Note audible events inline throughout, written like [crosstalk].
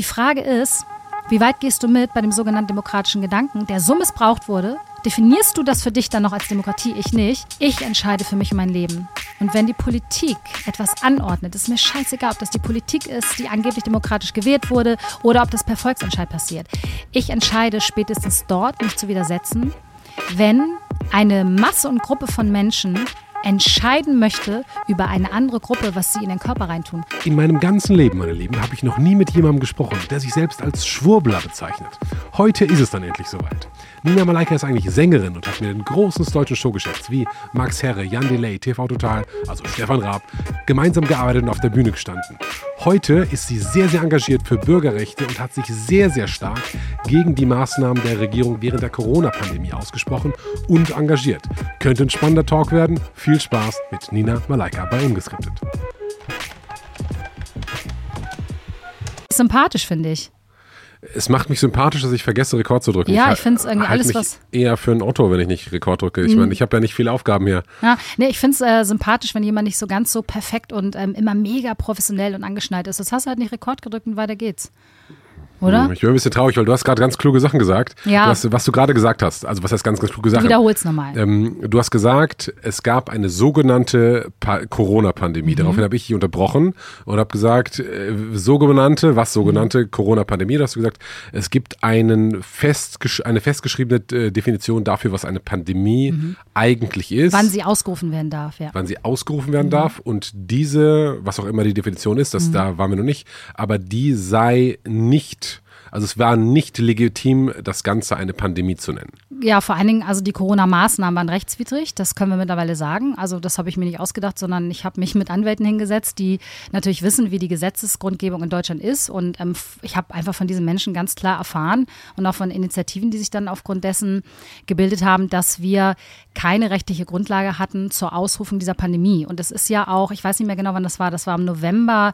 die Frage ist, wie weit gehst du mit bei dem sogenannten demokratischen Gedanken, der so missbraucht wurde? Definierst du das für dich dann noch als Demokratie? Ich nicht. Ich entscheide für mich und mein Leben. Und wenn die Politik etwas anordnet, ist mir scheißegal, ob das die Politik ist, die angeblich demokratisch gewählt wurde, oder ob das per Volksentscheid passiert. Ich entscheide spätestens dort, mich zu widersetzen, wenn eine Masse und Gruppe von Menschen entscheiden möchte über eine andere Gruppe, was sie in den Körper reintun. In meinem ganzen Leben, meine Lieben, habe ich noch nie mit jemandem gesprochen, der sich selbst als Schwurbler bezeichnet. Heute ist es dann endlich soweit. Nina Malaika ist eigentlich Sängerin und hat mit den großen deutschen Showgeschäfts wie Max Herre, Jan Delay, TV Total, also Stefan Raab, gemeinsam gearbeitet und auf der Bühne gestanden. Heute ist sie sehr, sehr engagiert für Bürgerrechte und hat sich sehr, sehr stark gegen die Maßnahmen der Regierung während der Corona-Pandemie ausgesprochen und engagiert. Könnte ein spannender Talk werden. Viel Spaß mit Nina Malaika bei Ungeskriptet. Sympathisch, finde ich. Es macht mich sympathisch, dass ich vergesse, Rekord zu drücken. Ja, ich finde es irgendwie halt alles, mich was. eher für ein Otto, wenn ich nicht Rekord drücke. Ich meine, ich habe ja nicht viele Aufgaben hier. Ja, nee, ich finde es äh, sympathisch, wenn jemand nicht so ganz so perfekt und ähm, immer mega professionell und angeschnallt ist. Das hast du halt nicht Rekord gedrückt und weiter geht's. Oder? Ich bin ein bisschen traurig, weil du hast gerade ganz kluge Sachen gesagt. Ja. Du hast, was du gerade gesagt hast. Also was heißt ganz, ganz kluge Du Sachen? wiederholst nochmal. Ähm, du hast gesagt, es gab eine sogenannte Pa- Corona-Pandemie. Daraufhin habe ich dich unterbrochen und habe gesagt, äh, sogenannte, was sogenannte Corona-Pandemie? Da hast du gesagt, es gibt einen festgesch eine festgeschriebene äh, Definition dafür, was eine Pandemie eigentlich ist. Wann sie ausgerufen werden darf, ja. wann sie ausgerufen werden darf und diese, was auch immer die Definition ist, das da waren wir noch nicht, aber die sei nicht, also es war nicht legitim, das Ganze eine Pandemie zu nennen. Ja, vor allen Dingen, also die Corona-Maßnahmen waren rechtswidrig, das können wir mittlerweile sagen. Also das habe ich mir nicht ausgedacht, sondern ich habe mich mit Anwälten hingesetzt, die natürlich wissen, wie die Gesetzesgrundgebung in Deutschland ist. Und ähm, ich habe einfach von diesen Menschen ganz klar erfahren und auch von Initiativen, die sich dann aufgrund dessen gebildet haben, dass wir keine rechtliche Grundlage hatten zur Ausrufung dieser Pandemie. Und es ist ja auch, ich weiß nicht mehr genau, wann das war, das war im November,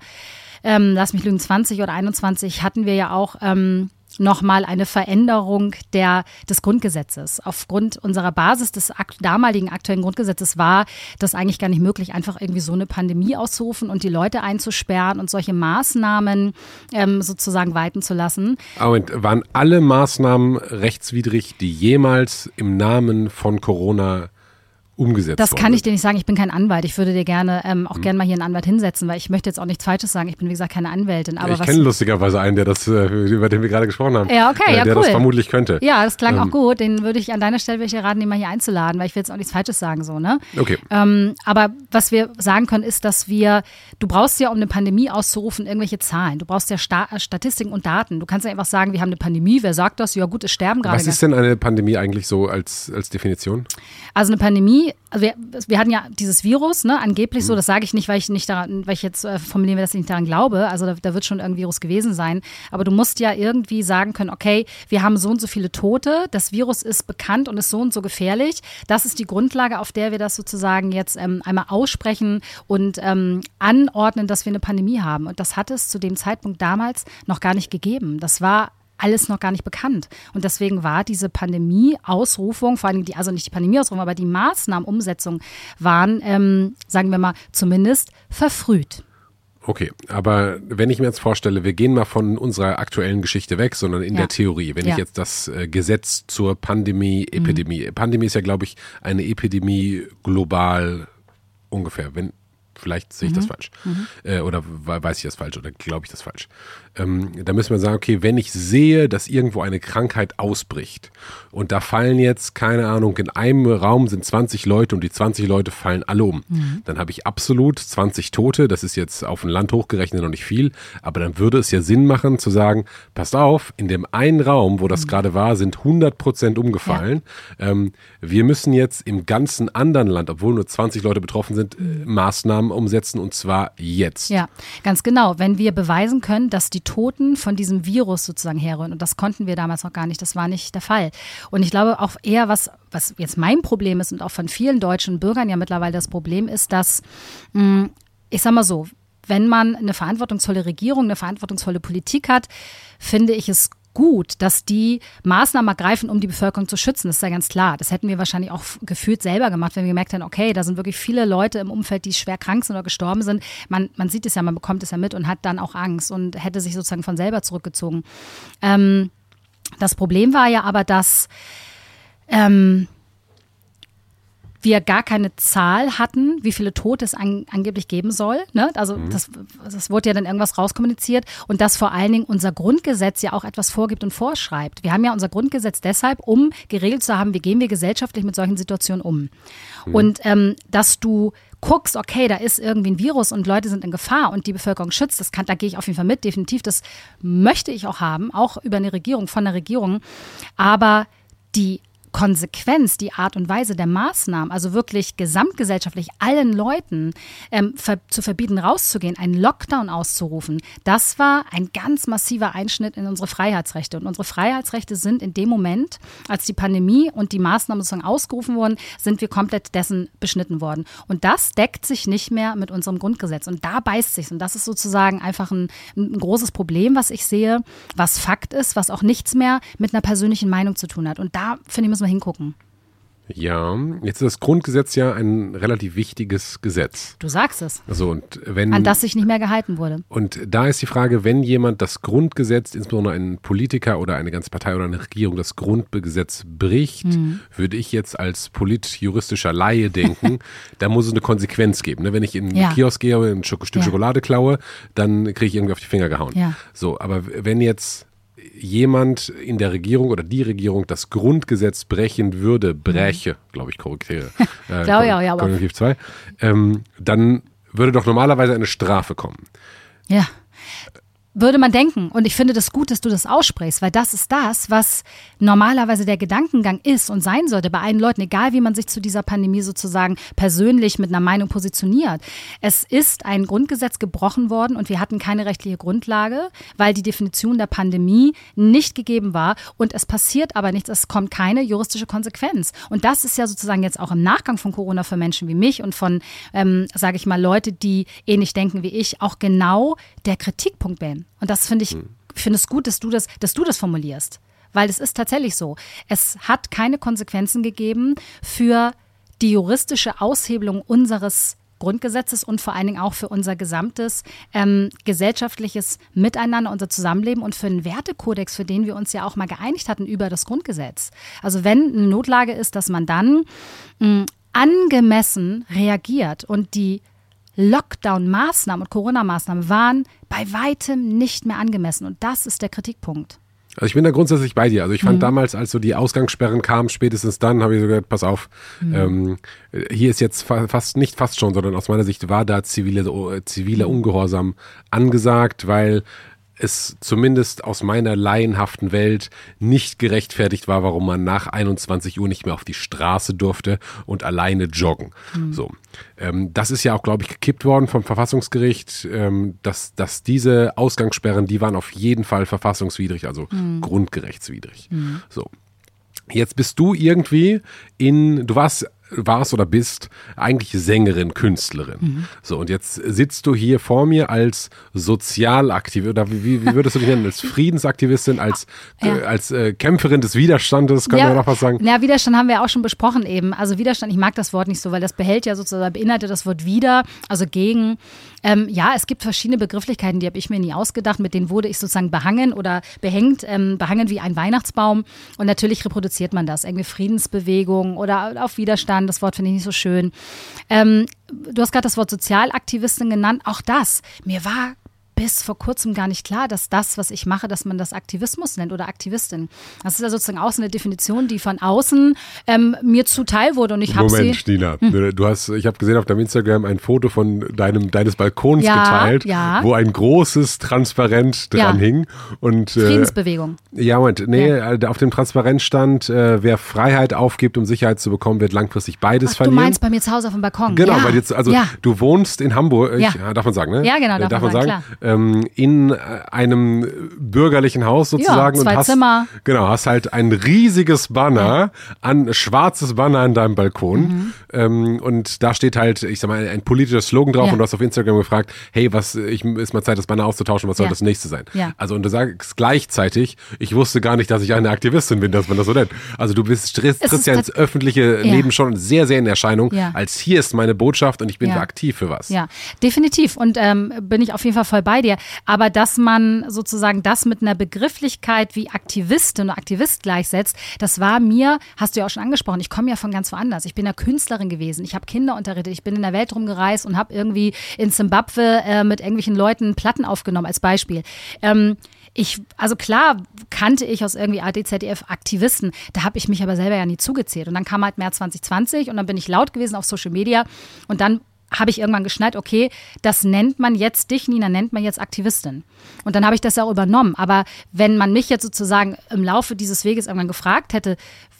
ähm, lass mich lügen, 20 oder 21, hatten wir ja auch ähm, nochmal eine Veränderung der, des Grundgesetzes. Aufgrund unserer Basis des akt damaligen aktuellen Grundgesetzes war das eigentlich gar nicht möglich, einfach irgendwie so eine Pandemie auszurufen und die Leute einzusperren und solche Maßnahmen ähm, sozusagen walten zu lassen. Aber Moment, waren alle Maßnahmen rechtswidrig, die jemals im Namen von Corona umgesetzt Das worden kann ich dir nicht sagen. Ich bin kein Anwalt. Ich würde dir gerne ähm, auch gerne mal hier einen Anwalt hinsetzen, weil ich möchte jetzt auch nichts Falsches sagen. Ich bin, wie gesagt, keine Anwältin. Aber ich kenne lustigerweise einen, der das, äh, über den wir gerade gesprochen haben. Ja, okay, äh, ja, Der das cool. vermutlich könnte. Ja, das klang Ähm. auch gut. Den würde ich an deiner Stelle würde ich dir raten, den mal hier einzuladen, weil ich will jetzt auch nichts Falsches sagen, so, ne? Okay. Ähm, aber was wir sagen können, ist, dass wir, du brauchst ja, um eine Pandemie auszurufen, irgendwelche Zahlen. Du brauchst ja Sta äh, Statistiken und Daten. Du kannst ja einfach sagen, wir haben eine Pandemie. Wer sagt das? Ja, gut, es sterben gerade. Was ist denn eine Pandemie eigentlich so als, als Definition? Also eine Pandemie, also wir, wir hatten ja dieses Virus, ne, angeblich so, das sage ich nicht, weil ich nicht daran, weil ich jetzt äh, formulieren dass ich nicht daran glaube. Also da, da wird schon irgendein Virus gewesen sein. Aber du musst ja irgendwie sagen können, okay, wir haben so und so viele Tote, das Virus ist bekannt und ist so und so gefährlich. Das ist die Grundlage, auf der wir das sozusagen jetzt ähm, einmal aussprechen und ähm, anordnen, dass wir eine Pandemie haben. Und das hat es zu dem Zeitpunkt damals noch gar nicht gegeben. Das war alles noch gar nicht bekannt. Und deswegen war diese Pandemie-Ausrufung, vor allem die, also nicht die Pandemie-Ausrufung, aber die Maßnahmenumsetzung waren, ähm, sagen wir mal, zumindest verfrüht. Okay, aber wenn ich mir jetzt vorstelle, wir gehen mal von unserer aktuellen Geschichte weg, sondern in Ja. der Theorie, wenn ich Ja. Mhm. jetzt das äh, Gesetz zur Pandemie, Epidemie, Pandemie ist ja, glaube ich, eine Epidemie global ungefähr, wenn vielleicht sehe ich Mhm. das falsch äh, oder we- weiß ich das falsch oder glaube ich das falsch. Ähm, da müssen wir sagen, okay, wenn ich sehe, dass irgendwo eine Krankheit ausbricht und da fallen jetzt, keine Ahnung, in einem Raum sind 20 Leute und die 20 Leute fallen alle um, dann habe ich absolut 20 Tote, das ist jetzt auf ein Land hochgerechnet noch nicht viel, aber dann würde es ja Sinn machen zu sagen, passt auf, in dem einen Raum, wo das gerade war, sind 100 Prozent umgefallen. Ähm, wir müssen jetzt im ganzen anderen Land, obwohl nur 20 Leute betroffen sind, äh, Maßnahmen umsetzen und zwar jetzt. Ja, ganz genau. Wenn wir beweisen können, dass die Toten von diesem Virus sozusagen herrühren, und das konnten wir damals noch gar nicht, das war nicht der Fall. Und ich glaube auch eher, was, was jetzt mein Problem ist und auch von vielen deutschen Bürgern ja mittlerweile das Problem ist, dass, mh, ich sag mal so, wenn man eine verantwortungsvolle Regierung, eine verantwortungsvolle Politik hat, finde ich es gut, dass die Maßnahmen ergreifen, um die Bevölkerung zu schützen. Das ist ja ganz klar. Das hätten wir wahrscheinlich auch gefühlt selber gemacht, wenn wir gemerkt hätten, okay, da sind wirklich viele Leute im Umfeld, die schwer krank sind oder gestorben sind. Man, man sieht es ja, man bekommt es ja mit und hat dann auch Angst und hätte sich sozusagen von selber zurückgezogen. Ähm, das Problem war ja aber, dass ähm, wir gar keine Zahl hatten, wie viele Tote es an, angeblich geben soll. Ne? Also mhm. das, das wurde ja dann irgendwas rauskommuniziert und dass vor allen Dingen unser Grundgesetz ja auch etwas vorgibt und vorschreibt. Wir haben ja unser Grundgesetz deshalb, um geregelt zu haben, wie gehen wir gesellschaftlich mit solchen Situationen um. Mhm. Und ähm, dass du guckst, okay, da ist irgendwie ein Virus und Leute sind in Gefahr und die Bevölkerung schützt, das kann, da gehe ich auf jeden Fall mit, definitiv. Das möchte ich auch haben, auch über eine Regierung, von der Regierung. Aber die Konsequenz, die Art und Weise der Maßnahmen, also wirklich gesamtgesellschaftlich allen Leuten ähm, ver zu verbieten, rauszugehen, einen Lockdown auszurufen, das war ein ganz massiver Einschnitt in unsere Freiheitsrechte. Und unsere Freiheitsrechte sind in dem Moment, als die Pandemie und die Maßnahmen sozusagen ausgerufen wurden, sind wir komplett dessen beschnitten worden. Und das deckt sich nicht mehr mit unserem Grundgesetz. Und da beißt sich. Und das ist sozusagen einfach ein, ein großes Problem, was ich sehe, was Fakt ist, was auch nichts mehr mit einer persönlichen Meinung zu tun hat. Und da, finde ich, müssen wir hingucken. Ja, jetzt ist das Grundgesetz ja ein relativ wichtiges Gesetz. Du sagst es. Also und wenn, An das sich nicht mehr gehalten wurde. Und da ist die Frage, wenn jemand das Grundgesetz, insbesondere ein Politiker oder eine ganze Partei oder eine Regierung das Grundgesetz bricht, mhm. würde ich jetzt als polit-juristischer Laie denken, [laughs] da muss es eine Konsequenz geben. Ne? Wenn ich in den ja. Kiosk gehe und ein Stück ja. Schokolade klaue, dann kriege ich irgendwie auf die Finger gehauen. Ja. So, aber wenn jetzt jemand in der Regierung oder die Regierung das Grundgesetz brechen würde, bräche, glaube ich, korrektiere. [laughs] Äh, glaube ja, ja, Konjunktiv 2, ähm, dann würde doch normalerweise eine Strafe kommen. Ja würde man denken. Und ich finde das gut, dass du das aussprichst, weil das ist das, was normalerweise der Gedankengang ist und sein sollte bei allen Leuten, egal wie man sich zu dieser Pandemie sozusagen persönlich mit einer Meinung positioniert. Es ist ein Grundgesetz gebrochen worden und wir hatten keine rechtliche Grundlage, weil die Definition der Pandemie nicht gegeben war und es passiert aber nichts, es kommt keine juristische Konsequenz. Und das ist ja sozusagen jetzt auch im Nachgang von Corona für Menschen wie mich und von, ähm, sage ich mal, Leute, die ähnlich denken wie ich, auch genau der Kritikpunkt Und das finde ich, hm. finde es gut, dass du das, dass du das formulierst. Weil es ist tatsächlich so. Es hat keine Konsequenzen gegeben für die juristische Aushebelung unseres Grundgesetzes und vor allen Dingen auch für unser gesamtes ähm, gesellschaftliches Miteinander, unser Zusammenleben und für einen Wertekodex, für den wir uns ja auch mal geeinigt hatten über das Grundgesetz. Also wenn eine Notlage ist, dass man dann mh, angemessen reagiert und die Lockdown-Maßnahmen und Corona-Maßnahmen waren bei weitem nicht mehr angemessen. Und das ist der Kritikpunkt. Also ich bin da grundsätzlich bei dir. Also ich fand mhm. damals, als so die Ausgangssperren kamen, spätestens dann habe ich so gesagt, pass auf, mhm. ähm, hier ist jetzt fa fast, nicht fast schon, sondern aus meiner Sicht war da zivile, äh, zivile Ungehorsam angesagt, weil es zumindest aus meiner laienhaften Welt nicht gerechtfertigt war, warum man nach 21 Uhr nicht mehr auf die Straße durfte und alleine joggen. Mhm. So, ähm, das ist ja auch, glaube ich, gekippt worden vom Verfassungsgericht, ähm, dass, dass diese Ausgangssperren, die waren auf jeden Fall verfassungswidrig, also mhm. grundgerechtswidrig. Mhm. So. Jetzt bist du irgendwie in, du warst warst oder bist eigentlich Sängerin, Künstlerin. Mhm. So, und jetzt sitzt du hier vor mir als Sozialaktivistin, oder wie, wie würdest du dich nennen? Als Friedensaktivistin, als, ja. äh, als äh, Kämpferin des Widerstandes, können ja, wir noch was sagen? Ja, Widerstand haben wir auch schon besprochen eben. Also Widerstand, ich mag das Wort nicht so, weil das behält ja sozusagen, beinhaltet das Wort wieder, also gegen. Ähm, ja, es gibt verschiedene Begrifflichkeiten, die habe ich mir nie ausgedacht, mit denen wurde ich sozusagen behangen oder behängt, ähm, behangen wie ein Weihnachtsbaum. Und natürlich reproduziert man das, irgendwie Friedensbewegung oder auf Widerstand, das Wort finde ich nicht so schön. Ähm, du hast gerade das Wort Sozialaktivistin genannt, auch das. Mir war bis vor kurzem gar nicht klar, dass das, was ich mache, dass man das Aktivismus nennt oder Aktivistin. Das ist ja sozusagen auch so eine Definition, die von außen ähm, mir zuteil wurde und ich habe sie. Moment, Nina, hm. du hast, ich habe gesehen auf deinem Instagram ein Foto von deinem deines Balkons ja, geteilt, ja. wo ein großes Transparent dran ja. hing und äh, Friedensbewegung. Ja, Moment, nee. Äh, auf dem Transparent stand, äh, wer Freiheit aufgibt, um Sicherheit zu bekommen, wird langfristig beides Ach, verlieren. Du meinst bei mir zu Hause auf dem Balkon? Genau, weil jetzt also du wohnst in Hamburg, ich, darf man sagen, ne? Ja, genau, darf, darf man sagen. sagen ähm, in äh, einem bürgerlichen Haus sozusagen Ja, zwei und hast Zimmer. genau hast halt ein riesiges Banner an schwarzes Banner an deinem Balkon ähm, und da steht halt ich sag mal ein politischer Slogan drauf Mhm. Ja. und du hast auf Instagram gefragt hey was ich ist mal Zeit das Banner auszutauschen was soll Ja. das nächste sein Ja. also und du sagst gleichzeitig ich wusste gar nicht dass ich eine Aktivistin bin dass man das so nennt also du bist trittst, ja ins öffentliche. Leben schon sehr sehr in Erscheinung als hier ist meine Botschaft und ich bin Ja. aktiv für was Ja, definitiv. Und ähm, bin ich auf jeden Fall voll bei dir. Aber dass man sozusagen das mit einer Begrifflichkeit wie Aktivistin oder Aktivist gleichsetzt, das war mir, hast du ja auch schon angesprochen, ich komme ja von ganz woanders. Ich bin ja Künstlerin gewesen. Ich habe Kinder unterrichtet. Ich bin in der Welt rumgereist und habe irgendwie in Zimbabwe äh, mit irgendwelchen Leuten Platten aufgenommen als Beispiel. Ähm, ich, also klar kannte ich aus irgendwie ADZDF Aktivisten, da habe ich mich aber selber ja nie zugezählt. Und dann kam halt März 2020 und dann bin ich laut gewesen auf Social Media und dann habe ich irgendwann geschnallt, okay, das nennt man jetzt dich, Nina, nennt man jetzt Aktivistin. Und dann habe ich das ja auch übernommen. Aber wenn man mich jetzt sozusagen im Laufe dieses Weges irgendwann gefragt hätte,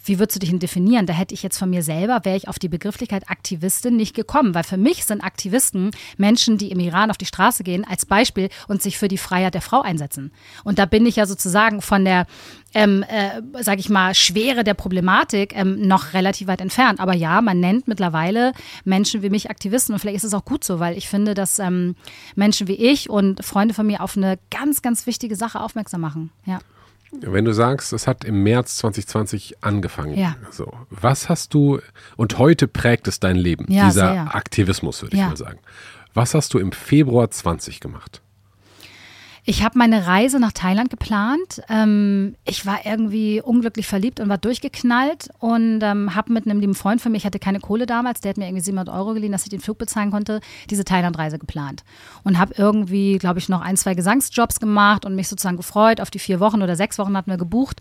wie würdest du dich denn definieren? Da hätte ich jetzt von mir selber, wäre ich auf die Begrifflichkeit Aktivistin nicht gekommen, weil für mich sind Aktivisten Menschen, die im Iran auf die Straße gehen, als Beispiel und sich für die Freiheit der Frau einsetzen. Und da bin ich ja sozusagen von der, ähm, äh, sage ich mal, Schwere der Problematik ähm, noch relativ weit entfernt. Aber ja, man nennt mittlerweile Menschen wie mich Aktivisten und vielleicht ist es auch gut so, weil ich finde, dass ähm, Menschen wie ich und Freunde von mir auf eine ganz, ganz wichtige Sache aufmerksam machen. Ja. Wenn du sagst, es hat im März 2020 angefangen, Ja. so, was hast du, und heute prägt es dein Leben, Ja, dieser sehr. Aktivismus, würde ich Ja. mal sagen. Was hast du im Februar 20 gemacht? Ich habe meine Reise nach Thailand geplant. Ähm, ich war irgendwie unglücklich verliebt und war durchgeknallt und ähm, habe mit einem lieben Freund von mir, ich hatte keine Kohle damals, der hat mir irgendwie 700 Euro geliehen, dass ich den Flug bezahlen konnte, diese Thailand-Reise geplant. Und habe irgendwie, glaube ich, noch ein, zwei Gesangsjobs gemacht und mich sozusagen gefreut auf die vier Wochen oder sechs Wochen hatten wir gebucht.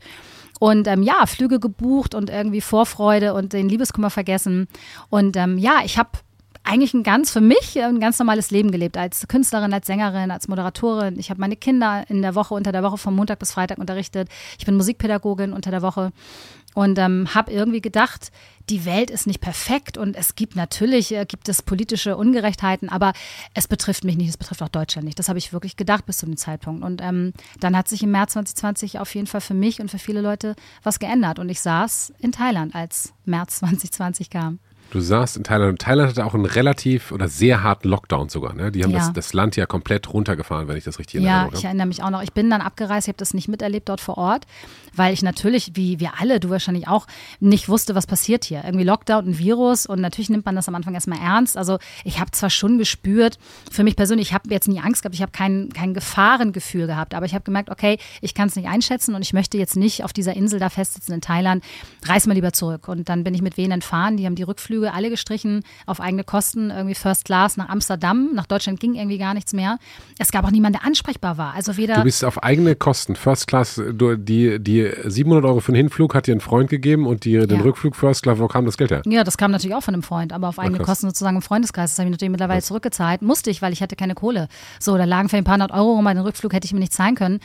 Und ähm, ja, Flüge gebucht und irgendwie Vorfreude und den Liebeskummer vergessen. Und ähm, ja, ich habe eigentlich ein ganz für mich ein ganz normales Leben gelebt als Künstlerin, als Sängerin, als Moderatorin. Ich habe meine Kinder in der Woche unter der Woche von Montag bis Freitag unterrichtet. Ich bin Musikpädagogin unter der Woche und ähm, habe irgendwie gedacht, die Welt ist nicht perfekt und es gibt natürlich äh, gibt es politische Ungerechtheiten, aber es betrifft mich nicht, es betrifft auch Deutschland nicht. Das habe ich wirklich gedacht bis zu dem Zeitpunkt. Und ähm, dann hat sich im März 2020 auf jeden Fall für mich und für viele Leute was geändert und ich saß in Thailand, als März 2020 kam. Du saßt in Thailand. und Thailand hatte auch einen relativ oder sehr harten Lockdown sogar. Ne? Die haben Ja. das, das Land ja komplett runtergefahren, wenn ich das richtig in Ja, ich erinnere mich auch noch. Ich bin dann abgereist, ich habe das nicht miterlebt dort vor Ort, weil ich natürlich, wie wir alle, du wahrscheinlich auch, nicht wusste, was passiert hier. Irgendwie Lockdown, ein Virus und natürlich nimmt man das am Anfang erstmal ernst. Also ich habe zwar schon gespürt, für mich persönlich, ich habe jetzt nie Angst gehabt, ich habe kein, kein Gefahrengefühl gehabt, aber ich habe gemerkt, okay, ich kann es nicht einschätzen und ich möchte jetzt nicht auf dieser Insel da festsitzen in Thailand, reiß mal lieber zurück. Und dann bin ich mit wen fahren, die haben die Rückflüge alle gestrichen auf eigene Kosten, irgendwie First Class nach Amsterdam, nach Deutschland ging irgendwie gar nichts mehr. Es gab auch niemanden, der ansprechbar war. Also weder Du bist auf eigene Kosten, First Class, du, die, die 700 Euro für den Hinflug hat dir ein Freund gegeben und die, den Ja. Rückflug First Class, wo kam das Geld her? Ja, das kam natürlich auch von einem Freund, aber auf eigene. Kosten sozusagen im Freundeskreis. Das habe ich natürlich mittlerweile zurückgezahlt. Musste ich, weil ich hatte keine Kohle. So, da lagen für ein paar hundert Euro rum, den Rückflug hätte ich mir nicht zahlen können.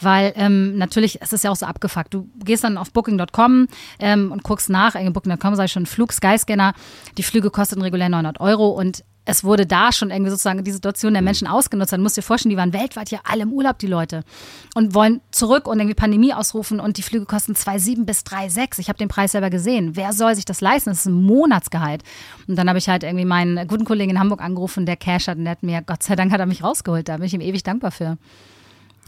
Weil ähm, natürlich, es ist ja auch so abgefuckt. Du gehst dann auf Booking.com ähm, und guckst nach, äh, Booking.com sage ich schon, Flug, Skyscanner. Die Flüge kosten regulär 900 Euro und es wurde da schon irgendwie sozusagen die Situation der Menschen ausgenutzt. Dann musst du dir vorstellen, die waren weltweit ja alle im Urlaub, die Leute. Und wollen zurück und irgendwie Pandemie ausrufen und die Flüge kosten 2,7 bis 3,6. Ich habe den Preis selber gesehen. Wer soll sich das leisten? Das ist ein Monatsgehalt. Und dann habe ich halt irgendwie meinen guten Kollegen in Hamburg angerufen, der Cash hat und der hat mir, Gott sei Dank hat er mich rausgeholt. Da bin ich ihm ewig dankbar für.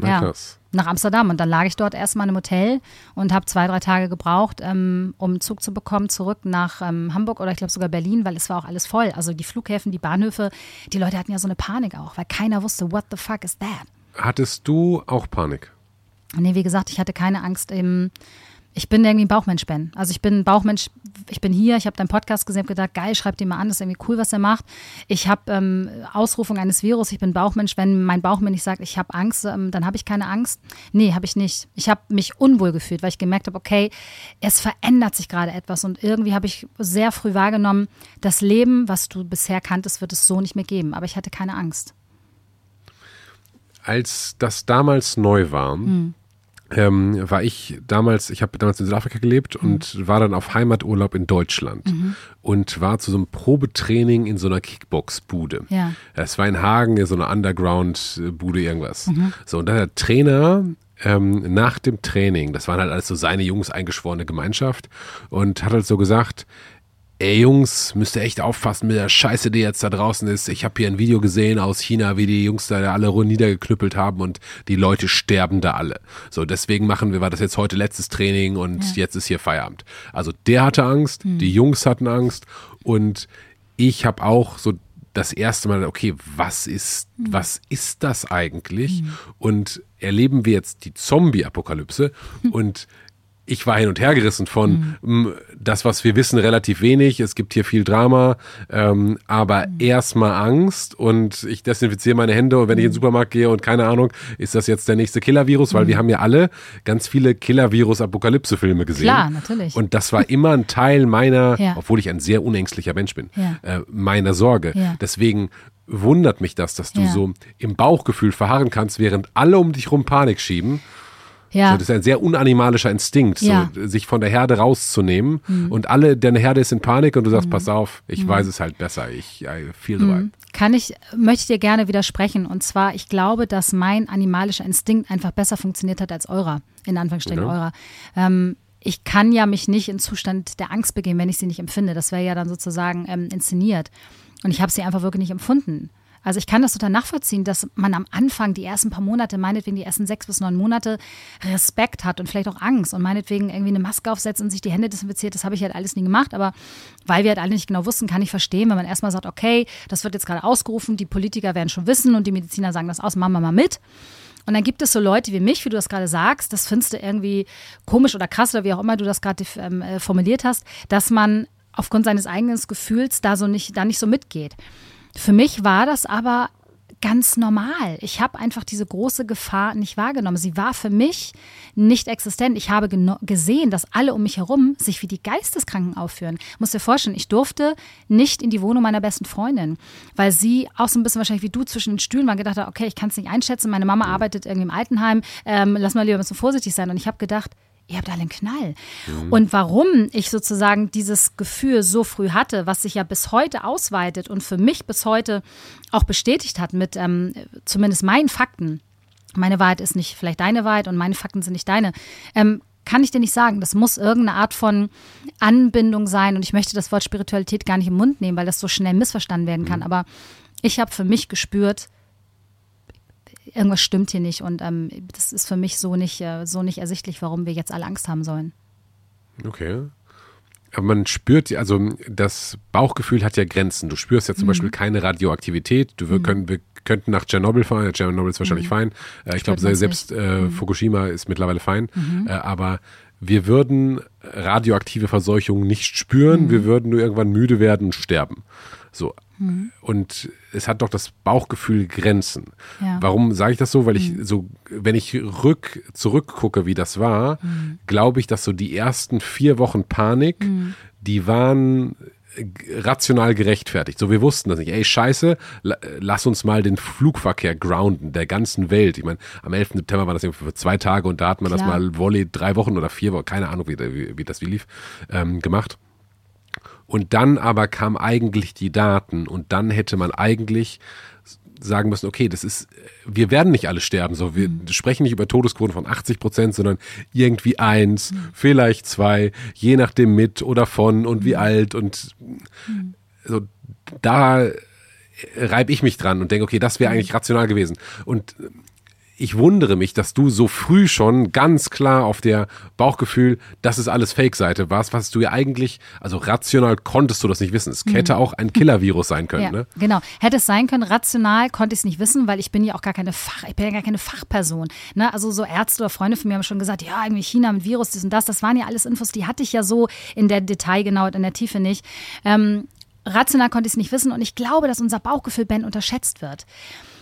Ja. krass. Nach Amsterdam. Und dann lag ich dort erstmal in einem Hotel und habe zwei, drei Tage gebraucht, ähm, um einen Zug zu bekommen, zurück nach ähm, Hamburg oder ich glaube sogar Berlin, weil es war auch alles voll. Also die Flughäfen, die Bahnhöfe, die Leute hatten ja so eine Panik auch, weil keiner wusste, what the fuck is that? Hattest du auch Panik? Nee, wie gesagt, ich hatte keine Angst. Eben, ich bin irgendwie ein Bauchmensch, Ben. Also ich bin ein Bauchmensch, ich bin hier, ich habe deinen Podcast gesehen, habe gedacht, geil, schreib den mal an, das ist irgendwie cool, was er macht. Ich habe ähm, Ausrufung eines Virus, ich bin Bauchmensch. Wenn mein Bauch mir nicht sagt, ich habe Angst, ähm, dann habe ich keine Angst. Nee, habe ich nicht. Ich habe mich unwohl gefühlt, weil ich gemerkt habe, okay, es verändert sich gerade etwas und irgendwie habe ich sehr früh wahrgenommen, das Leben, was du bisher kanntest, wird es so nicht mehr geben. Aber ich hatte keine Angst. Als das damals neu war, Hm. Ähm, war ich damals, ich habe damals in Südafrika gelebt mhm. und war dann auf Heimaturlaub in Deutschland mhm. und war zu so einem Probetraining in so einer Kickbox-Bude. Ja. Es war in Hagen, so eine Underground-Bude, irgendwas. Mhm. So, und dann der Trainer ähm, nach dem Training, das waren halt alles so seine Jungs eingeschworene Gemeinschaft und hat halt so gesagt, ey Jungs, müsst ihr echt aufpassen mit der Scheiße, die jetzt da draußen ist. Ich habe hier ein Video gesehen aus China, wie die Jungs da alle niedergeknüppelt haben und die Leute sterben da alle. So, deswegen machen wir, war das jetzt heute letztes Training und ja. jetzt ist hier Feierabend. Also der hatte Angst, mhm. die Jungs hatten Angst und ich habe auch so das erste Mal, okay, was ist, mhm. was ist das eigentlich? Mhm. Und erleben wir jetzt die Zombie-Apokalypse [laughs] und ich war hin und her gerissen von mhm. das, was wir wissen, relativ wenig. Es gibt hier viel Drama, ähm, aber mhm. erstmal Angst und ich desinfiziere meine Hände und wenn ich in den mhm. Supermarkt gehe und keine Ahnung, ist das jetzt der nächste Killer-Virus, weil mhm. wir haben ja alle ganz viele Killer-Virus-Apokalypse-Filme gesehen. Klar, natürlich. Und das war immer ein Teil meiner, [laughs] ja. obwohl ich ein sehr unängstlicher Mensch bin, ja. äh, meiner Sorge. Ja. Deswegen wundert mich das, dass du so im Bauchgefühl verharren kannst, während alle um dich rum Panik schieben. Ja. So, das ist ein sehr unanimalischer Instinkt, ja. so, sich von der Herde rauszunehmen. Mhm. Und alle, deine Herde ist in Panik und du sagst, mhm. pass auf, ich mhm. weiß es halt besser. Ich I feel the mhm. Kann ich, möchte ich dir gerne widersprechen. Und zwar, ich glaube, dass mein animalischer Instinkt einfach besser funktioniert hat als eurer, in Anführungsstrichen ja. eurer. Ähm, ich kann ja mich nicht in Zustand der Angst begeben, wenn ich sie nicht empfinde. Das wäre ja dann sozusagen ähm, inszeniert. Und ich habe sie einfach wirklich nicht empfunden. Also ich kann das total nachvollziehen, dass man am Anfang die ersten paar Monate, meinetwegen die ersten sechs bis neun Monate, Respekt hat und vielleicht auch Angst und meinetwegen irgendwie eine Maske aufsetzt und sich die Hände desinfiziert. Das habe ich halt alles nie gemacht, aber weil wir halt alle nicht genau wussten, kann ich verstehen, wenn man erstmal sagt, okay, das wird jetzt gerade ausgerufen, die Politiker werden schon wissen und die Mediziner sagen das aus, machen wir mal mit. Und dann gibt es so Leute wie mich, wie du das gerade sagst, das findest du irgendwie komisch oder krass oder wie auch immer du das gerade ähm, äh, formuliert hast, dass man aufgrund seines eigenen Gefühls da so nicht, da nicht so mitgeht. Für mich war das aber ganz normal. Ich habe einfach diese große Gefahr nicht wahrgenommen. Sie war für mich nicht existent. Ich habe gesehen, dass alle um mich herum sich wie die Geisteskranken aufführen. Ich muss dir vorstellen, ich durfte nicht in die Wohnung meiner besten Freundin, weil sie auch so ein bisschen wahrscheinlich wie du zwischen den Stühlen war und gedacht hat, okay, ich kann es nicht einschätzen. Meine Mama arbeitet irgendwie im Altenheim. Ähm, lass mal lieber ein bisschen vorsichtig sein. Und ich habe gedacht, ihr habt alle einen Knall. Mhm. Und warum ich sozusagen dieses Gefühl so früh hatte, was sich ja bis heute ausweitet und für mich bis heute auch bestätigt hat mit ähm, zumindest meinen Fakten. Meine Wahrheit ist nicht vielleicht deine Wahrheit und meine Fakten sind nicht deine. Ähm, kann ich dir nicht sagen. Das muss irgendeine Art von Anbindung sein. Und ich möchte das Wort Spiritualität gar nicht im Mund nehmen, weil das so schnell missverstanden werden kann. Mhm. Aber ich habe für mich gespürt, irgendwas stimmt hier nicht und ähm, das ist für mich so nicht, äh, so nicht ersichtlich, warum wir jetzt alle Angst haben sollen. Okay. Aber man spürt, also das Bauchgefühl hat ja Grenzen. Du spürst ja zum mhm. Beispiel keine Radioaktivität. Du, wir, mhm. können, wir könnten nach Tschernobyl fahren. Tschernobyl ist wahrscheinlich mhm. fein. Äh, ich glaube, selbst äh, mhm. Fukushima ist mittlerweile fein. Mhm. Äh, aber wir würden radioaktive Verseuchung nicht spüren. Mhm. Wir würden nur irgendwann müde werden und sterben. So, Mhm. Und es hat doch das Bauchgefühl Grenzen. Ja. Warum sage ich das so? Weil ich mhm. so, wenn ich rück, zurückgucke, wie das war, mhm. glaube ich, dass so die ersten vier Wochen Panik, mhm. die waren rational gerechtfertigt. So, wir wussten das nicht. Ey, scheiße, lass uns mal den Flugverkehr grounden der ganzen Welt. Ich meine, am 11. September war das für zwei Tage und da hat man Klar. das mal Volley drei Wochen oder vier Wochen, keine Ahnung, wie, wie, wie das wie lief, ähm, gemacht. Und dann aber kam eigentlich die Daten und dann hätte man eigentlich sagen müssen, okay, das ist, wir werden nicht alle sterben. So, wir mhm. sprechen nicht über Todesquoten von 80 Prozent, sondern irgendwie eins, mhm. vielleicht zwei, je nachdem mit oder von und wie mhm. alt und mhm. so, da reibe ich mich dran und denke, okay, das wäre mhm. eigentlich rational gewesen. Und ich wundere mich, dass du so früh schon ganz klar auf der Bauchgefühl, das ist alles Fake-Seite warst, was du ja eigentlich, also rational konntest du das nicht wissen. Es hätte mhm. auch ein Killer-Virus sein können. Ja, ne? Genau, hätte es sein können. Rational konnte ich es nicht wissen, weil ich bin ja auch gar keine Fach, ich bin ja gar keine Fachperson. Ne? Also so Ärzte oder Freunde von mir haben schon gesagt, ja, irgendwie China mit Virus, das und das. Das waren ja alles Infos, die hatte ich ja so in der Detail genau, in der Tiefe nicht. Ähm, rational konnte ich es nicht wissen und ich glaube, dass unser Bauchgefühl Ben unterschätzt wird.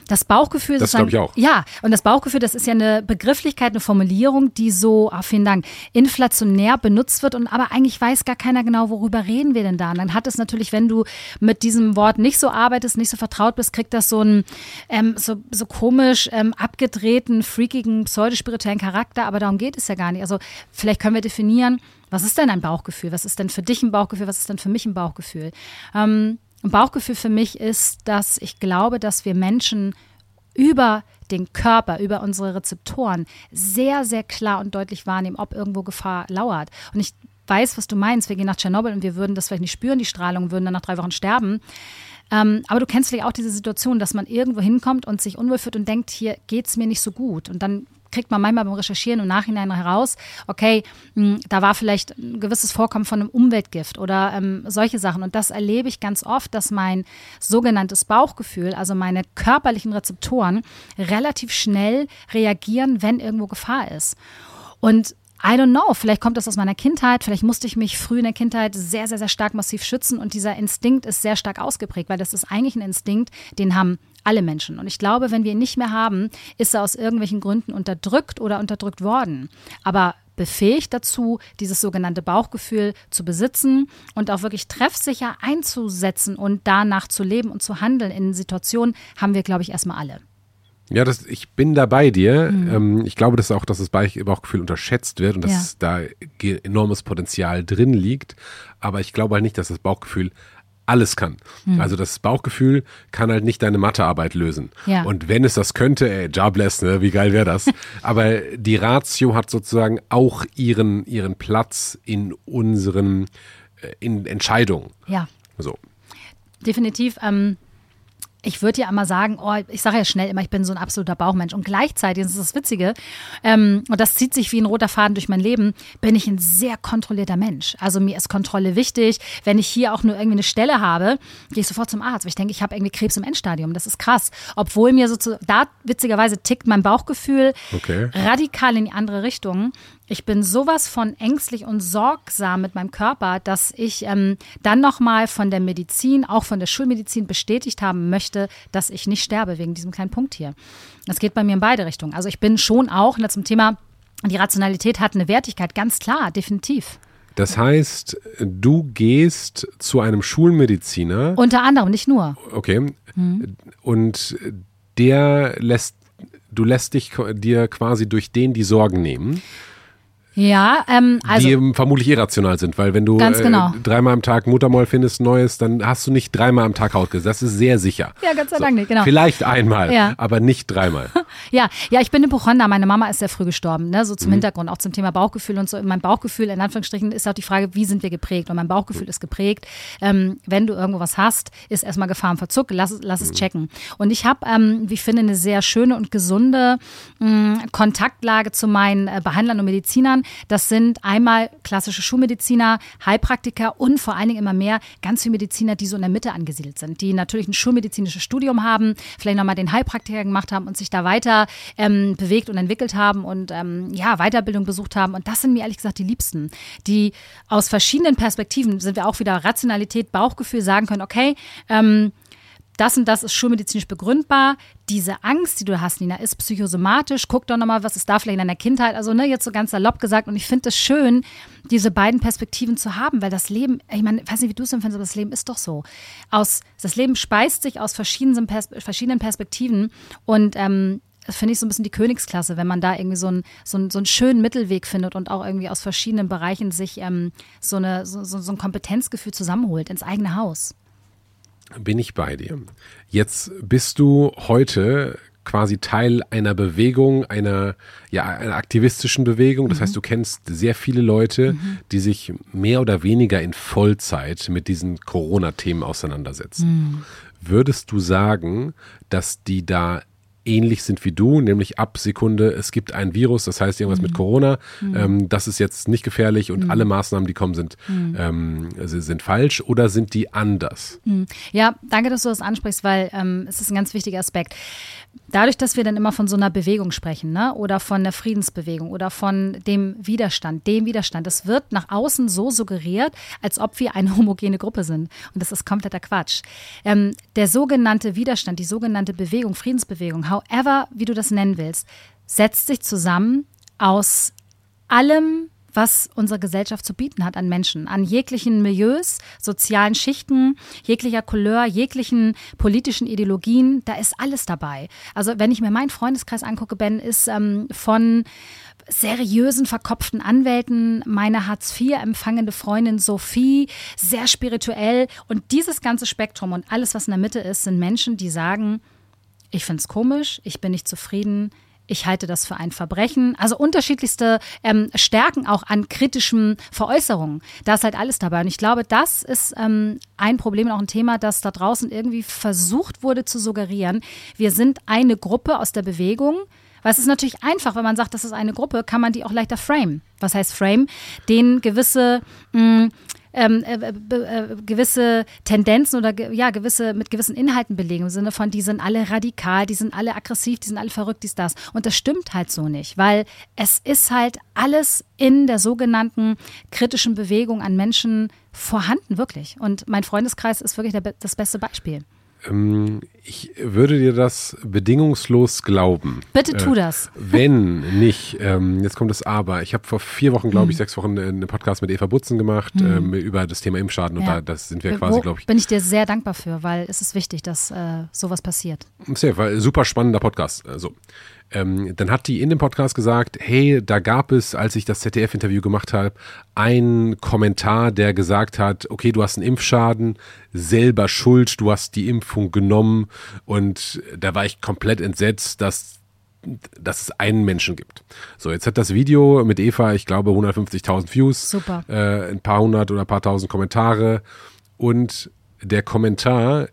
Das Bauchgefühl Das glaube ich auch. Ja, und das Bauchgefühl, das ist ja eine Begrifflichkeit, eine Formulierung, die so, ah, vielen Dank, inflationär benutzt wird und aber eigentlich weiß gar keiner genau, worüber reden wir denn da. Und dann hat es natürlich, wenn du mit diesem Wort nicht so arbeitest, nicht so vertraut bist, kriegt das so einen ähm, so, so komisch ähm, abgedrehten, freakigen, pseudospirituellen Charakter, aber darum geht es ja gar nicht. Also vielleicht können wir definieren, was ist denn ein Bauchgefühl? Was ist denn für dich ein Bauchgefühl? Was ist denn für mich ein Bauchgefühl? Ähm, ein Bauchgefühl für mich ist, dass ich glaube, dass wir Menschen über den Körper, über unsere Rezeptoren sehr, sehr klar und deutlich wahrnehmen, ob irgendwo Gefahr lauert. Und ich weiß, was du meinst. Wir gehen nach Tschernobyl und wir würden das vielleicht nicht spüren, die Strahlung, würden dann nach drei Wochen sterben. Ähm, aber du kennst vielleicht auch diese Situation, dass man irgendwo hinkommt und sich unwohl fühlt und denkt, hier geht es mir nicht so gut. Und dann kriegt man manchmal beim Recherchieren im Nachhinein heraus, okay, hm, da war vielleicht ein gewisses Vorkommen von einem Umweltgift oder ähm, solche Sachen. Und das erlebe ich ganz oft, dass mein sogenanntes Bauchgefühl, also meine körperlichen Rezeptoren, relativ schnell reagieren, wenn irgendwo Gefahr ist. Und I don't know, vielleicht kommt das aus meiner Kindheit, vielleicht musste ich mich früh in der Kindheit sehr, sehr, sehr stark massiv schützen und dieser Instinkt ist sehr stark ausgeprägt, weil das ist eigentlich ein Instinkt, den haben alle Menschen. Und ich glaube, wenn wir ihn nicht mehr haben, ist er aus irgendwelchen Gründen unterdrückt oder unterdrückt worden. Aber befähigt dazu, dieses sogenannte Bauchgefühl zu besitzen und auch wirklich treffsicher einzusetzen und danach zu leben und zu handeln in Situationen, haben wir, glaube ich, erstmal alle. Ja, das, ich bin da bei dir. Mhm. Ähm, ich glaube, dass auch, dass das Bauchgefühl unterschätzt wird und dass ja. da enormes Potenzial drin liegt. Aber ich glaube halt nicht, dass das Bauchgefühl alles kann. Mhm. Also das Bauchgefühl kann halt nicht deine Mathearbeit lösen. Ja. Und wenn es das könnte, ey, jobless, ne, wie geil wäre das? [laughs] Aber die Ratio hat sozusagen auch ihren, ihren Platz in unseren äh, in Entscheidungen. Ja. So. Definitiv. Ähm, ich würde ja immer sagen, oh, ich sage ja schnell immer, ich bin so ein absoluter Bauchmensch. Und gleichzeitig, das ist das Witzige, ähm, und das zieht sich wie ein roter Faden durch mein Leben, bin ich ein sehr kontrollierter Mensch. Also mir ist Kontrolle wichtig. Wenn ich hier auch nur irgendwie eine Stelle habe, gehe ich sofort zum Arzt. Weil ich denke, ich habe irgendwie Krebs im Endstadium. Das ist krass. Obwohl mir so zu, da witzigerweise tickt mein Bauchgefühl okay. radikal in die andere Richtung. Ich bin sowas von ängstlich und sorgsam mit meinem Körper, dass ich ähm, dann nochmal von der Medizin, auch von der Schulmedizin bestätigt haben möchte, dass ich nicht sterbe wegen diesem kleinen Punkt hier. Das geht bei mir in beide Richtungen. Also ich bin schon auch na, zum Thema, die Rationalität hat eine Wertigkeit, ganz klar, definitiv. Das heißt, du gehst zu einem Schulmediziner. Unter anderem, nicht nur. Okay. Mhm. Und der lässt, du lässt dich dir quasi durch den die Sorgen nehmen. Ja, ähm, also. Die vermutlich irrational sind, weil wenn du ganz genau. äh, dreimal am Tag Muttermoll findest, Neues, dann hast du nicht dreimal am Tag Hautgesetz. Das ist sehr sicher. Ja, ganz sei so, Dank nicht, genau. Vielleicht einmal, ja. aber nicht dreimal. [laughs] ja, ja, ich bin Hypochonder. Meine Mama ist sehr früh gestorben, ne? so zum mhm. Hintergrund, auch zum Thema Bauchgefühl und so. Mein Bauchgefühl, in Anführungsstrichen, ist auch die Frage, wie sind wir geprägt? Und mein Bauchgefühl mhm. ist geprägt. Ähm, wenn du irgendwo was hast, ist erstmal Gefahr im Verzug, lass, lass mhm. es checken. Und ich habe, ähm, wie ich finde, eine sehr schöne und gesunde mh, mm, Kontaktlage zu meinen äh, Behandlern und Medizinern. Das sind einmal klassische Schulmediziner, Heilpraktiker und vor allen Dingen immer mehr ganz viele Mediziner, die so in der Mitte angesiedelt sind, die natürlich ein schulmedizinisches Studium haben, vielleicht nochmal den Heilpraktiker gemacht haben und sich da weiter ähm, bewegt und entwickelt haben und ähm, ja, Weiterbildung besucht haben. Und das sind mir ehrlich gesagt die Liebsten, die aus verschiedenen Perspektiven, sind wir auch wieder Rationalität, Bauchgefühl sagen können, okay, ähm, das und das ist schulmedizinisch begründbar. Diese Angst, die du hast, Nina, ist psychosomatisch. Guck doch nochmal, was ist da vielleicht in deiner Kindheit. Also, ne, jetzt so ganz salopp gesagt. Und ich finde es schön, diese beiden Perspektiven zu haben, weil das Leben, ich meine, ich weiß nicht, wie du es empfindest, aber das Leben ist doch so. Aus, das Leben speist sich aus verschiedenen, Pers verschiedenen Perspektiven. Und ähm, das finde ich so ein bisschen die Königsklasse, wenn man da irgendwie so, ein, so, ein, so einen schönen Mittelweg findet und auch irgendwie aus verschiedenen Bereichen sich ähm, so, eine, so, so ein Kompetenzgefühl zusammenholt ins eigene Haus bin ich bei dir. Jetzt bist du heute quasi Teil einer Bewegung, einer, ja, einer aktivistischen Bewegung. Das mhm. heißt, du kennst sehr viele Leute, mhm. die sich mehr oder weniger in Vollzeit mit diesen Corona-Themen auseinandersetzen. Mhm. Würdest du sagen, dass die da ähnlich sind wie du, nämlich ab Sekunde, es gibt ein Virus, das heißt irgendwas mhm. mit Corona, mhm. ähm, das ist jetzt nicht gefährlich und mhm. alle Maßnahmen, die kommen, sind, mhm. ähm, sind falsch oder sind die anders? Mhm. Ja, danke, dass du das ansprichst, weil ähm, es ist ein ganz wichtiger Aspekt dadurch, dass wir dann immer von so einer Bewegung sprechen, ne? oder von der Friedensbewegung oder von dem Widerstand, dem Widerstand, das wird nach außen so suggeriert, als ob wir eine [laughs] homogene Gruppe sind. Und das ist kompletter Quatsch. Ähm, der sogenannte Widerstand, die sogenannte Bewegung, Friedensbewegung, however, wie du das nennen willst, setzt sich zusammen aus allem, was unsere Gesellschaft zu bieten hat an Menschen, an jeglichen Milieus, sozialen Schichten, jeglicher Couleur, jeglichen politischen Ideologien, da ist alles dabei. Also wenn ich mir meinen Freundeskreis angucke, Ben, ist ähm, von seriösen, verkopften Anwälten, meine Hartz IV empfangende Freundin Sophie, sehr spirituell. Und dieses ganze Spektrum und alles, was in der Mitte ist, sind Menschen, die sagen, ich finde es komisch, ich bin nicht zufrieden, ich halte das für ein Verbrechen. Also unterschiedlichste ähm, Stärken auch an kritischen Veräußerungen. Da ist halt alles dabei. Und ich glaube, das ist ähm, ein Problem und auch ein Thema, das da draußen irgendwie versucht wurde zu suggerieren. Wir sind eine Gruppe aus der Bewegung. Weil es ist natürlich einfach, wenn man sagt, das ist eine Gruppe, kann man die auch leichter frame. Was heißt frame? Den gewisse mh, mm, ähm, äh, äh, gewisse Tendenzen oder ja, gewisse, mit gewissen Inhalten belegen, im Sinne von, die sind alle radikal, die sind alle aggressiv, die sind alle verrückt, dies, das. Und das stimmt halt so nicht, weil es ist halt alles in der sogenannten kritischen Bewegung an Menschen vorhanden, wirklich. Und mein Freundeskreis ist wirklich der, das beste Beispiel. Ähm, ich würde dir das bedingungslos glauben. Bitte tu äh, das. [laughs] wenn nicht, ähm, jetzt kommt das Aber. Ich habe vor vier Wochen, glaube ich, hm. sechs Wochen einen Podcast mit Eva Butzen gemacht hm. ähm, über das Thema Impfschaden. Ja. Und da das sind wir äh, quasi, glaube ich. Bin ich dir sehr dankbar für, weil es ist wichtig, dass äh, sowas passiert. Sehr, weil super spannender Podcast. Also, ähm, dann hat die in dem Podcast gesagt, hey, da gab es, als ich das ZDF-Interview gemacht habe, einen Kommentar, der gesagt hat, okay, du hast einen Impfschaden, selber schuld, du hast die Impfung genommen und da war ich komplett entsetzt, dass dass es einen Menschen gibt. So, jetzt hat das Video mit Eva, ich glaube, 150.000 Views, Super. Äh, ein paar hundert oder ein paar tausend Kommentare und der Kommentar,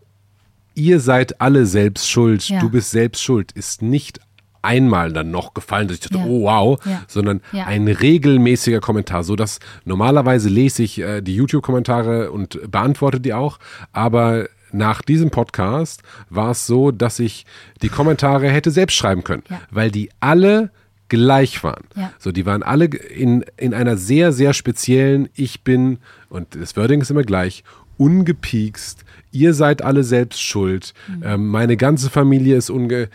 ihr seid alle selbst schuld, ja. du bist selbst schuld, ist nicht einmal dann noch gefallen, dass ich dachte, ja. oh wow, ja. sondern ja. ein regelmäßiger Kommentar, so dass normalerweise lese ich äh, die YouTube-Kommentare und beantworte die auch, aber nach diesem Podcast war es so, dass ich die Kommentare hätte selbst schreiben können, weil die alle gleich waren. So, die waren alle in, in einer sehr, sehr speziellen, ich bin, und das Wording ist immer gleich, ungepiekst, ihr seid alle selbst schuld, mhm. ähm, meine ganze Familie ist unge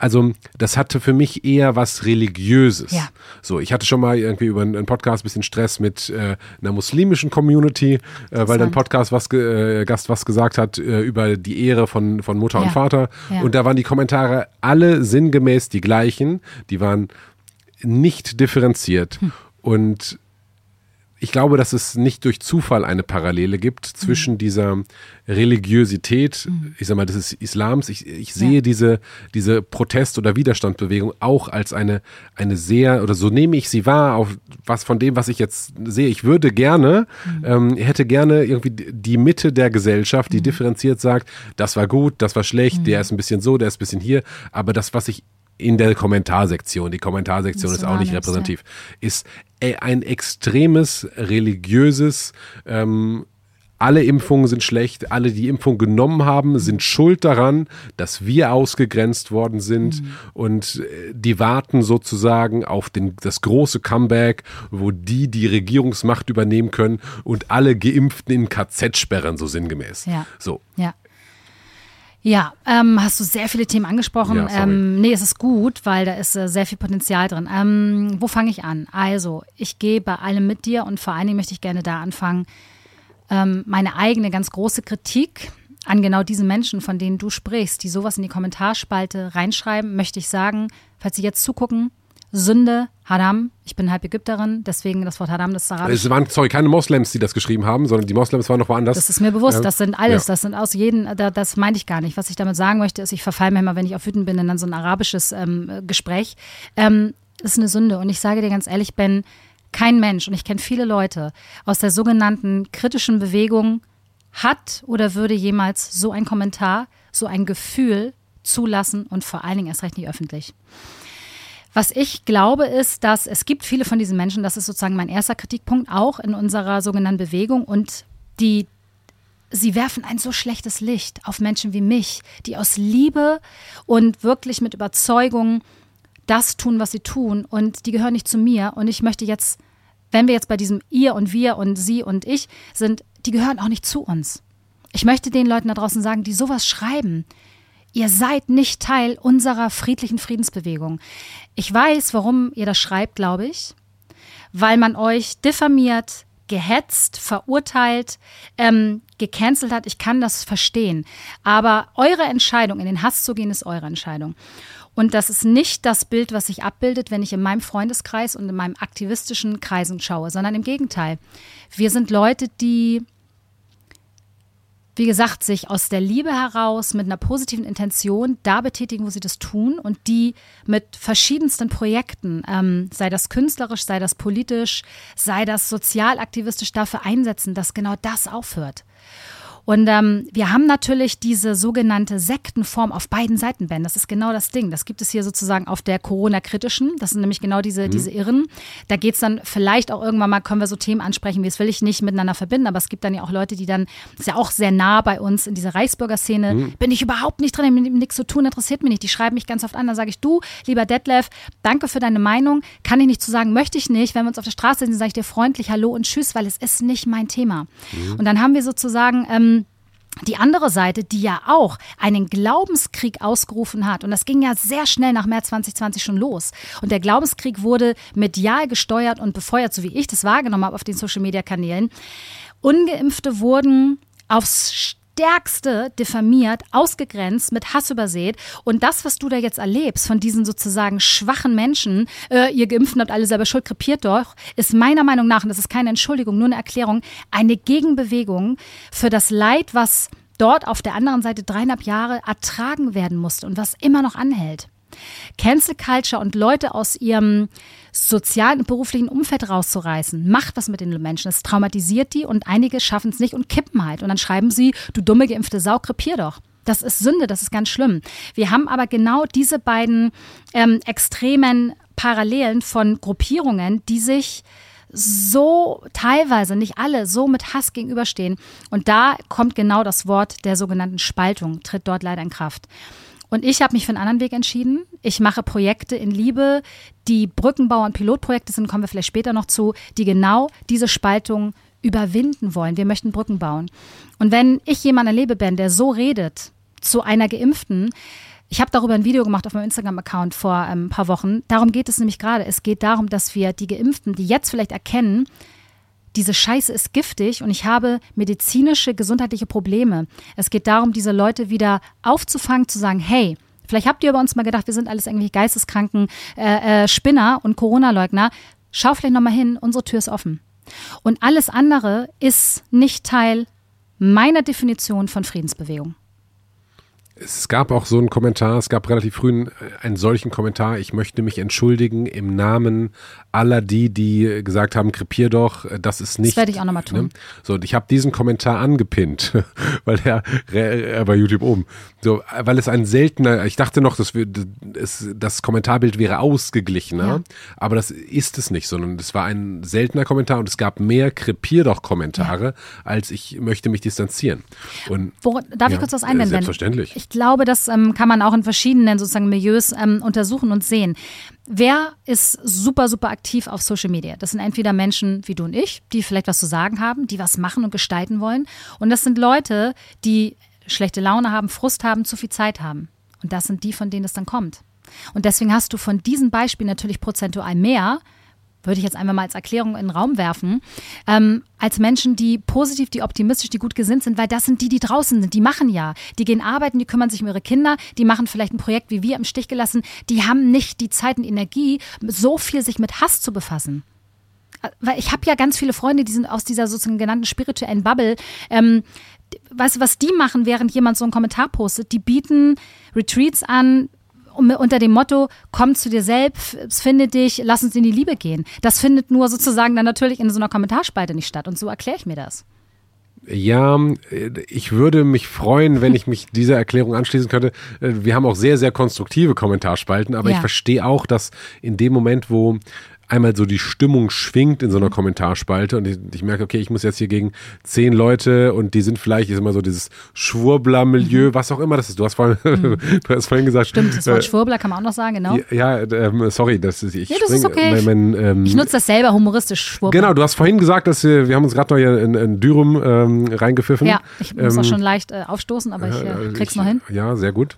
also das hatte für mich eher was Religiöses. Ja. So, ich hatte schon mal irgendwie über einen Podcast ein bisschen Stress mit äh, einer muslimischen Community, äh, weil ein Podcast was äh, Gast was gesagt hat äh, über die Ehre von, von Mutter ja. und Vater. Ja. Und da waren die Kommentare alle sinngemäß die gleichen. Die waren nicht differenziert. Hm. Und ich glaube, dass es nicht durch Zufall eine Parallele gibt zwischen mhm. dieser Religiosität, mhm. ich sag mal, des Islams. Ich, ich sehe ja. diese, diese Protest- oder Widerstandsbewegung auch als eine, eine sehr, oder so nehme ich sie wahr, auf was von dem, was ich jetzt sehe. Ich würde gerne, mhm. ähm, hätte gerne irgendwie die Mitte der Gesellschaft, die mhm. differenziert sagt, das war gut, das war schlecht, der mhm. ist ein bisschen so, der ist ein bisschen hier. Aber das, was ich in der Kommentarsektion, die Kommentarsektion ist auch nicht repräsentativ, ja. ist äh, ein extremes religiöses ähm, alle Impfungen sind schlecht, alle, die Impfung genommen haben, sind schuld daran, dass wir ausgegrenzt worden sind mhm. und äh, die warten sozusagen auf den, das große Comeback, wo die die Regierungsmacht übernehmen können und alle Geimpften in KZ sperren, so sinngemäß. Ja. So. Ja. Ja, ähm, hast du sehr viele Themen angesprochen. Ja, ähm, nee, es ist gut, weil da ist äh, sehr viel Potenzial drin. Ähm, wo fange ich an? Also, ich gehe bei allem mit dir und vor allen Dingen möchte ich gerne da anfangen. Ähm, meine eigene ganz große Kritik an genau diese Menschen, von denen du sprichst, die sowas in die Kommentarspalte reinschreiben, möchte ich sagen, falls sie jetzt zugucken, Sünde, Haram. Ich bin halb Ägypterin, deswegen das Wort Haram, das ist arabisch. Es waren, sorry, keine Moslems, die das geschrieben haben, sondern die Moslems waren noch woanders. Das ist mir bewusst, das sind alles, ja. das sind aus jedem, das meinte ich gar nicht. Was ich damit sagen möchte, ist, ich verfalle mir immer, wenn ich auf wütend bin, in dann so ein arabisches ähm, Gespräch. Ähm, das ist eine Sünde und ich sage dir ganz ehrlich, Ben, kein Mensch, und ich kenne viele Leute aus der sogenannten kritischen Bewegung, hat oder würde jemals so ein Kommentar, so ein Gefühl zulassen und vor allen Dingen erst recht nicht öffentlich. Was ich glaube, ist, dass es gibt viele von diesen Menschen, das ist sozusagen mein erster Kritikpunkt, auch in unserer sogenannten Bewegung und die sie werfen ein so schlechtes Licht auf Menschen wie mich, die aus Liebe und wirklich mit Überzeugung das tun, was sie tun. Und die gehören nicht zu mir. Und ich möchte jetzt, wenn wir jetzt bei diesem ihr und wir und sie und ich sind, die gehören auch nicht zu uns. Ich möchte den Leuten da draußen sagen, die sowas schreiben, ihr seid nicht Teil unserer friedlichen Friedensbewegung. Ich weiß, warum ihr das schreibt, glaube ich, weil man euch diffamiert, gehetzt, verurteilt, ähm, gecancelt hat. Ich kann das verstehen. Aber eure Entscheidung, in den Hass zu gehen, ist eure Entscheidung. Und das ist nicht das Bild, was sich abbildet, wenn ich in meinem Freundeskreis und in meinem aktivistischen Kreisen schaue, sondern im Gegenteil. Wir sind Leute, die wie gesagt, sich aus der Liebe heraus mit einer positiven Intention da betätigen, wo sie das tun und die mit verschiedensten Projekten, ähm, sei das künstlerisch, sei das politisch, sei das sozialaktivistisch dafür einsetzen, dass genau das aufhört. Und ähm, wir haben natürlich diese sogenannte Sektenform auf beiden Seiten, Ben. Das ist genau das Ding. Das gibt es hier sozusagen auf der Corona-kritischen. Das sind nämlich genau diese, mhm. diese Irren. Da geht es dann vielleicht auch irgendwann mal, können wir so Themen ansprechen, wie es will ich nicht miteinander verbinden, aber es gibt dann ja auch Leute, die dann, das ist ja auch sehr nah bei uns in dieser Reichsbürger-Szene, mhm. bin ich überhaupt nicht drin, mit nichts zu tun, interessiert mich nicht. Die schreiben mich ganz oft an, dann sage ich, du, lieber Detlef, danke für deine Meinung, kann ich nicht zu sagen, möchte ich nicht. Wenn wir uns auf der Straße sehen, sage ich dir freundlich Hallo und Tschüss, weil es ist nicht mein Thema. Mhm. Und dann haben wir sozusagen ähm, die andere Seite, die ja auch einen Glaubenskrieg ausgerufen hat, und das ging ja sehr schnell nach März 2020 schon los. Und der Glaubenskrieg wurde medial gesteuert und befeuert, so wie ich das wahrgenommen habe auf den Social-Media-Kanälen. Ungeimpfte wurden aufs Stärkste diffamiert, ausgegrenzt, mit Hass übersät. Und das, was du da jetzt erlebst von diesen sozusagen schwachen Menschen, äh, ihr Geimpften habt alle selber Schuld, krepiert doch, ist meiner Meinung nach, und das ist keine Entschuldigung, nur eine Erklärung, eine Gegenbewegung für das Leid, was dort auf der anderen Seite dreieinhalb Jahre ertragen werden musste und was immer noch anhält. Cancel Culture und Leute aus ihrem sozialen und beruflichen Umfeld rauszureißen, macht was mit den Menschen. Es traumatisiert die und einige schaffen es nicht und kippen halt. Und dann schreiben sie, du dumme geimpfte Sau, krepier doch. Das ist Sünde, das ist ganz schlimm. Wir haben aber genau diese beiden ähm, extremen Parallelen von Gruppierungen, die sich so teilweise, nicht alle, so mit Hass gegenüberstehen. Und da kommt genau das Wort der sogenannten Spaltung, tritt dort leider in Kraft. Und ich habe mich für einen anderen Weg entschieden. Ich mache Projekte in Liebe, die Brückenbau- und Pilotprojekte sind, kommen wir vielleicht später noch zu, die genau diese Spaltung überwinden wollen. Wir möchten Brücken bauen. Und wenn ich jemanden erlebe, Ben, der so redet zu einer Geimpften, ich habe darüber ein Video gemacht auf meinem Instagram-Account vor ähm, ein paar Wochen. Darum geht es nämlich gerade. Es geht darum, dass wir die Geimpften, die jetzt vielleicht erkennen, diese Scheiße ist giftig und ich habe medizinische, gesundheitliche Probleme. Es geht darum, diese Leute wieder aufzufangen, zu sagen, hey, vielleicht habt ihr über uns mal gedacht, wir sind alles irgendwie geisteskranken äh, äh, Spinner und Corona-Leugner. Schau vielleicht nochmal hin, unsere Tür ist offen. Und alles andere ist nicht Teil meiner Definition von Friedensbewegung. Es gab auch so einen Kommentar, es gab relativ früh einen, solchen Kommentar, ich möchte mich entschuldigen im Namen aller die, die gesagt haben, krepier doch, das ist nicht. Das werde ich auch nochmal tun. Ne? So, und ich habe diesen Kommentar angepinnt, [laughs] weil er, er bei YouTube oben, so, weil es ein seltener, ich dachte noch, das, das, das Kommentarbild wäre ausgeglichener, ja. aber das ist es nicht, sondern es war ein seltener Kommentar und es gab mehr krepier doch Kommentare, ja. als ich möchte mich distanzieren. Und, Wo, darf ja, ich kurz was einwenden? Selbstverständlich. Ich glaube, das ähm, kann man auch in verschiedenen sozusagen Milieus ähm, untersuchen und sehen. Wer ist super, super aktiv auf Social Media? Das sind entweder Menschen wie du und ich, die vielleicht was zu sagen haben, die was machen und gestalten wollen. Und das sind Leute, die schlechte Laune haben, Frust haben, zu viel Zeit haben. Und das sind die, von denen es dann kommt. Und deswegen hast du von diesen Beispielen natürlich prozentual mehr, würde ich jetzt einfach mal als Erklärung in den Raum werfen, ähm, als Menschen, die positiv, die optimistisch, die gut gesinnt sind, weil das sind die, die draußen sind. Die machen ja. Die gehen arbeiten, die kümmern sich um ihre Kinder, die machen vielleicht ein Projekt wie wir im Stich gelassen. Die haben nicht die Zeit und Energie, so viel sich mit Hass zu befassen. Weil ich habe ja ganz viele Freunde, die sind aus dieser sozusagen genannten spirituellen Bubble. Ähm, weißt du, was die machen, während jemand so einen Kommentar postet? Die bieten Retreats an, unter dem Motto, komm zu dir selbst, finde dich, lass uns in die Liebe gehen. Das findet nur sozusagen dann natürlich in so einer Kommentarspalte nicht statt. Und so erkläre ich mir das. Ja, ich würde mich freuen, wenn ich mich dieser Erklärung anschließen könnte. Wir haben auch sehr, sehr konstruktive Kommentarspalten, aber ja. ich verstehe auch, dass in dem Moment, wo einmal so die Stimmung schwingt in so einer Kommentarspalte und ich, ich merke, okay, ich muss jetzt hier gegen zehn Leute und die sind vielleicht, ist immer so dieses Schwurbler-Milieu, mhm. was auch immer das ist. Du hast vorhin, mhm. [laughs] du hast vorhin gesagt. Stimmt, das Wort äh, Schwurbler kann man auch noch sagen, genau. Ja, ähm, sorry, das ist, ich ja, das ist okay. Mein, mein, ähm, ich nutze das selber humoristisch, Schwurbler. Genau, du hast vorhin gesagt, dass wir, wir haben uns gerade noch hier in, in Dürum ähm, reingepfiffen. Ja, ich muss ähm, auch schon leicht äh, aufstoßen, aber ich äh, krieg's ich, noch hin. Ja, sehr gut.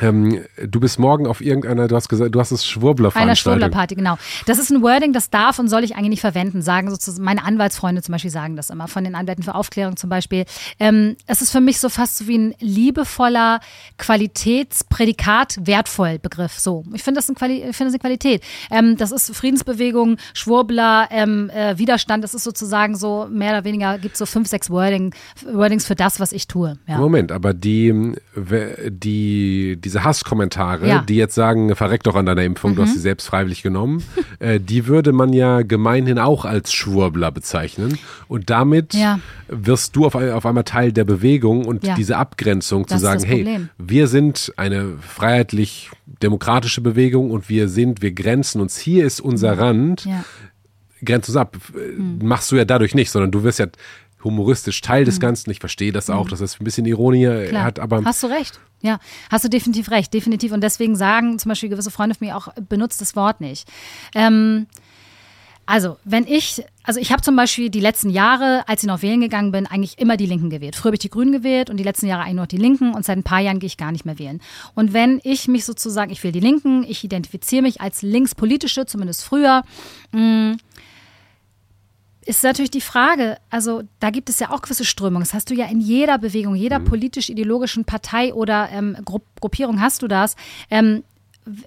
Ähm, du bist morgen auf irgendeiner, du hast gesagt, du hast es Schwurbler Einer Schwurblerparty, genau. Das ist ein Wording, das darf und soll ich eigentlich nicht verwenden. Sagen sozusagen, meine Anwaltsfreunde zum Beispiel sagen das immer, von den Anwälten für Aufklärung zum Beispiel. Ähm, es ist für mich so fast so wie ein liebevoller Qualitätsprädikat wertvoll Begriff. So, ich finde das, ein Quali ich finde das eine Qualität. Ähm, das ist Friedensbewegung, Schwurbler, ähm, äh, Widerstand. Das ist sozusagen so mehr oder weniger gibt so fünf, sechs Wording, Wordings für das, was ich tue. Ja. Moment, aber die, die diese Hasskommentare, ja. die jetzt sagen, verreck doch an deiner Impfung, mhm. du hast mhm. sie selbst freiwillig genommen, äh, die würde man ja gemeinhin auch als Schwurbler bezeichnen. Und damit ja. wirst du auf, auf, einmal Teil der Bewegung und ja. diese Abgrenzung das zu sagen, hey, wir sind eine freiheitlich-demokratische Bewegung und wir sind, wir grenzen uns, hier ist unser mhm. Rand. Grenzt uns ab. Mhm. Machst du ja dadurch nicht, sondern du wirst ja humoristisch Teil des mhm. Ganzen. Ich verstehe das auch, mhm. dass das ein bisschen Ironie Klar. hat, aber. Hast du recht. Ja, hast du definitiv recht, definitiv. Und deswegen sagen zum Beispiel gewisse Freunde von mir auch, benutzt das Wort nicht. Ähm, also, wenn ich, also ich habe zum Beispiel die letzten Jahre, als ich noch wählen gegangen bin, eigentlich immer die Linken gewählt. Früher habe ich die Grünen gewählt und die letzten Jahre eigentlich nur die Linken und seit ein paar Jahren gehe ich gar nicht mehr wählen. Und wenn ich mich sozusagen, ich wähle die Linken, ich identifiziere mich als linkspolitische, zumindest früher, mh, mm, ist natürlich die Frage, also da gibt es ja auch gewisse Strömungen. Das hast du ja in jeder Bewegung, jeder mhm. politisch-ideologischen Partei oder ähm, Gru Gruppierung hast du das. Ähm,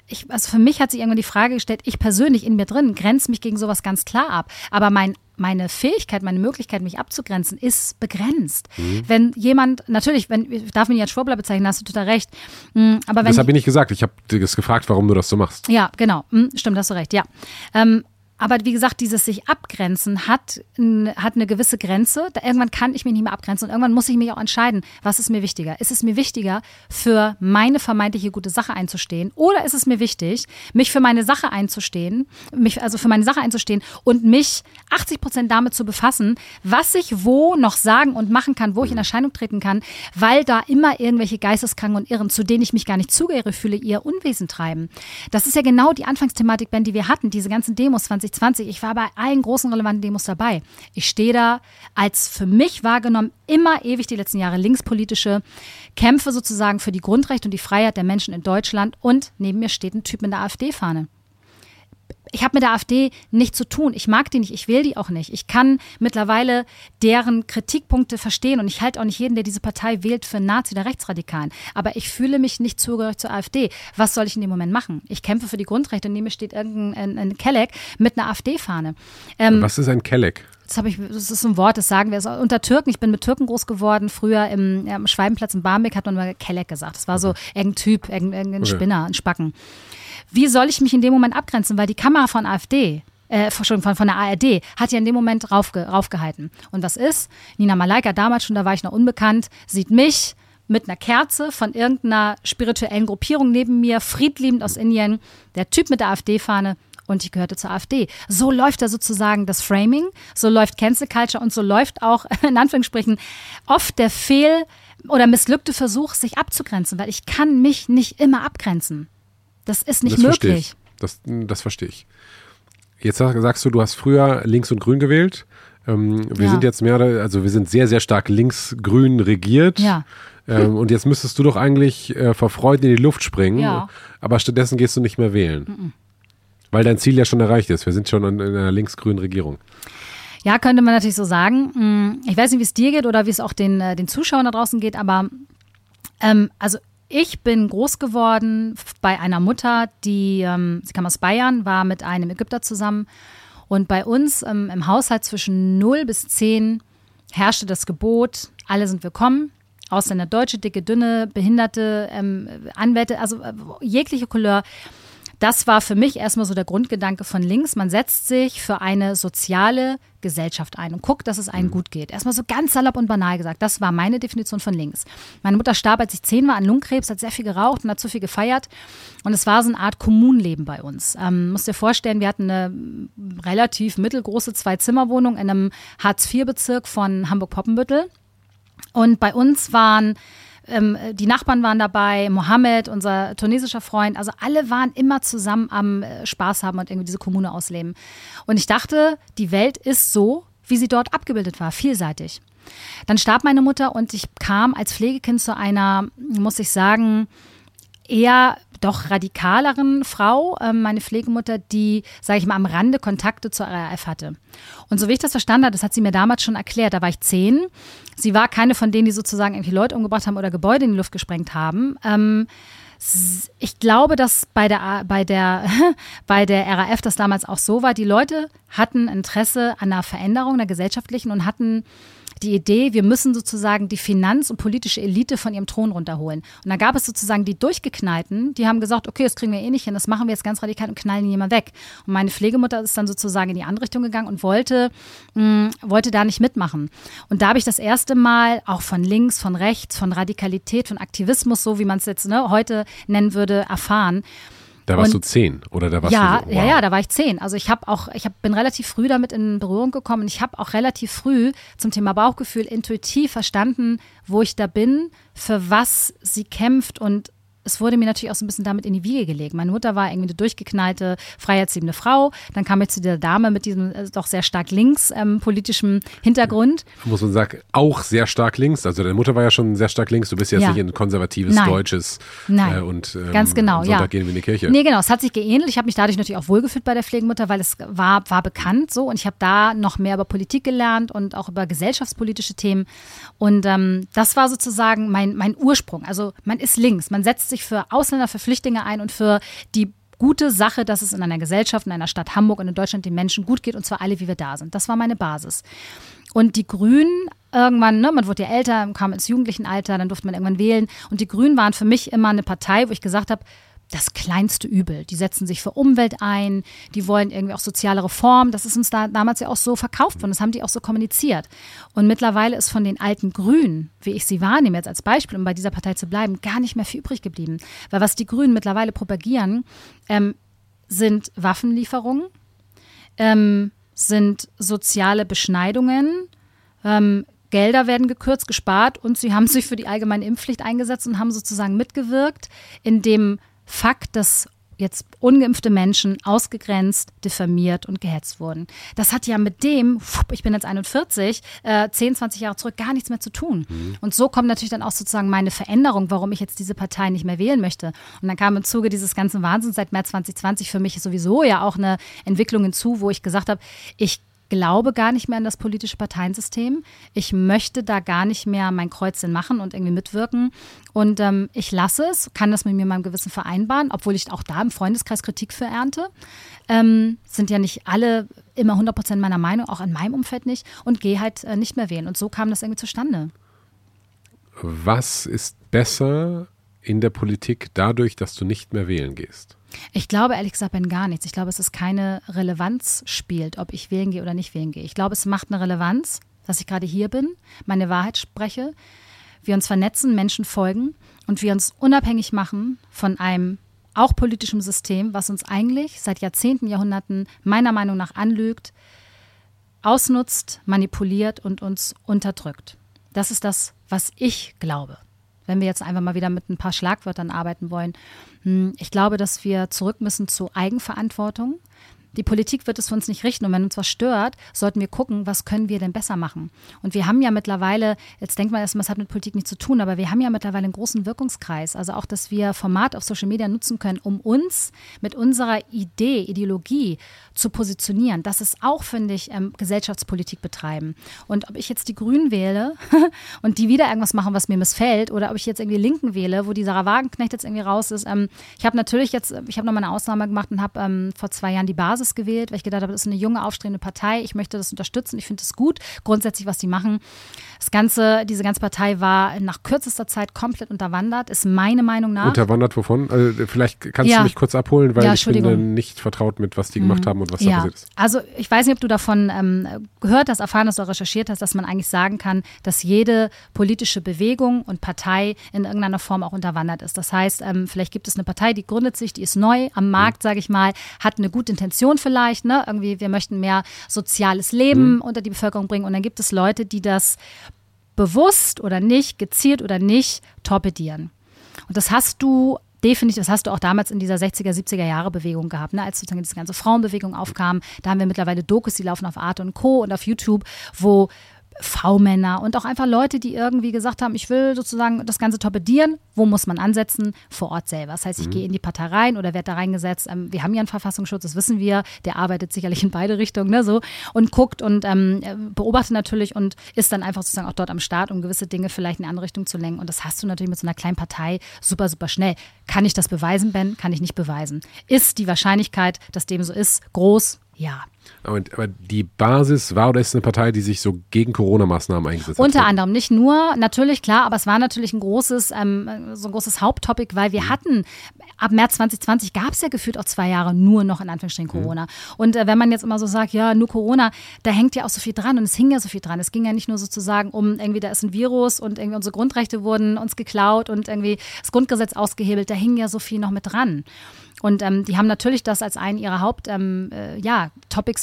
ich, also für mich hat sich irgendwann die Frage gestellt, ich persönlich in mir drin grenze mich gegen sowas ganz klar ab. Aber mein, meine Fähigkeit, meine Möglichkeit, mich abzugrenzen, ist begrenzt. Mhm. Wenn jemand, natürlich, wenn, ich darf mich nicht als Schwurbler bezeichnen, hast du total recht. Mhm, aber wenn das habe ich nicht gesagt. Ich habe das gefragt, warum du das so machst. Ja, genau. Mhm, stimmt, hast du recht, ja. Ähm, aber wie gesagt, dieses sich abgrenzen hat, hat eine gewisse Grenze. Irgendwann kann ich mich nicht mehr abgrenzen und irgendwann muss ich mich auch entscheiden, was ist mir wichtiger. Ist es mir wichtiger, für meine vermeintliche gute Sache einzustehen oder ist es mir wichtig, mich für meine Sache einzustehen, mich also für meine Sache einzustehen und mich 80 Prozent damit zu befassen, was ich wo noch sagen und machen kann, wo ich in Erscheinung treten kann, weil da immer irgendwelche Geisteskranken und Irren, zu denen ich mich gar nicht zugehöre fühle, ihr Unwesen treiben. Das ist ja genau die Anfangsthematik, Ben, die wir hatten, diese ganzen Demos 20 2020. Ich war bei allen großen relevanten Demos dabei. Ich stehe da als für mich wahrgenommen immer ewig die letzten Jahre linkspolitische Kämpfe sozusagen für die Grundrechte und die Freiheit der Menschen in Deutschland und neben mir steht ein Typ mit der AfD-Fahne ich habe mit der AfD nichts zu tun. Ich mag die nicht, ich will die auch nicht. Ich kann mittlerweile deren Kritikpunkte verstehen und ich halte auch nicht jeden, der diese Partei wählt, für Nazi oder Rechtsradikalen. Aber ich fühle mich nicht zugehörig zur AfD. Was soll ich in dem Moment machen? Ich kämpfe für die Grundrechte und neben mir steht irgendein ein, ein Kelleck mit einer AfD-Fahne. Ähm, Was ist ein Kelleck? Das, ich, das ist ein Wort, das sagen wir. Das unter Türken, ich bin mit Türken groß geworden. Früher im, ja, im Schweibenplatz in Barmbek hat man mal Kelleck gesagt. Das war so irgendein Typ, irgendein Spinner, ein Spacken wie soll ich mich in dem Moment abgrenzen? Weil die Kamera von AfD, äh, von, von der ARD, hat ja in dem Moment raufge, raufgehalten. Und was ist? Nina Malaika, damals schon, da war ich noch unbekannt, sieht mich mit einer Kerze von irgendeiner spirituellen Gruppierung neben mir, friedliebend aus Indien, der Typ mit der AfD-Fahne und ich gehörte zur AfD. So läuft da sozusagen das Framing, so läuft Cancel Culture und so läuft auch, [laughs] in Anführungsstrichen, oft der fehl- oder missglückte Versuch, sich abzugrenzen, weil ich kann mich nicht immer abgrenzen. Das ist nicht das möglich. Das, das verstehe ich. Jetzt sagst du, du hast früher links und grün gewählt. Ähm, wir ja. sind jetzt mehr, also wir sind sehr, sehr stark links-grün regiert. Ja. Ähm, und jetzt müsstest du doch eigentlich äh, vor Freude in die Luft springen. Ja. Aber stattdessen gehst du nicht mehr wählen. Mhm. Weil dein Ziel ja schon erreicht ist. Wir sind schon in einer links-grünen Regierung. Ja, könnte man natürlich so sagen. Hm, ich weiß nicht, wie es dir geht oder wie es auch den, äh, den Zuschauern da draußen geht, aber ähm, also ich bin groß geworden bei einer Mutter, die, ähm, sie kam aus Bayern, war mit einem Ägypter zusammen. Und bei uns ähm, im Haushalt zwischen 0 bis 10 herrschte das Gebot, alle sind willkommen. Ausländer, Deutsche, dicke, dünne, Behinderte, ähm, Anwälte, also äh, jegliche Couleur. Das war für mich erstmal so der Grundgedanke von links. Man setzt sich für eine soziale Gesellschaft ein und guckt, dass es einem mhm. gut geht. Erstmal so ganz salopp und banal gesagt. Das war meine Definition von links. Meine Mutter starb, als ich zehn war, an Lungenkrebs, hat sehr viel geraucht und hat zu viel gefeiert. Und es war so eine Art Kommunenleben bei uns. Ähm, musst dir vorstellen, wir hatten eine relativ mittelgroße Zwei-Zimmer-Wohnung in einem Hartz-IV-Bezirk von Hamburg-Poppenbüttel. Und bei uns waren ähm, die Nachbarn waren dabei, Mohammed, unser tunesischer Freund, also alle waren immer zusammen am äh, Spaß haben und irgendwie diese Kommune ausleben. Und ich dachte, die Welt ist so, wie sie dort abgebildet war, vielseitig. Dann starb meine Mutter und ich kam als Pflegekind zu einer, muss ich sagen, eher doch radikaleren Frau, äh, meine Pflegemutter, die, sage ich mal, am Rande Kontakte zur RAF hatte. Und so wie ich das verstanden habe, das hat sie mir damals schon erklärt, da war ich zehn. Sie war keine von denen, die sozusagen irgendwie Leute umgebracht haben oder Gebäude in die Luft gesprengt haben. Ähm, ich glaube, dass bei der, bei, der, [laughs] bei der RAF das damals auch so war. Die Leute hatten Interesse an einer Veränderung, einer gesellschaftlichen und hatten die Idee, wir müssen sozusagen die Finanz- und politische Elite von ihrem Thron runterholen. Und da gab es sozusagen die Durchgeknallten, die haben gesagt, okay, das kriegen wir eh nicht hin, das machen wir jetzt ganz radikal und knallen jemand weg. Und meine Pflegemutter ist dann sozusagen in die andere Richtung gegangen und wollte, mh, mm, wollte da nicht mitmachen. Und da habe ich das erste Mal auch von links, von rechts, von Radikalität, von Aktivismus, so wie man es jetzt ne, heute nennen würde, erfahren. Da warst und, du zehn oder da warst ja, du so, wow. Ja, ja, da war ich zehn. Also ich habe auch, ich hab, bin relativ früh damit in Berührung gekommen und ich habe auch relativ früh zum Thema Bauchgefühl intuitiv verstanden, wo ich da bin, für was sie kämpft und es wurde mir natürlich auch so ein bisschen damit in die Wiege gelegt. Meine Mutter war irgendwie eine durchgeknallte, freiheitsliebende Frau. Dann kam ich zu der Dame mit diesem äh, doch sehr stark links ähm, politischen Hintergrund. Muss man sagen, auch sehr stark links. Also deine Mutter war ja schon sehr stark links. Du bist jetzt ja. nicht ein konservatives Nein. deutsches Nein. Äh, und ähm, ganz genau. Sonntag ja. gehen wir in die Kirche. Nee, genau. Es hat sich geähnelt. Ich habe mich dadurch natürlich auch wohlgefühlt bei der Pflegemutter, weil es war, war bekannt so und ich habe da noch mehr über Politik gelernt und auch über gesellschaftspolitische Themen. Und ähm, das war sozusagen mein, mein Ursprung. Also man ist links, man setzt sich für Ausländer, für Flüchtlinge ein und für die gute Sache, dass es in einer Gesellschaft, in einer Stadt Hamburg und in Deutschland den Menschen gut geht und zwar alle, wie wir da sind. Das war meine Basis. Und die Grünen irgendwann, ne, man wurde ja älter, kam ins Jugendlichenalter, dann durfte man irgendwann wählen. Und die Grünen waren für mich immer eine Partei, wo ich gesagt habe, das kleinste Übel. Die setzen sich für Umwelt ein, die wollen irgendwie auch soziale Reform. Das ist uns da damals ja auch so verkauft worden, das haben die auch so kommuniziert. Und mittlerweile ist von den alten Grünen, wie ich sie wahrnehme jetzt als Beispiel, um bei dieser Partei zu bleiben, gar nicht mehr viel übrig geblieben. Weil was die Grünen mittlerweile propagieren, ähm, sind Waffenlieferungen, ähm, sind soziale Beschneidungen, ähm, Gelder werden gekürzt, gespart und sie haben sich für die allgemeine Impfpflicht eingesetzt und haben sozusagen mitgewirkt, indem Fakt, dass jetzt ungeimpfte Menschen ausgegrenzt, diffamiert und gehetzt wurden. Das hat ja mit dem, ich bin jetzt 41, äh, 10, 20 Jahre zurück, gar nichts mehr zu tun. Mhm. Und so kommt natürlich dann auch sozusagen meine Veränderung, warum ich jetzt diese Partei nicht mehr wählen möchte. Und dann kam im Zuge dieses ganzen Wahnsinns seit März 2020 für mich sowieso ja auch eine Entwicklung hinzu, wo ich gesagt habe, ich glaube gar nicht mehr an das politische Parteiensystem. Ich möchte da gar nicht mehr mein Kreuzchen machen und irgendwie mitwirken. Und ähm, ich lasse es, kann das mit mir in meinem Gewissen vereinbaren, obwohl ich auch da im Freundeskreis Kritik für ernte. Ähm, sind ja nicht alle immer 100 Prozent meiner Meinung, auch in meinem Umfeld nicht. Und gehe halt äh, nicht mehr wählen. Und so kam das irgendwie zustande. Was ist besser in der Politik dadurch, dass du nicht mehr wählen gehst? Ich glaube ehrlich gesagt an gar nichts. Ich glaube, es keine Relevanz spielt, ob ich wählen gehe oder nicht wählen gehe. Ich glaube, es macht eine Relevanz, dass ich gerade hier bin, meine Wahrheit spreche, wir uns vernetzen, Menschen folgen und wir uns unabhängig machen von einem auch politischen System, was uns eigentlich seit Jahrzehnten, Jahrhunderten meiner Meinung nach anlügt, ausnutzt, manipuliert und uns unterdrückt. Das ist das, was ich glaube wenn wir jetzt einfach mal wieder mit ein paar Schlagwörtern arbeiten wollen. Hm, ich glaube, dass wir zurück müssen zu Eigenverantwortung. Die Politik wird es für uns nicht richten. Und wenn uns was stört, sollten wir gucken, was können wir denn besser machen. Und wir haben ja mittlerweile, jetzt denkt man erstmal, es hat mit Politik nichts zu tun, aber wir haben ja mittlerweile einen großen Wirkungskreis. Also auch, dass wir Format auf Social Media nutzen können, um uns mit unserer Idee, Ideologie zu positionieren. Das ist auch, finde ich, ähm, Gesellschaftspolitik betreiben. Und ob ich jetzt die Grünen wähle [laughs] und die wieder irgendwas machen, was mir missfällt, oder ob ich jetzt irgendwie Linken wähle, wo die Sarah Wagenknecht jetzt irgendwie raus ist. Ähm, ich habe natürlich jetzt, ich habe nochmal eine Ausnahme gemacht und habe ähm, vor zwei Jahren die Basis Basis gewählt, weil ich gedacht habe, das ist eine junge, aufstrebende Partei. Ich möchte das unterstützen. Ich finde es gut, grundsätzlich, was die machen. Das Ganze, diese ganze Partei war nach kürzester Zeit komplett unterwandert, ist meine Meinung nach. Unterwandert wovon? Also vielleicht kannst ja. du mich kurz abholen, weil ja, ich bin nicht vertraut mit, was die gemacht mhm. haben und was ja. da passiert ist. Also ich weiß nicht, ob du davon ähm, gehört hast, erfahren hast oder recherchiert hast, dass man eigentlich sagen kann, dass jede politische Bewegung und Partei in irgendeiner Form auch unterwandert ist. Das heißt, ähm, vielleicht gibt es eine Partei, die gründet sich, die ist neu am Markt, mhm. sage ich mal, hat eine gute Intention vielleicht, ne? Irgendwie, wir möchten mehr soziales Leben mhm. unter die Bevölkerung bringen. Und dann gibt es Leute, die das bewusst oder nicht, gezielt oder nicht torpedieren. Und das hast du definitiv, das hast du auch damals in dieser 60er, 70er Jahre Bewegung gehabt, ne? als sozusagen diese ganze Frauenbewegung aufkam. Da haben wir mittlerweile Dokus, die laufen auf Art und Co. und auf YouTube, wo V-Männer und auch einfach Leute, die irgendwie gesagt haben, ich will sozusagen das Ganze torpedieren. Wo muss man ansetzen? Vor Ort selber. Das heißt, ich mhm. gehe in die Partei rein oder werde da reingesetzt. Ähm, wir haben ja einen Verfassungsschutz, das wissen wir. Der arbeitet sicherlich in beide Richtungen, ne, so. Und guckt und ähm, beobachtet natürlich und ist dann einfach sozusagen auch dort am Start, um gewisse Dinge vielleicht in eine andere Richtung zu lenken. Und das hast du natürlich mit so einer kleinen Partei super, super schnell. Kann ich das beweisen, Ben? Kann ich nicht beweisen. Ist die Wahrscheinlichkeit, dass dem so ist, groß? Ja. Aber, aber, die Basis war oder ist eine Partei, die sich so gegen Corona-Maßnahmen eingesetzt hat? Unter anderem, nicht nur, natürlich, klar, aber es war natürlich ein großes, ähm, so ein großes Haupttopic, weil wir mhm. hatten, ab März 2020 gab es ja gefühlt auch zwei Jahre nur noch in Anführungsstrichen mhm. Corona. Mhm. Und äh, wenn man jetzt immer so sagt, ja, nur Corona, da hängt ja auch so viel dran und es hing ja so viel dran. Es ging ja nicht nur sozusagen um irgendwie, da ist ein Virus und irgendwie unsere Grundrechte wurden uns geklaut und irgendwie das Grundgesetz ausgehebelt, da hing ja so viel noch mit dran. Und ähm, die haben natürlich das als einen ihrer Haupt, ähm, äh, ja,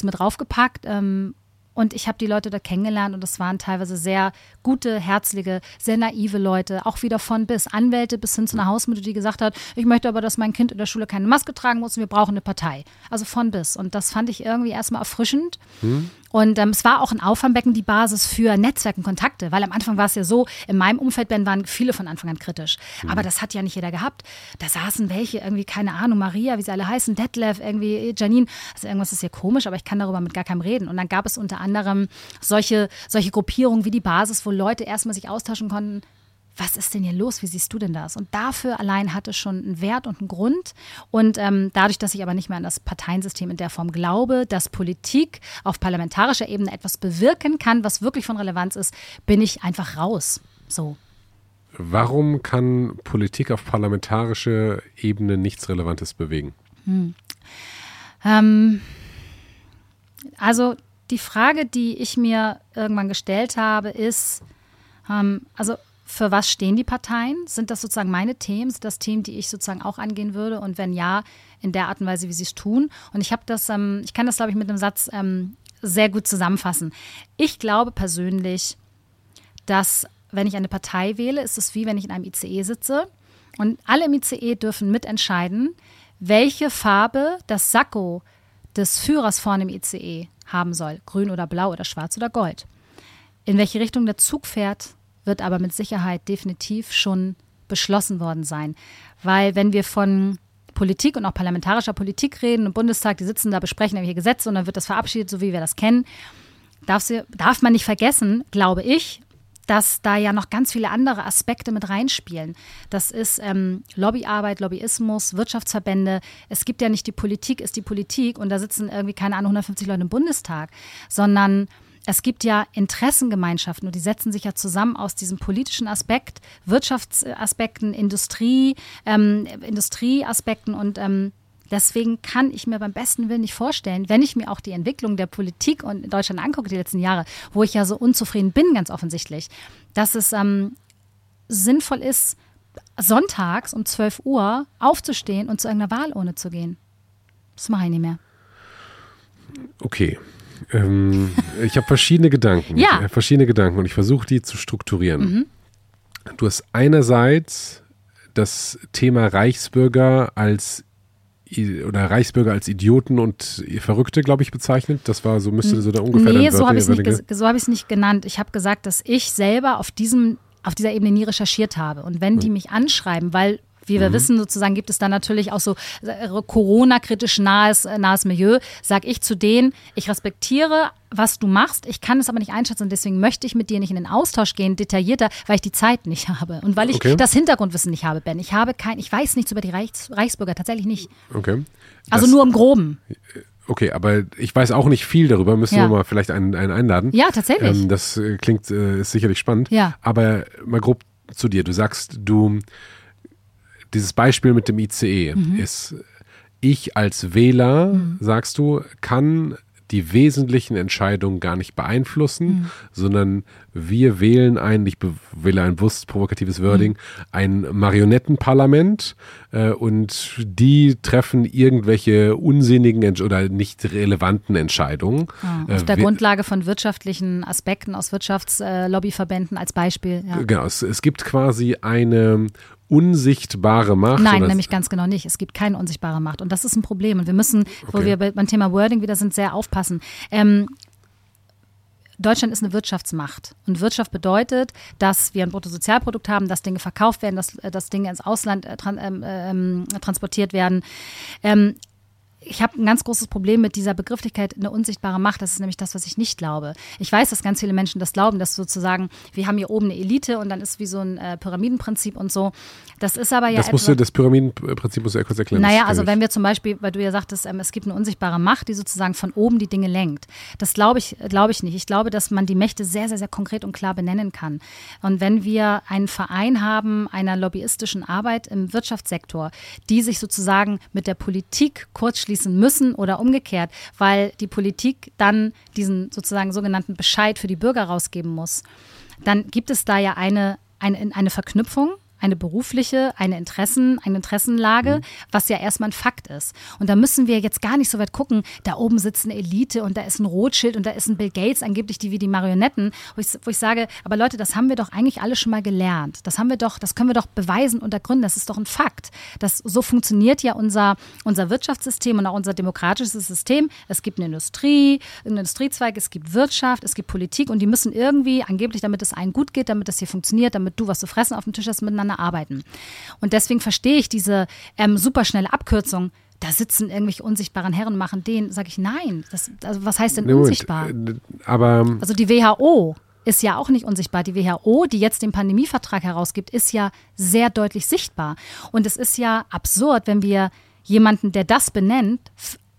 mit draufgepackt. Ähm, und ich habe die Leute da kennengelernt und es waren teilweise sehr gute, herzliche, sehr naive Leute, auch wieder von bis Anwälte bis hin zu einer Hausmutter, die gesagt hat, ich möchte aber, dass mein Kind in der Schule keine Maske tragen muss und wir brauchen eine Partei. Also von bis. Und das fand ich irgendwie erstmal erfrischend. Hm. Und ähm, es war auch ein Auffangbecken die Basis für Netzwerken, Kontakte, weil am Anfang war es ja so, in meinem Umfeld Ben, waren viele von Anfang an kritisch. Mhm. Aber das hat ja nicht jeder gehabt. Da saßen welche, irgendwie, keine Ahnung, Maria, wie sie alle heißen, Detlef, irgendwie Janine. Also irgendwas ist hier komisch, aber ich kann darüber mit gar keinem reden. Und dann gab es unter anderem solche, solche Gruppierungen wie die Basis, wo Leute erstmal sich austauschen konnten, was ist denn hier los? Wie siehst du denn das? Und dafür allein hat es schon einen Wert und einen Grund. Und ähm, dadurch, dass ich aber nicht mehr an das Parteiensystem in der Form glaube, dass Politik auf parlamentarischer Ebene etwas bewirken kann, was wirklich von Relevanz ist, bin ich einfach raus. So. Warum kann Politik auf parlamentarischer Ebene nichts Relevantes bewegen? Hm. Ähm, also die Frage, die ich mir irgendwann gestellt habe, ist, ähm, also für was stehen die Parteien? Sind das sozusagen meine Themen? Sind das Themen, die ich sozusagen auch angehen würde? Und wenn ja, in der Art und Weise, wie sie es tun? Und ich habe das, ähm, ich kann das, glaube ich, mit einem Satz ähm, sehr gut zusammenfassen. Ich glaube persönlich, dass wenn ich eine Partei wähle, ist es wie wenn ich in einem ICE sitze und alle im ICE dürfen mitentscheiden, welche Farbe das Sakko des Führers vorne im ICE haben soll. Grün oder blau oder schwarz oder gold. In welche Richtung der Zug fährt, wird aber mit Sicherheit definitiv schon beschlossen worden sein. Weil wenn wir von Politik und auch parlamentarischer Politik reden, im Bundestag, die sitzen da, besprechen irgendwelche Gesetze und dann wird das verabschiedet, so wie wir das kennen, darf, darf man nicht vergessen, glaube ich, dass da ja noch ganz viele andere Aspekte mit reinspielen. Das ist ähm, Lobbyarbeit, Lobbyismus, Wirtschaftsverbände. Es gibt ja nicht die Politik, ist die Politik und da sitzen irgendwie keine Ahnung 150 Leute im Bundestag, sondern es gibt ja Interessengemeinschaften und die setzen sich ja zusammen aus diesem politischen Aspekt, Wirtschaftsaspekten, Industrie, ähm, Industrieaspekten und ähm, Deswegen kann ich mir beim besten Willen nicht vorstellen, wenn ich mir auch die Entwicklung der Politik in Deutschland angucke, die letzten Jahre, wo ich ja so unzufrieden bin, ganz offensichtlich, dass es ähm, sinnvoll ist, sonntags um 12 Uhr aufzustehen und zu irgendeiner Wahlurne zu gehen. Das mache ich nicht mehr. Okay, ähm, ich habe verschiedene Gedanken. Ja. Äh, verschiedene Gedanken und ich versuche die zu strukturieren. Mhm. Du hast einerseits das Thema Reichsbürger als oder Reichsbürger als Idioten und Verrückte, glaube ich, bezeichnet. Das war so, müsste so der ungefähr Nee, so habe ich es nicht, so hab nicht genannt. Ich habe gesagt, dass ich selber auf diesem auf dieser Ebene nie recherchiert habe. Und wenn die mich anschreiben, weil wie wir mhm. wissen, sozusagen gibt es da natürlich auch so äh, Corona-kritisch nahes, äh, nahes Milieu. Sag ich zu denen, ich respektiere, was du machst, ich kann es aber nicht einschätzen deswegen möchte ich mit dir nicht in den Austausch gehen, detaillierter, weil ich die Zeit nicht habe und weil ich okay. das Hintergrundwissen nicht habe, Ben. Ich habe kein, ich weiß nichts über die Reichs, Reichsbürger, tatsächlich nicht. Okay. Also das, nur im Groben. Okay, aber ich weiß auch nicht viel darüber. Müssen Ja. wir mal vielleicht einen, einen einladen. Ja, tatsächlich. Ähm, das äh, klingt, äh, ist sicherlich spannend. Ja. Aber mal grob zu dir. Du sagst, du, dieses Beispiel mit dem ICE Mhm. ist, ich als Wähler, sagst du, kann die wesentlichen Entscheidungen gar nicht beeinflussen, Mhm. sondern wir wählen ein, ich wähle ein bewusst provokatives Wording, Mhm. ein Marionettenparlament äh, und die treffen irgendwelche unsinnigen Entsch- oder nicht relevanten Entscheidungen. Ja, Äh, auf der wir- Grundlage von wirtschaftlichen Aspekten aus Wirtschaftslobbyverbänden als Beispiel. Ja. Genau, es, es gibt quasi eine unsichtbare Macht. Nein, nämlich ganz genau nicht. Es gibt keine unsichtbare Macht. Und das ist ein Problem. Und wir müssen, wo Okay. wir bei- beim Thema Wording wieder sind, sehr aufpassen. Ähm, Deutschland ist eine Wirtschaftsmacht. Und Wirtschaft bedeutet, dass wir ein Bruttosozialprodukt haben, dass Dinge verkauft werden, dass, äh, dass Dinge ins Ausland äh, tran ähm, ähm, transportiert werden. Ähm, ich habe ein ganz großes Problem mit dieser Begrifflichkeit eine unsichtbare Macht. Das ist nämlich das, was ich nicht glaube. Ich weiß, dass ganz viele Menschen das glauben, dass sozusagen, wir haben hier oben eine Elite und dann ist wie so ein äh, Pyramidenprinzip und so. Das ist aber ja das musst du, das Pyramidenprinzip musst du ja kurz erklären. naja, also wenn wir zum Beispiel, weil du ja sagtest, ähm, es gibt eine unsichtbare Macht, die sozusagen von oben die Dinge lenkt. Das glaube ich, glaube ich nicht. Ich glaube, dass man die Mächte sehr, sehr, sehr konkret und klar benennen kann. Und wenn wir einen Verein haben einer lobbyistischen Arbeit im Wirtschaftssektor, die sich sozusagen mit der Politik kurzschließen müssen oder umgekehrt, weil die Politik dann diesen sozusagen sogenannten Bescheid für die Bürger rausgeben muss, dann gibt es da ja eine, eine, eine Verknüpfung eine berufliche, eine Interessen, eine Interessenlage, was ja erstmal ein Fakt ist. Und da müssen wir jetzt gar nicht so weit gucken, da oben sitzt eine Elite und da ist ein Rothschild und da ist ein Bill Gates, angeblich die wie die Marionetten, wo ich, wo ich sage, aber Leute, das haben wir doch eigentlich alle schon mal gelernt. Das haben wir doch, das können wir doch beweisen und ergründen. Das ist doch ein Fakt. Das, so funktioniert ja unser, unser Wirtschaftssystem und auch unser demokratisches System. Es gibt eine Industrie, einen Industriezweig, es gibt Wirtschaft, es gibt Politik und die müssen irgendwie, angeblich, damit es allen gut geht, damit das hier funktioniert, damit du was zu fressen auf dem Tisch hast, miteinander arbeiten. Und deswegen verstehe ich diese ähm, superschnelle Abkürzung. Da sitzen irgendwelche unsichtbaren Herren machen den, sage ich nein. Das, also was heißt denn Moment, unsichtbar? äh, Aber Also die WHO ist ja auch nicht unsichtbar. Die WHO, die jetzt den Pandemievertrag herausgibt, ist ja sehr deutlich sichtbar. Und es ist ja absurd, wenn wir jemanden, der das benennt,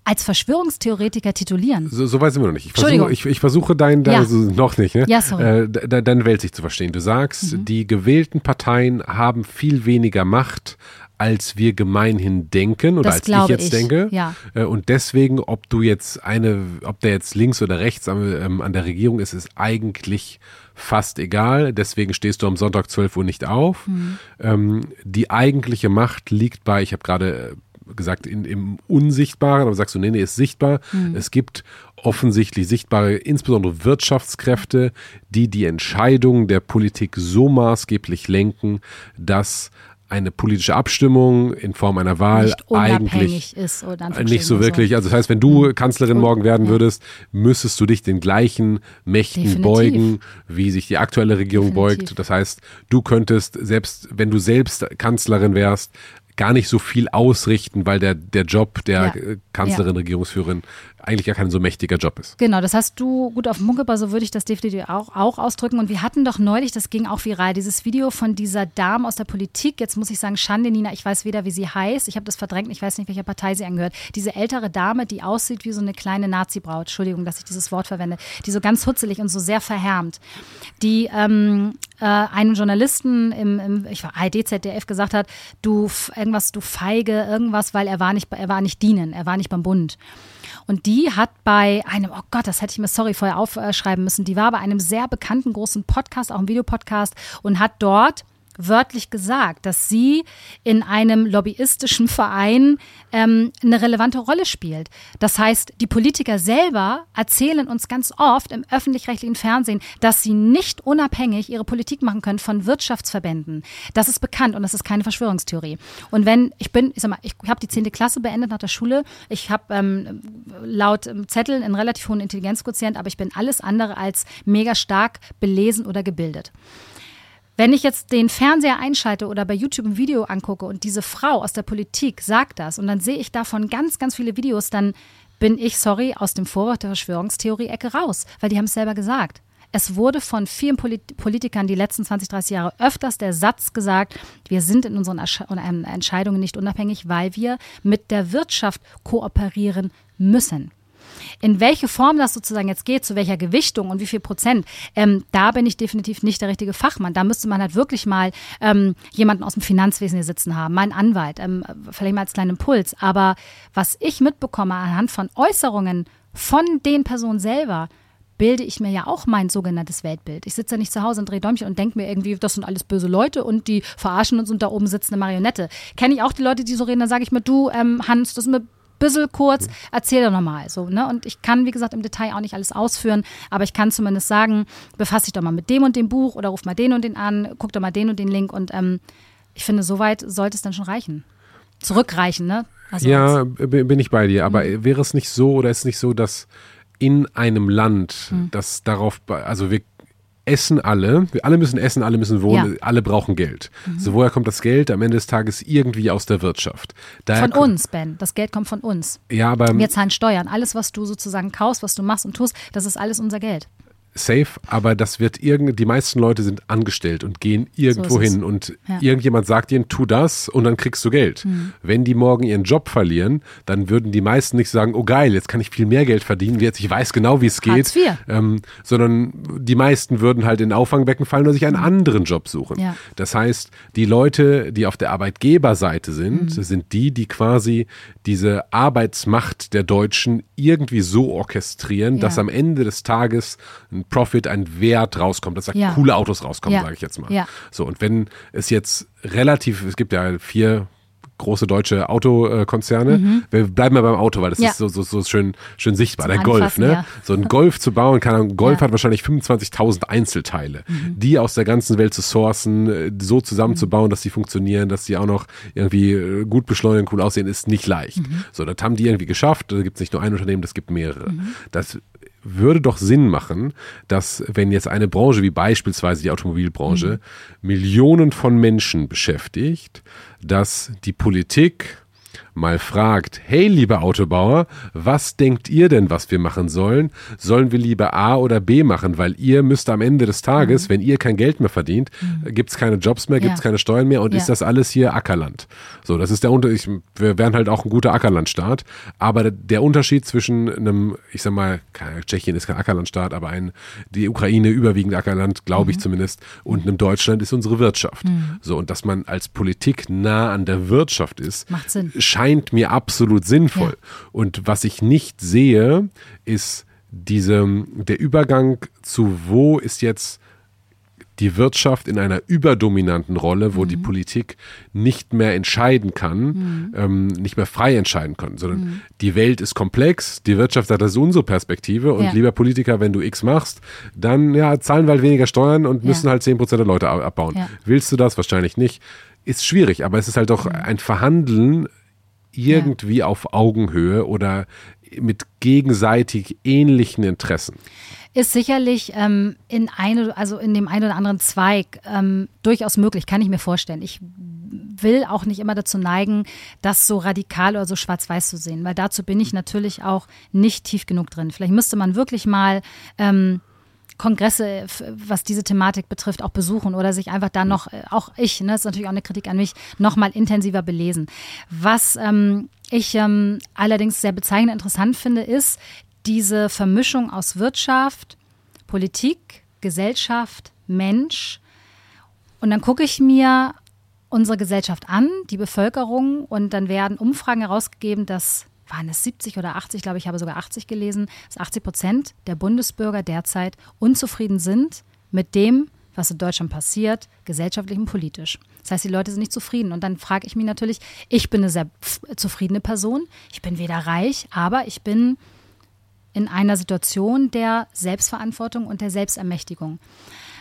als Verschwörungstheoretiker titulieren. so, so weit sind wir noch nicht. Ich versuche, ich, ich versuche dein, dein Ja. also noch nicht, ne? Ja, sorry. Mhm. Äh, de, deine Welt sich zu verstehen. Du sagst, die gewählten Parteien haben viel weniger Macht, als wir gemeinhin denken oder Das als ich jetzt ich, denke. ja. Äh, Und deswegen, ob du jetzt eine, ob der jetzt links oder rechts am, ähm, an der Regierung ist, ist eigentlich fast egal. Deswegen stehst du am Sonntag 12 Uhr nicht auf. Mhm. Ähm, die eigentliche Macht liegt bei, ich habe gerade äh, gesagt, in, im Unsichtbaren, aber sagst du, nee, nee, ist sichtbar. Es gibt offensichtlich sichtbare, insbesondere Wirtschaftskräfte, die die Entscheidungen der Politik so maßgeblich lenken, dass eine politische Abstimmung in Form einer Wahl Nicht eigentlich ist. Oder nicht so wirklich. Also das heißt, wenn Mhm. du Kanzlerin morgen werden würdest, müsstest du dich den gleichen Mächten Definitiv. beugen, wie sich die aktuelle Regierung Definitiv. beugt. Das heißt, du könntest selbst, wenn du selbst Kanzlerin wärst, gar nicht so viel ausrichten, weil der, der Job der Ja. Kanzlerin, Regierungsführerin eigentlich gar kein so mächtiger Job ist. Genau, das hast du gut auf den gebracht, so würde ich das definitiv auch, auch ausdrücken. Und wir hatten doch neulich, das ging auch viral, dieses Video von dieser Dame aus der Politik. Jetzt muss ich sagen, Schande, Nina, ich weiß weder, wie sie heißt. Ich habe das verdrängt, ich weiß nicht, welcher Partei sie angehört. Diese ältere Dame, die aussieht wie so eine kleine Nazi-Braut, Entschuldigung, dass ich dieses Wort verwende, die so ganz hutzelig und so sehr verhärmt, die ähm, äh, einem Journalisten im, im ich war ARD, ZDF gesagt hat, du irgendwas, du feige, irgendwas, weil er war nicht, er war nicht dienen, er war nicht beim Bund. Und die hat bei einem, oh Gott, das hätte ich mir, sorry, vorher aufschreiben müssen, die war bei einem sehr bekannten großen Podcast, auch ein Videopodcast, und hat dort wörtlich gesagt, dass sie in einem lobbyistischen Verein ähm, eine relevante Rolle spielt. Das heißt, die Politiker selber erzählen uns ganz oft im öffentlich-rechtlichen Fernsehen, dass sie nicht unabhängig ihre Politik machen können von Wirtschaftsverbänden. Das ist bekannt und das ist keine Verschwörungstheorie. Und wenn ich bin, ich sag mal, ich habe die 10. Klasse beendet nach der Schule, ich habe ähm, laut ähm, Zetteln einen relativ hohen Intelligenzquotient, aber ich bin alles andere als mega stark belesen oder gebildet. Wenn ich jetzt den Fernseher einschalte oder bei YouTube ein Video angucke und diese Frau aus der Politik sagt das und dann sehe ich davon ganz, ganz viele Videos, dann bin ich, sorry, aus dem Vorwort der Verschwörungstheorie-Ecke raus, weil die haben es selber gesagt. es wurde von vielen Polit Politikern die letzten 20, 30 Jahre öfters der Satz gesagt, wir sind in unseren ähm, Entscheidungen nicht unabhängig, weil wir mit der Wirtschaft kooperieren müssen. In welche Form das sozusagen jetzt geht, zu welcher Gewichtung und wie viel Prozent, ähm, da bin ich definitiv nicht der richtige Fachmann. Da müsste man halt wirklich mal ähm, jemanden aus dem Finanzwesen hier sitzen haben, meinen Anwalt, ähm, vielleicht mal als kleinen Impuls. Aber was ich mitbekomme anhand von Äußerungen von den Personen selber, bilde ich mir ja auch mein sogenanntes Weltbild. Ich sitze ja nicht zu Hause und drehe Däumchen und denke mir irgendwie, das sind alles böse Leute und die verarschen uns und da oben sitzt eine Marionette. Kenne ich auch die Leute, die so reden, dann sage ich mir, du, ähm, Hans, das ist mir bisschen kurz, erzähl doch nochmal. So, ne? Und ich kann, wie gesagt, im Detail auch nicht alles ausführen, aber ich kann zumindest sagen, befasse dich doch mal mit dem und dem Buch oder ruf mal den und den an, guck doch mal den und den Link und ähm, ich finde, soweit sollte es dann schon reichen. Zurückreichen, ne? Also ja, bin ich bei dir, aber mhm. wäre es nicht so oder ist es nicht so, dass in einem Land, mhm. das darauf, also wir essen alle, wir alle müssen essen, alle müssen wohnen, ja. alle brauchen Geld. Mhm. So, woher kommt das Geld? Am Ende des Tages irgendwie aus der Wirtschaft. Daher von uns, Ben. Das Geld kommt von uns. Ja, aber. Wir zahlen Steuern. Alles, was du sozusagen kaufst, was du machst und tust, das ist alles unser Geld safe, aber das wird irgend, die meisten Leute sind angestellt und gehen irgendwo so hin und ja. irgendjemand sagt ihnen, tu das und dann kriegst du Geld. Mhm. Wenn die morgen ihren Job verlieren, dann würden die meisten nicht sagen, oh geil, jetzt kann ich viel mehr Geld verdienen, jetzt ich weiß genau, wie es geht, ähm, sondern die meisten würden halt in Auffangbecken fallen oder sich einen mhm. anderen Job suchen. Ja. Das heißt, die Leute, die auf der Arbeitgeberseite sind, mhm. sind die, die quasi diese Arbeitsmacht der Deutschen irgendwie so orchestrieren, ja. dass am Ende des Tages ein Profit, ein Wert rauskommt, dass da ja. coole Autos rauskommen, ja. sage ich jetzt mal. So, und wenn es jetzt relativ, es gibt ja vier große deutsche Autokonzerne. Mhm. Wir bleiben mal beim Auto, weil das ja. ist so, so, so schön, schön sichtbar. Zum der Golf, ne? Ja. So ein Golf zu bauen, kann, Golf ja. hat wahrscheinlich 25.000 Einzelteile, mhm. die aus der ganzen Welt zu sourcen, äh, so zusammenzubauen, mhm. dass sie funktionieren, dass sie auch noch irgendwie äh, gut beschleunigen, cool aussehen, ist nicht leicht. Mhm. So, das haben die irgendwie geschafft. Da gibt es nicht nur ein Unternehmen, das gibt mehrere. Mhm. Das würde doch Sinn machen, dass wenn jetzt eine Branche wie beispielsweise die Automobilbranche mhm. Millionen von Menschen beschäftigt, dass die Politik mal fragt, hey liebe Autobauer, was denkt ihr denn, was wir machen sollen? Sollen wir lieber A oder B machen? Weil ihr müsst am Ende des Tages, mhm. wenn ihr kein Geld mehr verdient, mhm. gibt es keine Jobs mehr, gibt es keine Steuern mehr und ja. ist das alles hier Ackerland. So, das ist der Unterschied. Wir wären halt auch ein guter Ackerlandstaat, aber der Unterschied zwischen einem, ich sag mal, Tschechien ist kein Ackerlandstaat, aber ein, die Ukraine überwiegend Ackerland, glaube ich mhm. zumindest, und einem Deutschland ist unsere Wirtschaft. Mhm. So, und dass man als Politik nah an der Wirtschaft ist, Macht Sinn. scheint scheint mir absolut sinnvoll. Ja. Und was ich nicht sehe, ist diese, der Übergang zu wo ist jetzt die Wirtschaft in einer überdominanten Rolle, wo mhm. die Politik nicht mehr entscheiden kann, mhm. ähm, nicht mehr frei entscheiden kann, sondern mhm. die Welt ist komplex, die Wirtschaft sagt, das unsere Perspektive und ja. lieber Politiker, wenn du X machst, dann ja, zahlen wir halt weniger Steuern und ja. müssen halt 10% der Leute abbauen. Ja. Willst du das? Wahrscheinlich nicht. Ist schwierig, aber es ist halt doch mhm. ein Verhandeln irgendwie ja. auf Augenhöhe oder mit gegenseitig ähnlichen Interessen. Ist sicherlich ähm, in eine, also in dem einen oder anderen Zweig ähm, durchaus möglich, kann ich mir vorstellen. Ich will auch nicht immer dazu neigen, das so radikal oder so schwarz-weiß zu sehen, weil dazu bin ich natürlich auch nicht tief genug drin. Vielleicht müsste man wirklich mal ähm, Kongresse, was diese Thematik betrifft, auch besuchen oder sich einfach da noch, äh, auch ich, ne, das ist natürlich auch eine Kritik an mich, noch mal intensiver belesen. Was ähm, ich ähm, allerdings sehr bezeichnend interessant finde, ist diese Vermischung aus Wirtschaft, Politik, Gesellschaft, Mensch. Und dann gucke ich mir unsere Gesellschaft an, die Bevölkerung, und dann werden Umfragen herausgegeben, dass waren es 70 oder 80, glaube ich, habe sogar 80 gelesen, dass 80 Prozent der Bundesbürger derzeit unzufrieden sind mit dem, was in Deutschland passiert, gesellschaftlich und politisch. Das heißt, die Leute sind nicht zufrieden. Und dann frage ich mich natürlich, ich bin eine sehr zufriedene Person. Ich bin weder reich, aber ich bin in einer Situation der Selbstverantwortung und der Selbstermächtigung.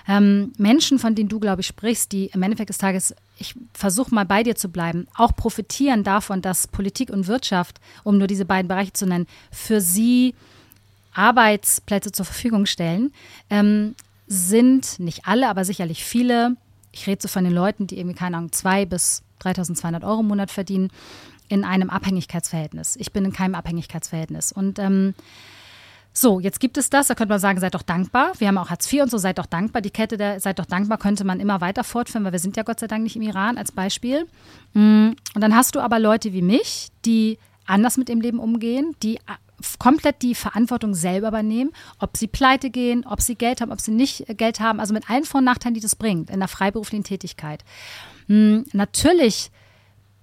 Ähm, Menschen, von denen du, glaube ich, sprichst, die im Endeffekt des Tages ich versuche mal bei dir zu bleiben, auch profitieren davon, dass Politik und Wirtschaft, um nur diese beiden Bereiche zu nennen, für sie Arbeitsplätze zur Verfügung stellen, ähm, sind nicht alle, aber sicherlich viele, ich rede so von den Leuten, die irgendwie, keine Ahnung, zwei bis 3200 Euro im Monat verdienen, in einem Abhängigkeitsverhältnis. Ich bin in keinem Abhängigkeitsverhältnis. Und ähm, So, jetzt gibt es das, da könnte man sagen, seid doch dankbar. Wir haben auch Hartz IV und so, seid doch dankbar. Die Kette der Seid doch dankbar könnte man immer weiter fortführen, weil wir sind ja Gott sei Dank nicht im Iran als Beispiel. Mm, und dann hast du aber Leute wie mich, die anders mit dem Leben umgehen, die komplett die Verantwortung selber übernehmen, ob sie pleite gehen, ob sie Geld haben, ob sie nicht äh, Geld haben, also mit allen Vor- und Nachteilen, die das bringt in der freiberuflichen Tätigkeit. Hm, natürlich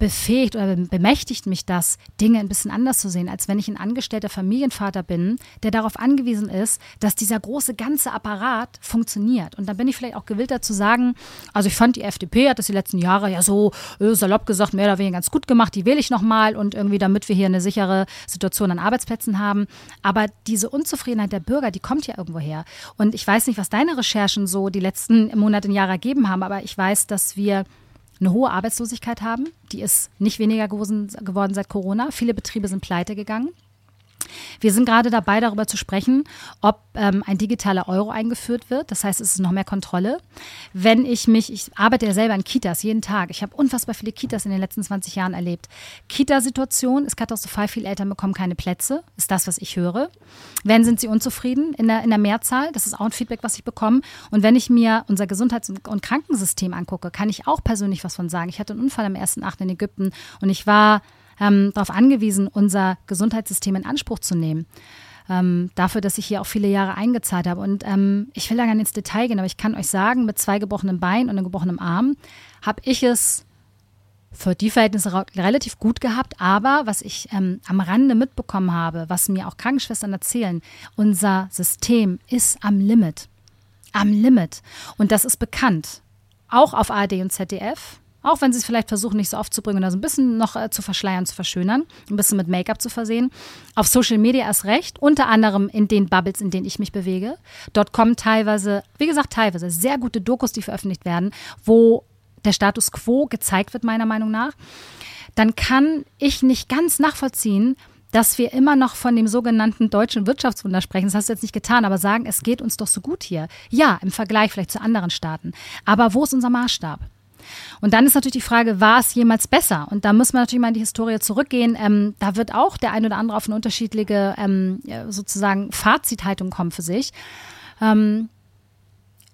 befähigt oder bemächtigt mich das, Dinge ein bisschen anders zu sehen, als wenn ich ein angestellter Familienvater bin, der darauf angewiesen ist, dass dieser große ganze Apparat funktioniert. Und dann bin ich vielleicht auch gewillter zu sagen, also ich fand die FDP hat das die letzten Jahre ja so äh, salopp gesagt, mehr oder weniger ganz gut gemacht, die wähle ich nochmal und irgendwie damit wir hier eine sichere Situation an Arbeitsplätzen haben. Aber diese Unzufriedenheit der Bürger, die kommt ja irgendwo her. Und ich weiß nicht, was deine Recherchen so die letzten Monate und Jahre ergeben haben, aber ich weiß, dass wir eine hohe Arbeitslosigkeit haben. Die ist nicht weniger geworden seit Corona. Viele Betriebe sind pleite gegangen. Wir sind gerade dabei, darüber zu sprechen, ob ähm, ein digitaler Euro eingeführt wird. Das heißt, es ist noch mehr Kontrolle. Wenn ich mich, ich arbeite ja selber in Kitas jeden Tag. Ich habe unfassbar viele Kitas in den letzten 20 Jahren erlebt. Kita-Situation ist katastrophal. Viele Eltern bekommen keine Plätze, ist das, was ich höre. Wenn sind sie unzufrieden in der, in der Mehrzahl? Das ist auch ein Feedback, was ich bekomme. Und wenn ich mir unser Gesundheits- und Krankensystem angucke, kann ich auch persönlich was von sagen. Ich hatte einen Unfall am 1.8. in Ägypten und ich war ähm, darauf angewiesen, unser Gesundheitssystem in Anspruch zu nehmen. Ähm, dafür, dass ich hier auch viele Jahre eingezahlt habe. Und ähm, ich will da gar nicht ins Detail gehen, aber ich kann euch sagen, mit zwei gebrochenen Beinen und einem gebrochenen Arm habe ich es für die Verhältnisse relativ gut gehabt. Aber was ich ähm, am Rande mitbekommen habe, was mir auch Krankenschwestern erzählen, unser System ist am Limit. Am Limit. Und das ist bekannt. Auch auf ARD und ZDF. Auch wenn sie es vielleicht versuchen, nicht so aufzubringen oder so ein bisschen noch äh, zu verschleiern, zu verschönern, ein bisschen mit Make-up zu versehen. Auf Social Media erst recht, unter anderem in den Bubbles, in denen ich mich bewege. Dort kommen teilweise, wie gesagt, teilweise sehr gute Dokus, die veröffentlicht werden, wo der Status quo gezeigt wird, meiner Meinung nach. Dann kann ich nicht ganz nachvollziehen, dass wir immer noch von dem sogenannten deutschen Wirtschaftswunder sprechen. Das hast du jetzt nicht getan, aber sagen, es geht uns doch so gut hier. Ja, im Vergleich vielleicht zu anderen Staaten. Aber wo ist unser Maßstab? Und dann ist natürlich die Frage, war es jemals besser? Und da muss man natürlich mal in die Historie zurückgehen. Ähm, da wird auch der ein oder andere auf eine unterschiedliche ähm, sozusagen Fazithaltung kommen für sich. Ähm,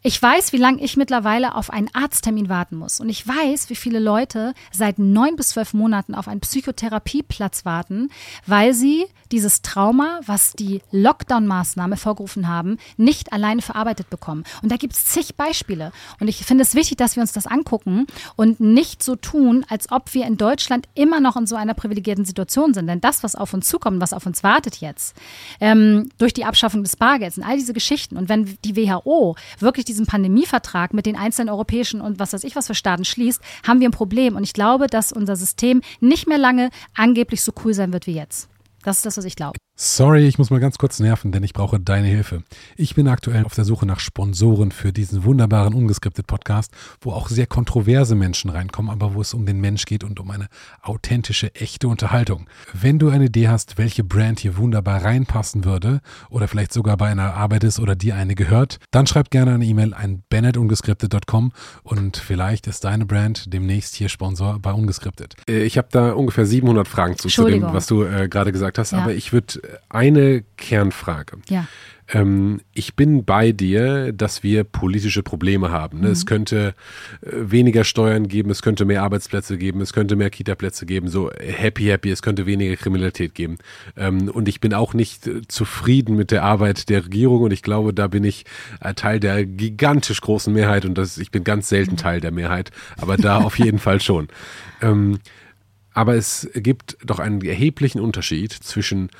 ich weiß, wie lange ich mittlerweile auf einen Arzttermin warten muss. Und ich weiß, wie viele Leute seit neun bis zwölf Monaten auf einen Psychotherapieplatz warten, weil sie dieses Trauma, was die Lockdown-Maßnahme vorgerufen haben, nicht alleine verarbeitet bekommen. Und da gibt es zig Beispiele. Und ich finde es wichtig, dass wir uns das angucken und nicht so tun, als ob wir in Deutschland immer noch in so einer privilegierten Situation sind. Denn das, was auf uns zukommt, was auf uns wartet jetzt, ähm, durch die Abschaffung des Bargelds und all diese Geschichten. Und wenn die WHO wirklich diesen Pandemievertrag mit den einzelnen europäischen und was weiß ich was für Staaten schließt, haben wir ein Problem. Und ich glaube, dass unser System nicht mehr lange angeblich so cool sein wird wie jetzt. Das ist das, was ich glaube. Sorry, ich muss mal ganz kurz nerven, denn ich brauche deine Hilfe. Ich bin aktuell auf der Suche nach Sponsoren für diesen wunderbaren ungeskriptet Podcast, wo auch sehr kontroverse Menschen reinkommen, aber wo es um den Mensch geht und um eine authentische, echte Unterhaltung. Wenn du eine Idee hast, welche Brand hier wunderbar reinpassen würde oder vielleicht sogar bei einer Arbeit ist oder dir eine gehört, dann schreib gerne eine E-Mail an bennettungeskriptet.com und vielleicht ist deine Brand demnächst hier Sponsor bei Ungeskriptet. Äh, ich habe da ungefähr 700 Fragen zu, zu dem, was du äh, gerade gesagt hast, ja. aber ich würde eine Kernfrage. Ja. Ähm, ich bin bei dir, dass wir politische Probleme haben. Ne? Mhm. Es könnte äh, weniger Steuern geben, es könnte mehr Arbeitsplätze geben, es könnte mehr Kita-Plätze geben, so happy, happy, es könnte weniger Kriminalität geben. Ähm, und ich bin auch nicht äh, zufrieden mit der Arbeit der Regierung und ich glaube, da bin ich äh, Teil der gigantisch großen Mehrheit und das, ich bin ganz selten mhm. Teil der Mehrheit, aber da auf [laughs] jeden Fall schon. Ähm, aber es gibt doch einen erheblichen Unterschied zwischen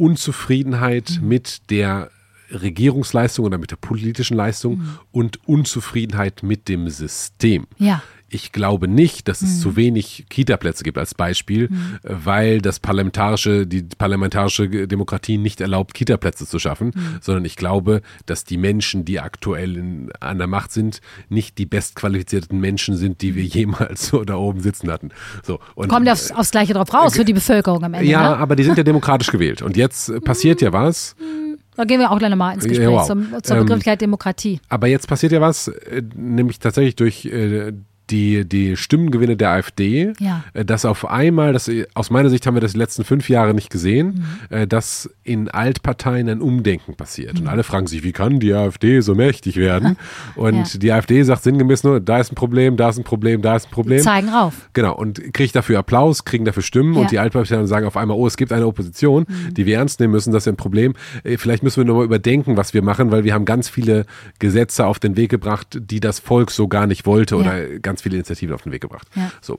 Unzufriedenheit mhm. mit der Regierungsleistung oder mit der politischen Leistung mhm. und Unzufriedenheit mit dem System. Ja. Ich glaube nicht, dass es mhm. zu wenig Kita-Plätze gibt als Beispiel, mhm. weil das parlamentarische, die parlamentarische Demokratie nicht erlaubt, Kita-Plätze zu schaffen, mhm. sondern ich glaube, dass die Menschen, die aktuell in, an der Macht sind, nicht die bestqualifizierten Menschen sind, die wir mhm. jemals [laughs] so da oben sitzen hatten. So, und, Kommt aufs, aufs Gleiche drauf raus, äh, für die Bevölkerung am Ende. Ja, ne? aber die sind ja demokratisch [laughs] gewählt. Und jetzt passiert ja was. Da gehen wir auch gleich nochmal ins Gespräch ja, wow. zum, zur Begrifflichkeit ähm, Demokratie. Aber jetzt passiert ja was, äh, nämlich tatsächlich durch äh, die, die Stimmengewinne der AfD, Ja. äh, dass auf einmal, das, aus meiner Sicht haben wir das die letzten fünf Jahre nicht gesehen, Mhm. äh, dass in Altparteien ein Umdenken passiert. Mhm. Und alle fragen sich, wie kann die AfD so mächtig werden? [laughs] Und Ja. die AfD sagt sinngemäß nur, da ist ein Problem, da ist ein Problem, da ist ein Problem. Zeigen rauf. Genau, und kriegt dafür Applaus, kriegen dafür Stimmen Ja. und die Altparteien sagen auf einmal, oh, es gibt eine Opposition, die wir ernst nehmen müssen, das ist ein Problem. Äh, Vielleicht müssen wir nochmal überdenken, was wir machen, weil wir haben ganz viele Gesetze auf den Weg gebracht, die das Volk so gar nicht wollte Ja. oder ganz viele Initiativen auf den Weg gebracht. Ja. So.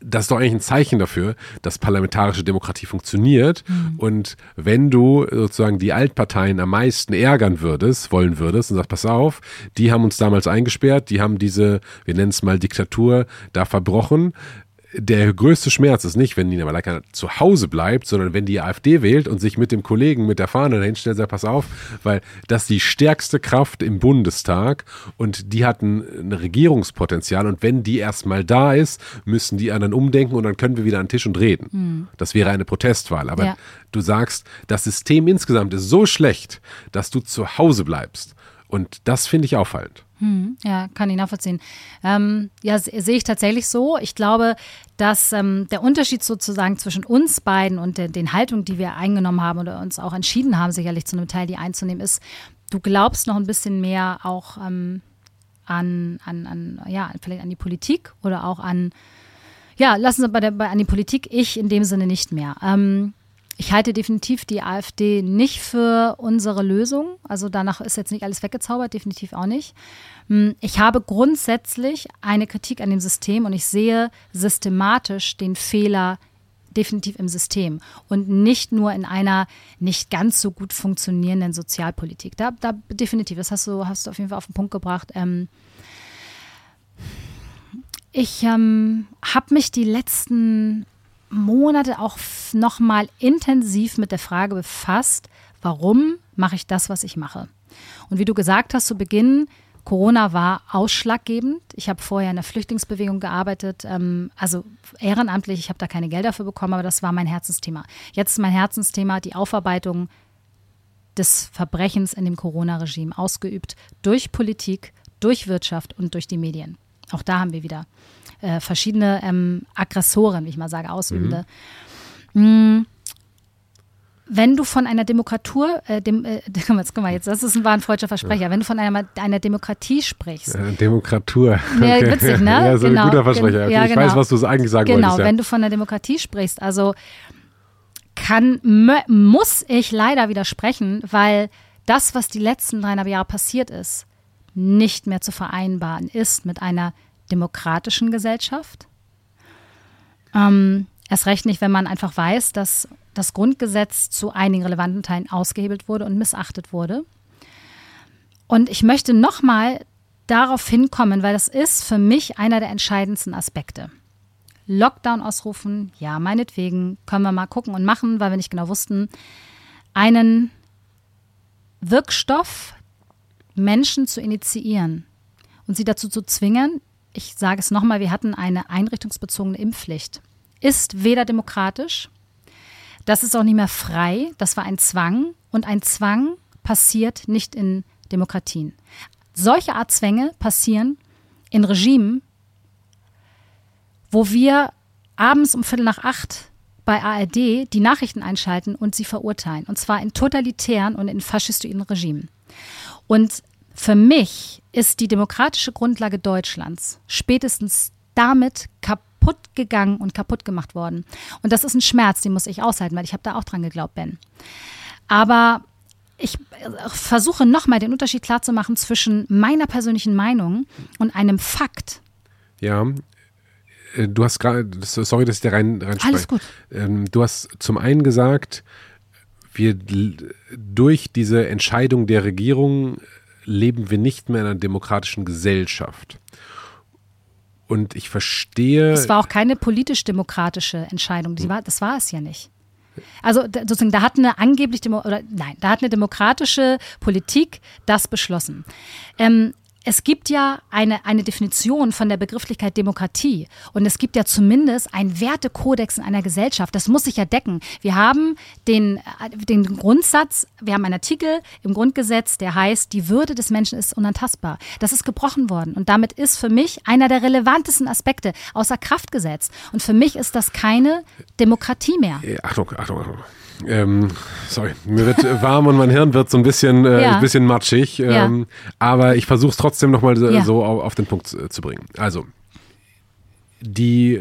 Das ist doch eigentlich ein Zeichen dafür, dass parlamentarische Demokratie funktioniert. Und wenn du sozusagen die Altparteien am meisten ärgern würdest, wollen würdest und sagst, pass auf, die haben uns damals eingesperrt, die haben diese, wir nennen es mal Diktatur, da verbrochen. Der größte Schmerz ist nicht, wenn Nina Malaika zu Hause bleibt, sondern wenn die AfD wählt und sich mit dem Kollegen mit der Fahne dahin stellt, sagt, pass auf, weil das ist die stärkste Kraft im Bundestag und die hat ein, ein Regierungspotenzial und wenn die erstmal da ist, müssen die anderen umdenken und dann können wir wieder an den Tisch und reden. Das wäre eine Protestwahl. Aber Ja. du sagst, das System insgesamt ist so schlecht, dass du zu Hause bleibst. Und das finde ich auffallend. Ja, kann ich nachvollziehen. Ähm, ja, se- sehe ich tatsächlich so. Ich glaube, dass ähm, der Unterschied sozusagen zwischen uns beiden und der, den Haltungen, die wir eingenommen haben oder uns auch entschieden haben, sicherlich zu einem Teil die einzunehmen, ist, du glaubst noch ein bisschen mehr auch ähm, an, an, an, ja, vielleicht an die Politik oder auch an, ja, lassen Sie bei der, bei, an die Politik, ich in dem Sinne nicht mehr. Ähm, ich halte definitiv die AfD nicht für unsere Lösung. Also danach ist jetzt nicht alles weggezaubert, definitiv auch nicht. Hm, Ich habe grundsätzlich eine Kritik an dem System und ich sehe systematisch den Fehler definitiv im System und nicht nur in einer nicht ganz so gut funktionierenden Sozialpolitik. Da, da definitiv, das hast du, hast du auf jeden Fall auf den Punkt gebracht. Ähm, ich ähm, habe mich die letzten Monate auch f- noch mal intensiv mit der Frage befasst, warum mache ich das, was ich mache? Und wie du gesagt hast zu Beginn, Corona war ausschlaggebend. Ich habe vorher in der Flüchtlingsbewegung gearbeitet, ähm, also ehrenamtlich. Ich habe da keine Gelder für bekommen, aber das war mein Herzensthema. Jetzt ist mein Herzensthema die Aufarbeitung des Verbrechens in dem Corona-Regime, ausgeübt durch Politik, durch Wirtschaft und durch die Medien. Auch da haben wir wieder äh, verschiedene ähm, Aggressoren, wie ich mal sage, Ausübende. Mm. Wenn du von einer Demokratur, äh, dem, äh, [laughs] jetzt, guck mal, jetzt, das ist ein, war ein freudscher Versprecher, wenn du von einer, einer Demokratie sprichst, Äh, Demokratur. Ja, witzig, ne? [laughs] Ja, so Genau, ein guter Versprecher. Okay, ja, ich genau. weiß, was du eigentlich sagen Genau, wolltest. Ja. wenn du von der Demokratie sprichst, also kann, muss ich leider widersprechen, weil das, was die letzten dreieinhalb Jahre passiert ist, nicht mehr zu vereinbaren ist mit einer demokratischen Gesellschaft. Ähm, erst recht nicht, wenn man einfach weiß, dass das Grundgesetz zu einigen relevanten Teilen ausgehebelt wurde und missachtet wurde. Und ich möchte nochmal darauf hinkommen, weil das ist für mich einer der entscheidendsten Aspekte. Lockdown ausrufen, ja, meinetwegen, können wir mal gucken und machen, weil wir nicht genau wussten, einen Wirkstoff Menschen zu initiieren und sie dazu zu zwingen, ich sage es nochmal, wir hatten eine einrichtungsbezogene Impfpflicht, ist weder demokratisch, das ist auch nicht mehr frei, das war ein Zwang und ein Zwang passiert nicht in Demokratien. Solche Art Zwänge passieren in Regimen, wo wir abends um Viertel nach acht bei ARD die Nachrichten einschalten und sie verurteilen. Und zwar in totalitären und in faschistoiden Regimen. Und für mich ist die demokratische Grundlage Deutschlands spätestens damit kaputt gegangen und kaputt gemacht worden. Und das ist ein Schmerz, den muss ich aushalten, weil ich habe da auch dran geglaubt, Ben. Aber ich äh, versuche nochmal den Unterschied klarzumachen zwischen meiner persönlichen Meinung und einem Fakt. Ja, äh, du hast gerade, sorry, dass ich da rein, rein Alles gut. Ähm, du hast zum einen gesagt, wir durch diese Entscheidung der Regierung leben wir nicht mehr in einer demokratischen Gesellschaft. Und ich verstehe. Es war auch keine politisch-demokratische Entscheidung. War, das war es ja nicht. Also sozusagen, da hat eine angeblich, Demo oder nein, da hat eine demokratische Politik das beschlossen. Ähm, es gibt ja eine, eine Definition von der Begrifflichkeit Demokratie und es gibt ja zumindest einen Wertekodex in einer Gesellschaft. Das muss sich ja decken. Wir haben den, den Grundsatz, wir haben einen Artikel im Grundgesetz, der heißt, die Würde des Menschen ist unantastbar. Das ist gebrochen worden und damit ist für mich einer der relevantesten Aspekte außer Kraft gesetzt. Und für mich ist das keine Demokratie mehr. Achtung, Achtung, Achtung. Ähm, sorry, mir wird warm und mein Hirn wird so ein bisschen, äh, Ja. ein bisschen matschig. Ähm, Ja. Aber ich versuche es trotzdem nochmal so, Ja. so auf, den Punkt zu, bringen. Also, die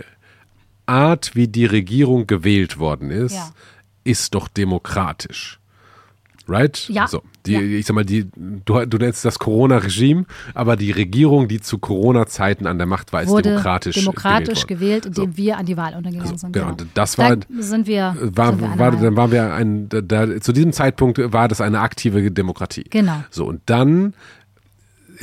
Art, wie die Regierung gewählt worden ist, ist doch demokratisch. Right? Ja. So, die, Ja. ich sag mal, die, du, du nennst das Corona-Regime, aber die Regierung, die zu Corona-Zeiten an der Macht war, ist Wurde demokratisch, demokratisch gewählt, gewählt, indem wir an die Wahl untergegangen sind. genau. Und das war- da sind wir, war, sind wir war, dann waren wir ein, da, da, zu diesem Zeitpunkt war das eine aktive Demokratie. Genau. So, und dann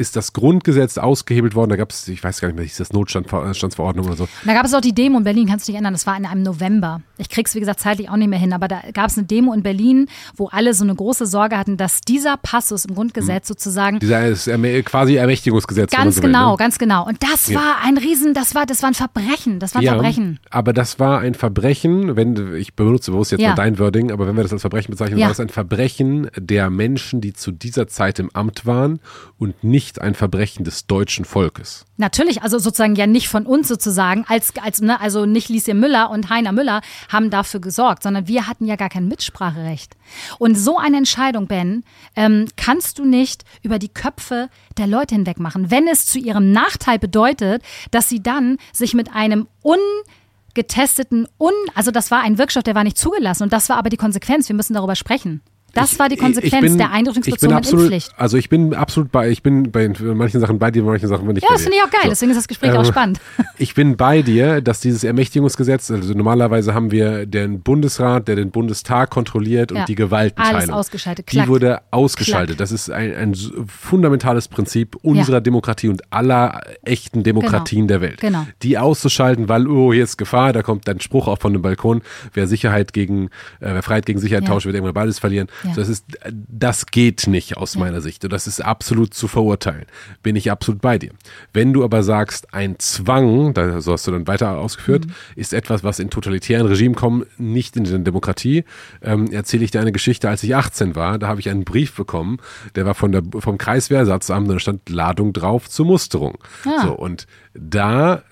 ist das Grundgesetz ausgehebelt worden. Da gab es, ich weiß gar nicht mehr, hieß das Notstandsverordnung oder so. Da gab es auch die Demo in Berlin, kannst du dich erinnern, das war in einem November. Ich krieg's, wie gesagt, zeitlich auch nicht mehr hin, aber da gab es eine Demo in Berlin, wo alle so eine große Sorge hatten, dass dieser Passus im Grundgesetz sozusagen Dieser ist quasi Ermächtigungsgesetz. ganz so will, genau, ne? ganz genau. Und das Ja. war ein Riesen, das war, das war ein Verbrechen, das war ein Verbrechen. aber das war ein Verbrechen, wenn ich benutze bewusst jetzt Ja. mal dein Wording, aber wenn wir das als Verbrechen bezeichnen, Ja. war das ein Verbrechen der Menschen, die zu dieser Zeit im Amt waren und nicht ein Verbrechen des deutschen Volkes. Natürlich, also sozusagen ja nicht von uns sozusagen, als, als ne, also nicht Lieschen Müller und Heiner Müller haben dafür gesorgt, sondern wir hatten ja gar kein Mitspracherecht. Und so eine Entscheidung, Ben, ähm, kannst du nicht über die Köpfe der Leute hinweg machen. Wenn es zu ihrem Nachteil bedeutet, dass sie dann sich mit einem ungetesteten, un, also das war ein Wirkstoff, der war nicht zugelassen und das war aber die Konsequenz. Wir müssen darüber sprechen. Das war die Ich- Konsequenz ich bin- der ich einrichtungsbezogenen absolut, Impfpflicht. Also ich bin absolut bei, ich bin bei manchen Sachen bei dir, bei manchen Sachen bin ich Ja, das finde ich auch geil, So. deswegen ist das Gespräch auch Ähm, spannend. [laughs] Ich bin bei dir, dass dieses Ermächtigungsgesetz, also normalerweise haben wir den Bundesrat, der den Bundestag kontrolliert und Ja. die Gewaltenteilung. Alles ausgeschaltet. Die Klack. wurde ausgeschaltet. Das ist ein, ein fundamentales Prinzip unserer Demokratie und aller echten Demokratien der Welt. Genau. Die auszuschalten, weil, oh, hier ist Gefahr, da kommt ein Spruch auch von dem Balkon, wer Sicherheit gegen, äh, wer Freiheit gegen Sicherheit Ja. tauscht, wird irgendwann beides verlieren. Ja. Das ist, das geht nicht aus meiner Sicht. Und das ist absolut zu verurteilen. Bin ich absolut bei dir. Wenn du aber sagst, ein Zwang, da, so hast du dann weiter ausgeführt, Mhm. ist etwas, was in totalitären Regimen kommen, nicht in der Demokratie, ähm, erzähle ich dir eine Geschichte, als ich 18 war, da habe ich einen Brief bekommen, der war von der, vom Kreiswehrersatzamt, da stand Ladung drauf zur Musterung. Ah. So, und da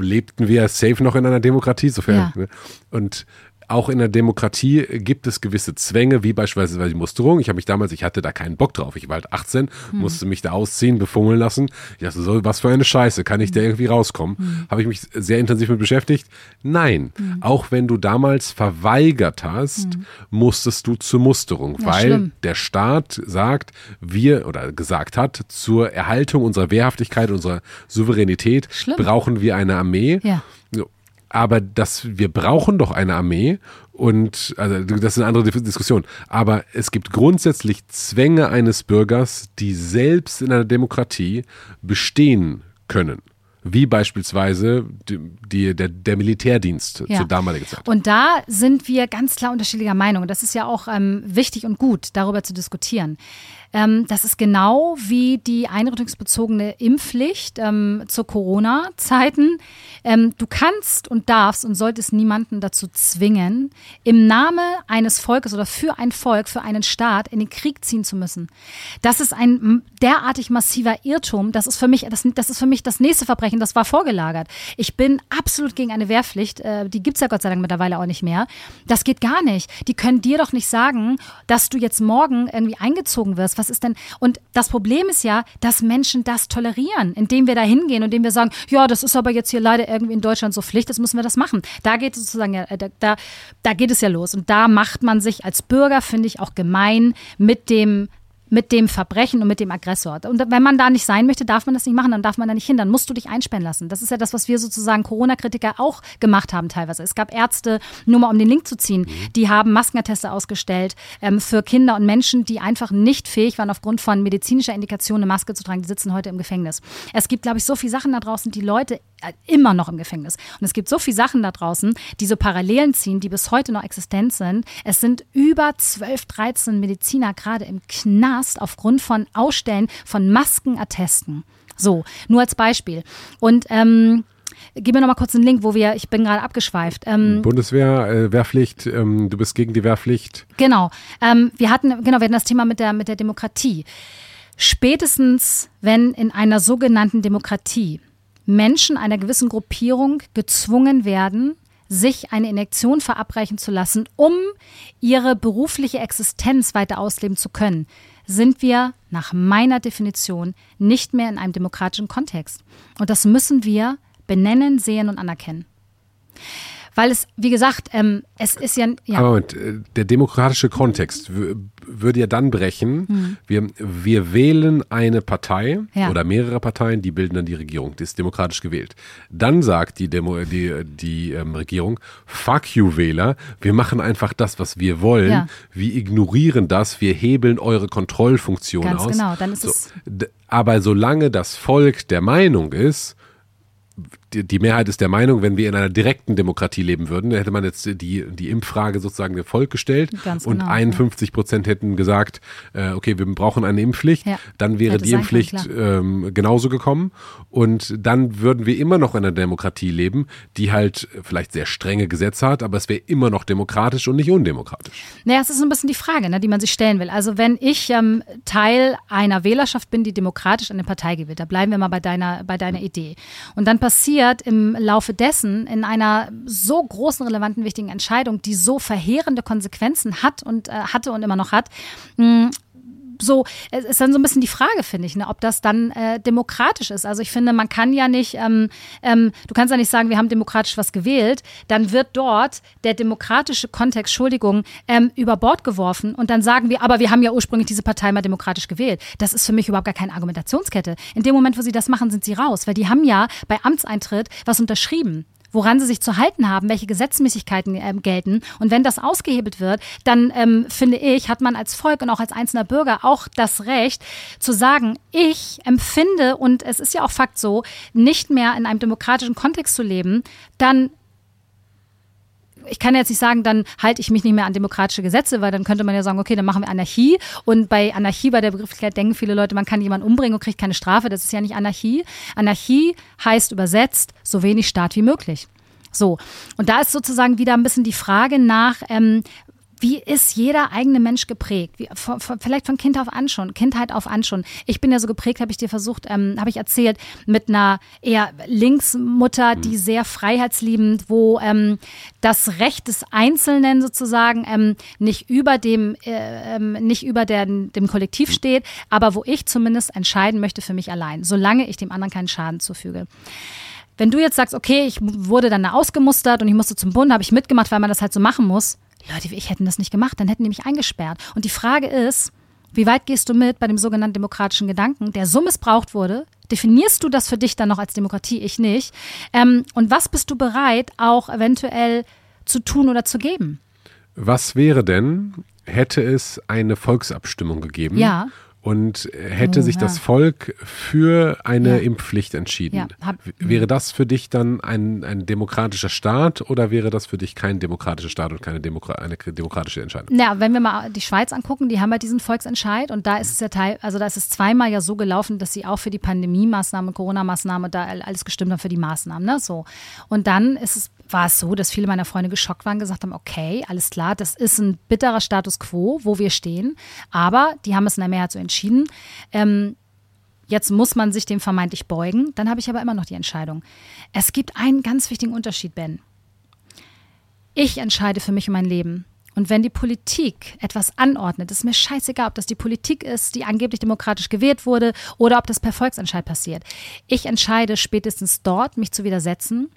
lebten wir safe noch in einer Demokratie, sofern. Ja. Ne? Und auch in der Demokratie gibt es gewisse Zwänge, wie beispielsweise die Musterung. Ich habe mich damals, ich hatte da keinen Bock drauf. Ich war halt 18, Hm. musste mich da ausziehen, befummeln lassen. Ich dachte so, was für eine Scheiße, kann ich da Hm. irgendwie rauskommen? Habe ich mich sehr intensiv mit beschäftigt? Nein. Hm. Auch wenn du damals verweigert hast, musstest du zur Musterung, Ja, weil schlimm. der Staat sagt, wir oder gesagt hat, zur Erhaltung unserer Wehrhaftigkeit, unserer Souveränität Schlimm. brauchen wir eine Armee. Ja. Aber das, wir brauchen doch eine Armee und also das ist eine andere Dis- Diskussion. Aber es gibt grundsätzlich Zwänge eines Bürgers, die selbst in einer Demokratie bestehen können. Wie beispielsweise die, die, der, der Militärdienst Ja. zur damaligen Zeit. Und da sind wir ganz klar unterschiedlicher Meinung. Und das ist ja auch ähm, wichtig und gut, darüber zu diskutieren. Ähm, das ist genau wie die einrichtungsbezogene Impfpflicht ähm, zu Corona-Zeiten. Ähm, du kannst und darfst und solltest niemanden dazu zwingen, im Namen eines Volkes oder für ein Volk, für einen Staat in den Krieg ziehen zu müssen. Das ist ein derartig massiver Irrtum. Das ist für mich das, das, ist für mich das nächste Verbrechen. Das war vorgelagert. Ich bin absolut gegen eine Wehrpflicht. Äh, die gibt's ja Gott sei Dank mittlerweile auch nicht mehr. Das geht gar nicht. Die können dir doch nicht sagen, dass du jetzt morgen irgendwie eingezogen wirst. Was ist denn? Und das Problem ist ja, dass Menschen das tolerieren, indem wir da hingehen und indem wir sagen, ja, das ist aber jetzt hier leider irgendwie in Deutschland so Pflicht, das müssen wir das machen. Da geht es sozusagen ja, äh, da, da geht es ja los. Und da macht man sich als Bürger, finde ich, auch gemein mit dem mit dem Verbrechen und mit dem Aggressor. Und wenn man da nicht sein möchte, darf man das nicht machen, dann darf man da nicht hin, dann musst du dich einsperren lassen. Das ist ja das, was wir sozusagen Corona-Kritiker auch gemacht haben teilweise. Es gab Ärzte, nur mal um den Link zu ziehen, die haben Maskenatteste ausgestellt ähm, für Kinder und Menschen, die einfach nicht fähig waren, aufgrund von medizinischer Indikation eine Maske zu tragen. Die sitzen heute im Gefängnis. Es gibt, glaube ich, so viele Sachen da draußen, die Leute immer noch im Gefängnis. Und es gibt so viele Sachen da draußen, die so Parallelen ziehen, die bis heute noch existent sind. Es sind über 12, 13 Mediziner gerade im Knast aufgrund von Ausstellen von Maskenattesten. So, nur als Beispiel. Und ähm, Gib mir noch mal kurz einen Link, wo wir, ich bin gerade abgeschweift. Ähm, Bundeswehr, äh, Wehrpflicht, ähm, du bist gegen die Wehrpflicht. Genau. Ähm, wir hatten, genau, wir hatten das Thema mit der, mit der Demokratie. Spätestens, wenn in einer sogenannten Demokratie Menschen einer gewissen Gruppierung gezwungen werden, sich eine Injektion verabreichen zu lassen, um ihre berufliche Existenz weiter ausleben zu können, sind wir nach meiner Definition nicht mehr in einem demokratischen Kontext. Und das müssen wir benennen, sehen und anerkennen. Weil es, wie gesagt, ähm, es ist ja. ja. Aber Moment, äh, der demokratische Kontext würde ja dann brechen. Hm. Wir, wir wählen eine Partei ja. oder mehrere Parteien, die bilden dann die Regierung. Die ist demokratisch gewählt. Dann sagt die, Demo, die, die ähm, Regierung, fuck you Wähler, wir machen einfach das, was wir wollen. Ja. Wir ignorieren das, wir hebeln eure Kontrollfunktion Ganz aus. Genau, dann ist so, es. Aber solange das Volk der Meinung ist, die, Mehrheit ist der Meinung, wenn wir in einer direkten Demokratie leben würden, hätte man jetzt die, die Impffrage sozusagen dem Volk gestellt Ganz und genau, 51 Prozent hätten gesagt, äh, okay, wir brauchen eine Impfpflicht, ja. dann wäre hätte die Impfpflicht ähm, genauso gekommen und dann würden wir immer noch in einer Demokratie leben, die halt vielleicht sehr strenge Gesetze hat, aber es wäre immer noch demokratisch und nicht undemokratisch. Naja, es ist ein bisschen die Frage, ne, die man sich stellen will. Also wenn ich ähm, Teil einer Wählerschaft bin, die demokratisch eine Partei gewählt, da bleiben wir mal bei deiner, bei deiner Idee. Und dann passiert passiert im Laufe dessen in einer so großen, relevanten, wichtigen Entscheidung, die so verheerende Konsequenzen hat und äh, hatte und immer noch hat, mh, so, es ist dann so ein bisschen die Frage, finde ich, ne, ob das dann äh, demokratisch ist. Also ich finde, man kann ja nicht, ähm, ähm, du kannst ja nicht sagen, wir haben demokratisch was gewählt, dann wird dort der demokratische Kontext, Entschuldigung, ähm, über Bord geworfen und dann sagen wir, aber wir haben ja ursprünglich diese Partei mal demokratisch gewählt. Das ist für mich überhaupt gar keine Argumentationskette. In dem Moment, wo sie das machen, sind sie raus, weil die haben ja bei Amtseintritt was unterschrieben woran sie sich zu halten haben, welche Gesetzmäßigkeiten äh, gelten. Und wenn das ausgehebelt wird, dann ähm, finde ich, hat man als Volk und auch als einzelner Bürger auch das Recht zu sagen, ich empfinde, und es ist ja auch Fakt so, nicht mehr in einem demokratischen Kontext zu leben, dann ich kann jetzt nicht sagen, dann halte ich mich nicht mehr an demokratische Gesetze, weil dann könnte man ja sagen, okay, dann machen wir Anarchie. Und bei Anarchie, bei der Begrifflichkeit denken viele Leute, man kann jemanden umbringen und kriegt keine Strafe. Das ist ja nicht Anarchie. Anarchie heißt übersetzt so wenig Staat wie möglich. So. Und da ist sozusagen wieder ein bisschen die Frage nach, ähm, wie ist jeder eigene Mensch geprägt? Wie, von, von, vielleicht von Kind auf an schon, Kindheit auf an schon. Ich bin ja so geprägt, habe ich dir versucht, ähm, habe ich erzählt, mit einer eher Linksmutter, die mhm. sehr freiheitsliebend, wo ähm, das Recht des Einzelnen sozusagen ähm, nicht über dem, äh, ähm, nicht über der, dem Kollektiv mhm. steht, aber wo ich zumindest entscheiden möchte für mich allein, solange ich dem anderen keinen Schaden zufüge. Wenn du jetzt sagst, okay, ich wurde dann ausgemustert und ich musste zum Bund, habe ich mitgemacht, weil man das halt so machen muss, Leute wie ich hätten das nicht gemacht, dann hätten die mich eingesperrt. Und die Frage ist, wie weit gehst du mit bei dem sogenannten demokratischen Gedanken, der so missbraucht wurde? Definierst du das für dich dann noch als Demokratie? Ich nicht. Ähm, und was bist du bereit, auch eventuell zu tun oder zu geben? Was wäre denn, hätte es eine Volksabstimmung gegeben? Ja und hätte oh, sich ja. das Volk für eine ja. Impfpflicht entschieden. Ja, hab, wäre das für dich dann ein, ein demokratischer Staat oder wäre das für dich kein demokratischer Staat und keine Demo eine demokratische Entscheidung? Ja, wenn wir mal die Schweiz angucken, die haben ja diesen Volksentscheid und da ist es ja teil, also da ist es zweimal ja so gelaufen, dass sie auch für die Pandemie-Maßnahmen, Corona-Maßnahmen da alles gestimmt haben für die Maßnahmen. Ne? So. Und dann ist es war es so, dass viele meiner Freunde geschockt waren, gesagt haben, okay, alles klar, das ist ein bitterer Status quo, wo wir stehen, aber die haben es in der Mehrheit so entschieden. Ähm, jetzt muss man sich dem vermeintlich beugen, dann habe ich aber immer noch die Entscheidung. Es gibt einen ganz wichtigen Unterschied, Ben. Ich entscheide für mich und mein Leben. Und wenn die Politik etwas anordnet, ist mir scheißegal, ob das die Politik ist, die angeblich demokratisch gewählt wurde, oder ob das per Volksentscheid passiert. Ich entscheide spätestens dort, mich zu widersetzen,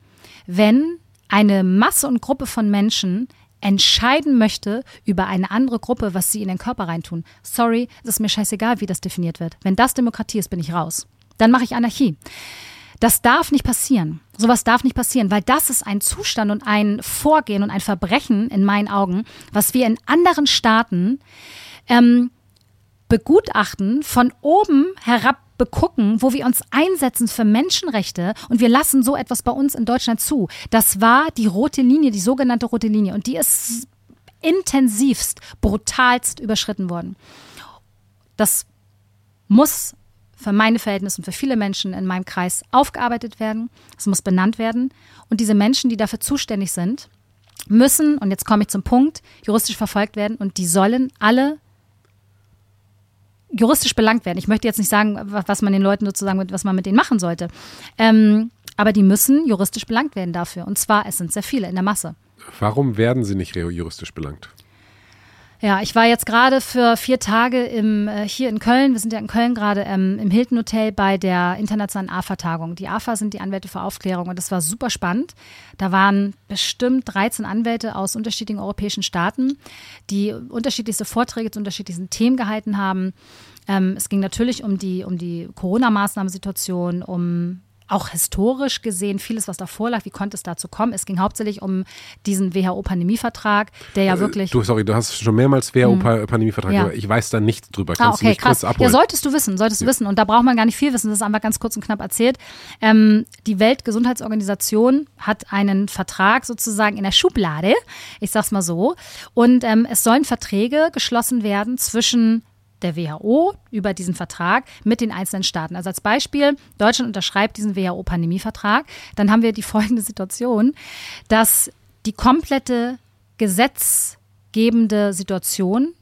wenn eine Masse und Gruppe von Menschen entscheiden möchte über eine andere Gruppe, was sie in den Körper reintun. Sorry, es ist mir scheißegal, wie das definiert wird. Wenn das Demokratie ist, bin ich raus. Dann mache ich Anarchie. Das darf nicht passieren. Sowas darf nicht passieren, weil das ist ein Zustand und ein Vorgehen und ein Verbrechen in meinen Augen, was wir in anderen Staaten ähm, begutachten, von oben herab begucken, wo wir uns einsetzen für Menschenrechte und wir lassen so etwas bei uns in Deutschland zu. Das war die rote Linie, die sogenannte rote Linie und die ist intensivst, brutalst überschritten worden. Das muss für meine Verhältnisse und für viele Menschen in meinem Kreis aufgearbeitet werden. Es muss benannt werden. Und diese Menschen, die dafür zuständig sind, müssen, und jetzt komme ich zum Punkt, juristisch verfolgt werden und die sollen alle juristisch belangt werden. Ich möchte jetzt nicht sagen, was man den Leuten sozusagen, was man mit denen machen sollte. Ähm, aber die müssen juristisch belangt werden dafür. Und zwar, es sind sehr viele in der Masse. Warum werden sie nicht juristisch belangt? Ja, ich war jetzt gerade für vier Tage im, äh, hier in Köln, wir sind ja in Köln gerade ähm, im Hilton Hotel bei der internationalen AFA-Tagung. Die AFA sind die Anwälte für Aufklärung und das war super spannend. Da waren bestimmt 13 Anwälte aus unterschiedlichen europäischen Staaten, die unterschiedlichste Vorträge zu unterschiedlichsten Themen gehalten haben. Ähm, es ging natürlich um die, um die Corona-Maßnahmensituation, um auch historisch gesehen vieles, was davor lag, wie konnte es dazu kommen? Es ging hauptsächlich um diesen WHO-Pandemievertrag, der ja äh, wirklich. Du, sorry, du hast schon mehrmals WHO-Pandemievertrag, hm. ja. ich weiß da nichts drüber. Kannst ah, okay, du mich krass. kurz abholen? Ja, solltest du wissen, solltest du ja. wissen. Und da braucht man gar nicht viel wissen, das ist einfach ganz kurz und knapp erzählt. Ähm, die Weltgesundheitsorganisation hat einen Vertrag sozusagen in der Schublade, ich sag's mal so. Und ähm, es sollen Verträge geschlossen werden zwischen der WHO über diesen Vertrag mit den einzelnen Staaten. Also als Beispiel, Deutschland unterschreibt diesen WHO-Pandemievertrag. Dann haben wir die [laughs] folgende Situation, dass die komplette gesetzgebende Situation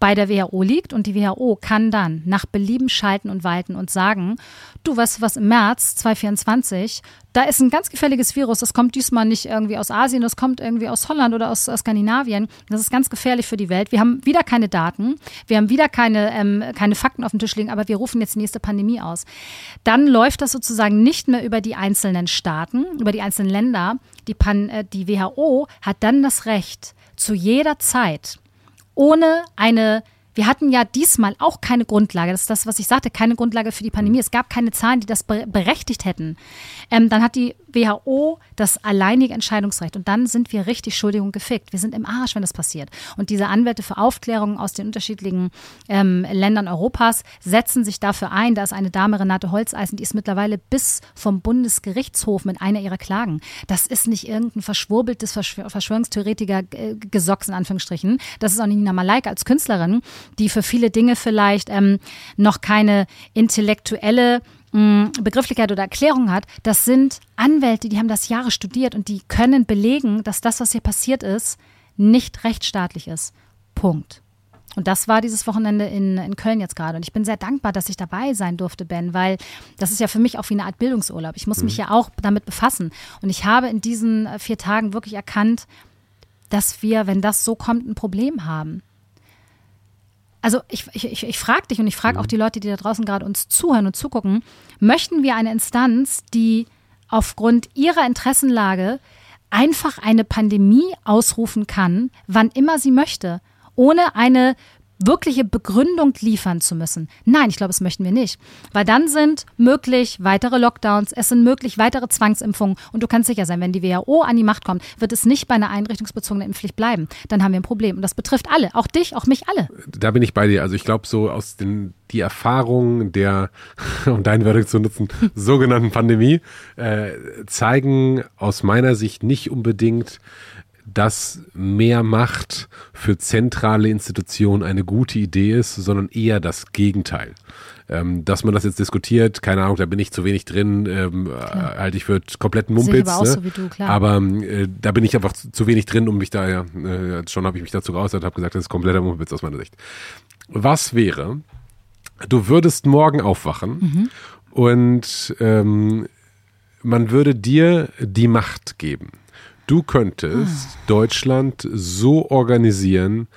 bei der WHO liegt und die WHO kann dann nach Belieben schalten und walten und sagen, du weißt was, im März 2024, da ist ein ganz gefährliches Virus, das kommt diesmal nicht irgendwie aus Asien, das kommt irgendwie aus Holland oder aus, aus Skandinavien, das ist ganz gefährlich für die Welt. Wir haben wieder keine Daten, wir haben wieder keine, ähm, keine Fakten auf dem Tisch liegen, aber wir rufen jetzt die nächste Pandemie aus. Dann läuft das sozusagen nicht mehr über die einzelnen Staaten, über die einzelnen Länder. Die, Pan, äh, die WHO hat dann das Recht, zu jeder Zeit ohne eine wir hatten ja diesmal auch keine Grundlage, das ist das, was ich sagte, keine Grundlage für die Pandemie. Es gab keine Zahlen, die das berechtigt hätten. Ähm, dann hat die WHO das alleinige Entscheidungsrecht und dann sind wir richtig schuldig und gefickt. Wir sind im Arsch, wenn das passiert. Und diese Anwälte für Aufklärung aus den unterschiedlichen ähm, Ländern Europas setzen sich dafür ein. Da ist eine Dame, Renate Holzeisen, die ist mittlerweile bis vom Bundesgerichtshof mit einer ihrer Klagen. Das ist nicht irgendein verschwurbeltes Verschwörungstheoretiker-Gesocks in Anführungsstrichen. Das ist auch nicht Nina Malaika als Künstlerin, die für viele Dinge vielleicht ähm, noch keine intellektuelle mm, Begrifflichkeit oder Erklärung hat, das sind Anwälte, die haben das Jahre studiert und die können belegen, dass das, was hier passiert ist, nicht rechtsstaatlich ist. Punkt. Und das war dieses Wochenende in, in Köln jetzt gerade. Und ich bin sehr dankbar, dass ich dabei sein durfte, Ben, weil das ist ja für mich auch wie eine Art Bildungsurlaub. Ich muss mhm. mich ja auch damit befassen. Und ich habe in diesen äh, vier Tagen wirklich erkannt, dass wir, wenn das so kommt, ein Problem haben also ich, ich, ich frage dich und ich frage auch mhm. die Leute, die da draußen gerade uns zuhören und zugucken, möchten wir eine Instanz, die aufgrund ihrer Interessenlage einfach eine Pandemie ausrufen kann, wann immer sie möchte, ohne eine wirkliche Begründung liefern zu müssen. Nein, ich glaube, das möchten wir nicht. Weil dann sind möglich weitere Lockdowns, es sind möglich weitere Zwangsimpfungen. Und du kannst sicher sein, wenn die WHO an die Macht kommt, wird es nicht bei einer einrichtungsbezogenen Impfpflicht bleiben. Dann haben wir ein Problem. Und das betrifft alle, auch dich, auch mich, alle. Da bin ich bei dir. Also ich glaube, so aus den die Erfahrungen der, [laughs] um deinen Wörter zu nutzen, [laughs] sogenannten Pandemie, äh, zeigen aus meiner Sicht nicht unbedingt, dass mehr Macht für zentrale Institutionen eine gute Idee ist, sondern eher das Gegenteil. Ähm, dass man das jetzt diskutiert, keine Ahnung, da bin ich zu wenig drin, ähm, halte ich für kompletten Mumpitz. Aber, ne? so du, aber äh, da bin ich einfach zu, zu, wenig drin, um mich da, ja, äh, schon habe ich mich dazu geäußert, habe gesagt, das ist kompletter Mumpitz aus meiner Sicht. Was wäre, du würdest morgen aufwachen mhm. und ähm, man würde dir die Macht geben Du könntest ah. Deutschland so organisieren,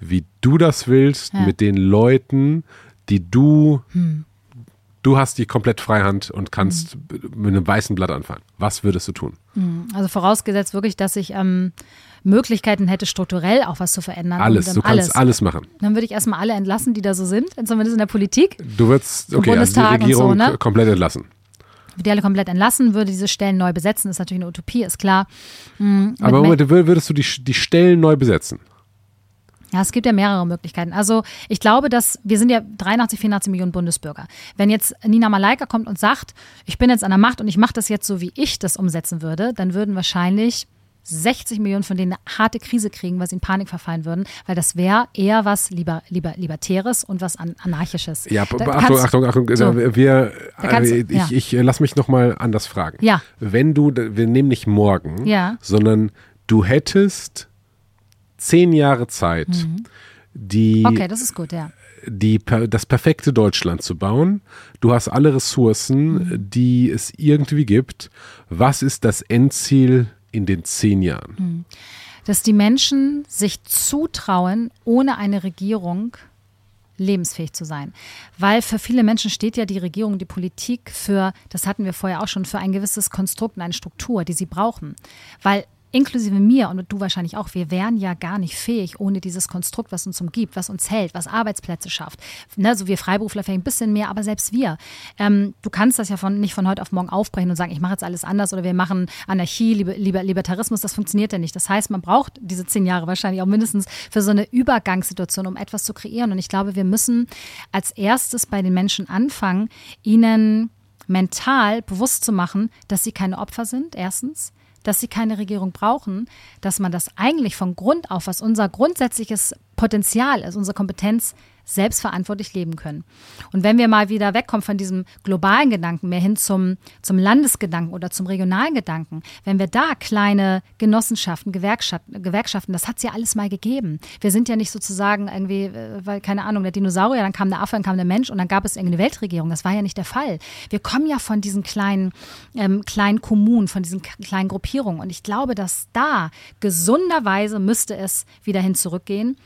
wie du das willst, ja. mit den Leuten, die du. Hm. Du hast die komplett Freihand und kannst hm. mit einem weißen Blatt anfangen. Was würdest du tun? Hm. Also vorausgesetzt wirklich, dass ich ähm, Möglichkeiten hätte, strukturell auch was zu verändern. Alles, du kannst alles. alles machen. Dann würde ich erstmal alle entlassen, die da so sind, zumindest in der Politik. Du würdest, okay, also die Regierung so, ne? komplett entlassen die alle komplett entlassen, würde diese Stellen neu besetzen. Das ist natürlich eine Utopie, ist klar. Mhm, Aber Moment, würdest du die, die Stellen neu besetzen? Ja, es gibt ja mehrere Möglichkeiten. Also ich glaube, dass wir sind ja 83, 84 Millionen Bundesbürger. Wenn jetzt Nina Malaika kommt und sagt, ich bin jetzt an der Macht und ich mache das jetzt so, wie ich das umsetzen würde, dann würden wahrscheinlich 60 Millionen von denen eine harte Krise kriegen, weil sie in Panik verfallen würden, weil das wäre eher was lieber, lieber, Libertäres und was Anarchisches. Ja, da Achtung, Achtung, Achtung, so, wir, kannst, ich, ja. ich, ich lass mich nochmal anders fragen. Ja. Wenn du, wir nehmen nicht morgen, ja. sondern du hättest zehn Jahre Zeit, mhm. die. Okay, das ist gut, ja. Die, das perfekte Deutschland zu bauen. Du hast alle Ressourcen, mhm. die es irgendwie gibt. Was ist das Endziel in den zehn Jahren? Mhm. Dass die Menschen sich zutrauen, ohne eine Regierung lebensfähig zu sein. Weil für viele Menschen steht ja die Regierung, die Politik für, das hatten wir vorher auch schon, für ein gewisses Konstrukt und eine Struktur, die sie brauchen. Weil inklusive mir und du wahrscheinlich auch, wir wären ja gar nicht fähig ohne dieses Konstrukt, was uns umgibt, was uns hält, was Arbeitsplätze schafft. Ne, so wir Freiberufler vielleicht ein bisschen mehr, aber selbst wir. Ähm, du kannst das ja von, nicht von heute auf morgen aufbrechen und sagen, ich mache jetzt alles anders oder wir machen Anarchie, Liber, Liber, Libertarismus, das funktioniert ja nicht. Das heißt, man braucht diese zehn Jahre wahrscheinlich auch mindestens für so eine Übergangssituation, um etwas zu kreieren. Und ich glaube, wir müssen als erstes bei den Menschen anfangen, ihnen mental bewusst zu machen, dass sie keine Opfer sind, erstens dass sie keine Regierung brauchen, dass man das eigentlich von Grund auf, was unser grundsätzliches Potenzial ist, unsere Kompetenz selbstverantwortlich leben können. Und wenn wir mal wieder wegkommen von diesem globalen Gedanken, mehr hin zum, zum Landesgedanken oder zum regionalen Gedanken, wenn wir da kleine Genossenschaften, Gewerkschaften, Gewerkschaften das hat es ja alles mal gegeben. Wir sind ja nicht sozusagen irgendwie, äh, weil, keine Ahnung, der Dinosaurier, dann kam der Affe, dann kam der Mensch und dann gab es irgendeine Weltregierung. Das war ja nicht der Fall. Wir kommen ja von diesen kleinen, ähm, kleinen Kommunen, von diesen kleinen Gruppierungen. Und ich glaube, dass da gesunderweise müsste es wieder hin zurückgehen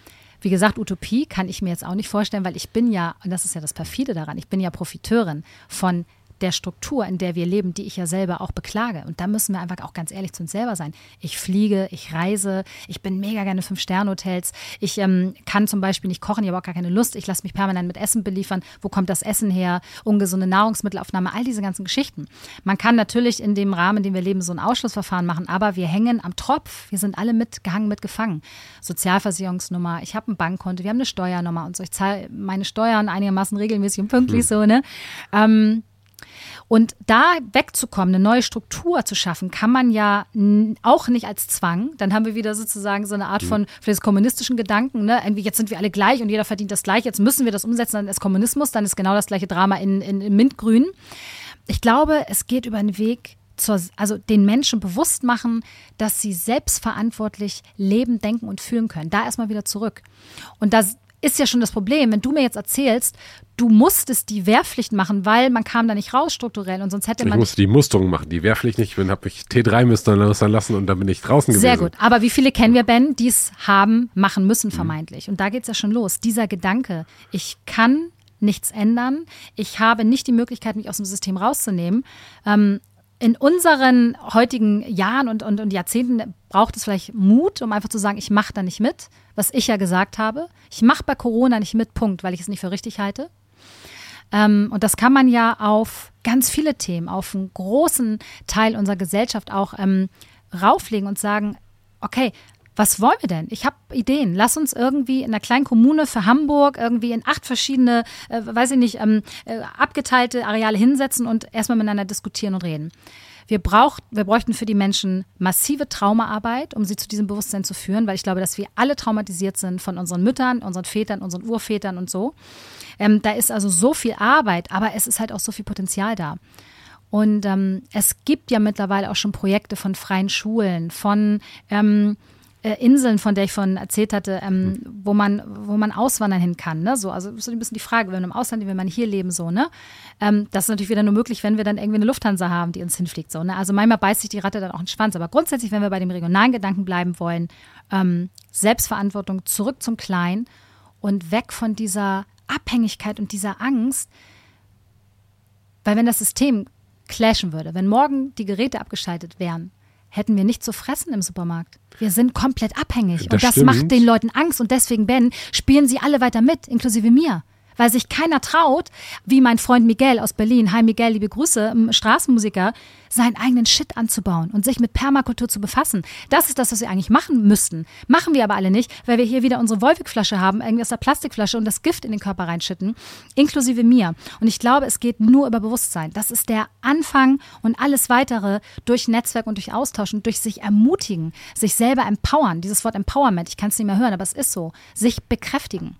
wie gesagt, Utopie kann ich mir jetzt auch nicht vorstellen, weil ich bin ja, und das ist ja das Perfide daran, ich bin ja Profiteurin von der Struktur, in der wir leben, die ich ja selber auch beklage. Und da müssen wir einfach auch ganz ehrlich zu uns selber sein. Ich fliege, ich reise, ich bin mega gerne Fünf-Sterne-Hotels. Ich ähm, kann zum Beispiel nicht kochen, ich habe auch gar keine Lust. Ich lasse mich permanent mit Essen beliefern. Wo kommt das Essen her? Ungesunde Nahrungsmittelaufnahme, all diese ganzen Geschichten. Man kann natürlich in dem Rahmen, in dem wir leben, so ein Ausschlussverfahren machen, aber wir hängen am Tropf. Wir sind alle mitgehangen, mitgefangen. Sozialversicherungsnummer, ich habe ein Bankkonto, wir haben eine Steuernummer und so. Ich zahle meine Steuern einigermaßen regelmäßig und pünktlich hm. so, ne? Ähm, und da wegzukommen, eine neue Struktur zu schaffen, kann man ja auch nicht als Zwang. Dann haben wir wieder sozusagen so eine Art von vielleicht kommunistischen Gedanken. Ne? Irgendwie jetzt sind wir alle gleich und jeder verdient das gleich. Jetzt müssen wir das umsetzen, dann ist Kommunismus, dann ist genau das gleiche Drama in, in, in Mintgrün. Ich glaube, es geht über einen Weg, zur, also den Menschen bewusst machen, dass sie selbstverantwortlich leben, denken und fühlen können. Da erstmal wieder zurück. Und das ist ja schon das Problem, wenn du mir jetzt erzählst, du musstest die Wehrpflicht machen, weil man kam da nicht raus strukturell und sonst hätte ich man. Ich musste die Musterung machen, die Wehrpflicht nicht, wenn habe ich T3 müstern lassen und dann bin ich draußen gewesen. Sehr gut. Aber wie viele kennen wir, Ben, die es haben, machen müssen vermeintlich? Mhm. Und da geht es ja schon los. Dieser Gedanke, ich kann nichts ändern, ich habe nicht die Möglichkeit, mich aus dem System rauszunehmen. Ähm, in unseren heutigen Jahren und, und, und Jahrzehnten braucht es vielleicht Mut, um einfach zu sagen, ich mache da nicht mit, was ich ja gesagt habe. Ich mache bei Corona nicht mit, Punkt, weil ich es nicht für richtig halte. Ähm, und das kann man ja auf ganz viele Themen, auf einen großen Teil unserer Gesellschaft auch ähm, rauflegen und sagen, okay, was wollen wir denn? Ich habe Ideen. Lass uns irgendwie in einer kleinen Kommune für Hamburg irgendwie in acht verschiedene, äh, weiß ich nicht, ähm, äh, abgeteilte Areale hinsetzen und erstmal miteinander diskutieren und reden. Wir, braucht, wir bräuchten für die Menschen massive Traumaarbeit, um sie zu diesem Bewusstsein zu führen, weil ich glaube, dass wir alle traumatisiert sind von unseren Müttern, unseren Vätern, unseren Urvätern und so. Ähm, da ist also so viel Arbeit, aber es ist halt auch so viel Potenzial da. Und ähm, es gibt ja mittlerweile auch schon Projekte von freien Schulen, von ähm, äh, Inseln, von der ich von erzählt hatte, ähm, mhm. wo man, wo man auswandern hin kann. Ne? So, also so ein bisschen die Frage, wenn man im Ausland, wenn man hier leben, so, ne? Ähm, das ist natürlich wieder nur möglich, wenn wir dann irgendwie eine Lufthansa haben, die uns hinfliegt. So, ne? Also manchmal beißt sich die Ratte dann auch in den Schwanz. Aber grundsätzlich, wenn wir bei dem regionalen Gedanken bleiben wollen, ähm, Selbstverantwortung zurück zum Kleinen und weg von dieser Abhängigkeit und dieser Angst. Weil wenn das System clashen würde, wenn morgen die Geräte abgeschaltet wären, hätten wir nicht zu fressen im Supermarkt. Wir sind komplett abhängig. Das und das stimmt. macht den Leuten Angst. Und deswegen, Ben, spielen sie alle weiter mit, inklusive mir. Weil sich keiner traut, wie mein Freund Miguel aus Berlin, hi Miguel, liebe Grüße, Straßenmusiker, seinen eigenen Shit anzubauen und sich mit Permakultur zu befassen. Das ist das, was wir eigentlich machen müssten. Machen wir aber alle nicht, weil wir hier wieder unsere Wolwig-Flasche haben, irgendwie aus der Plastikflasche und das Gift in den Körper reinschütten, inklusive mir. Und ich glaube, es geht nur über Bewusstsein. Das ist der Anfang und alles weitere durch Netzwerk und durch Austausch und durch sich ermutigen, sich selber empowern. Dieses Wort Empowerment, ich kann es nicht mehr hören, aber es ist so. Sich bekräftigen.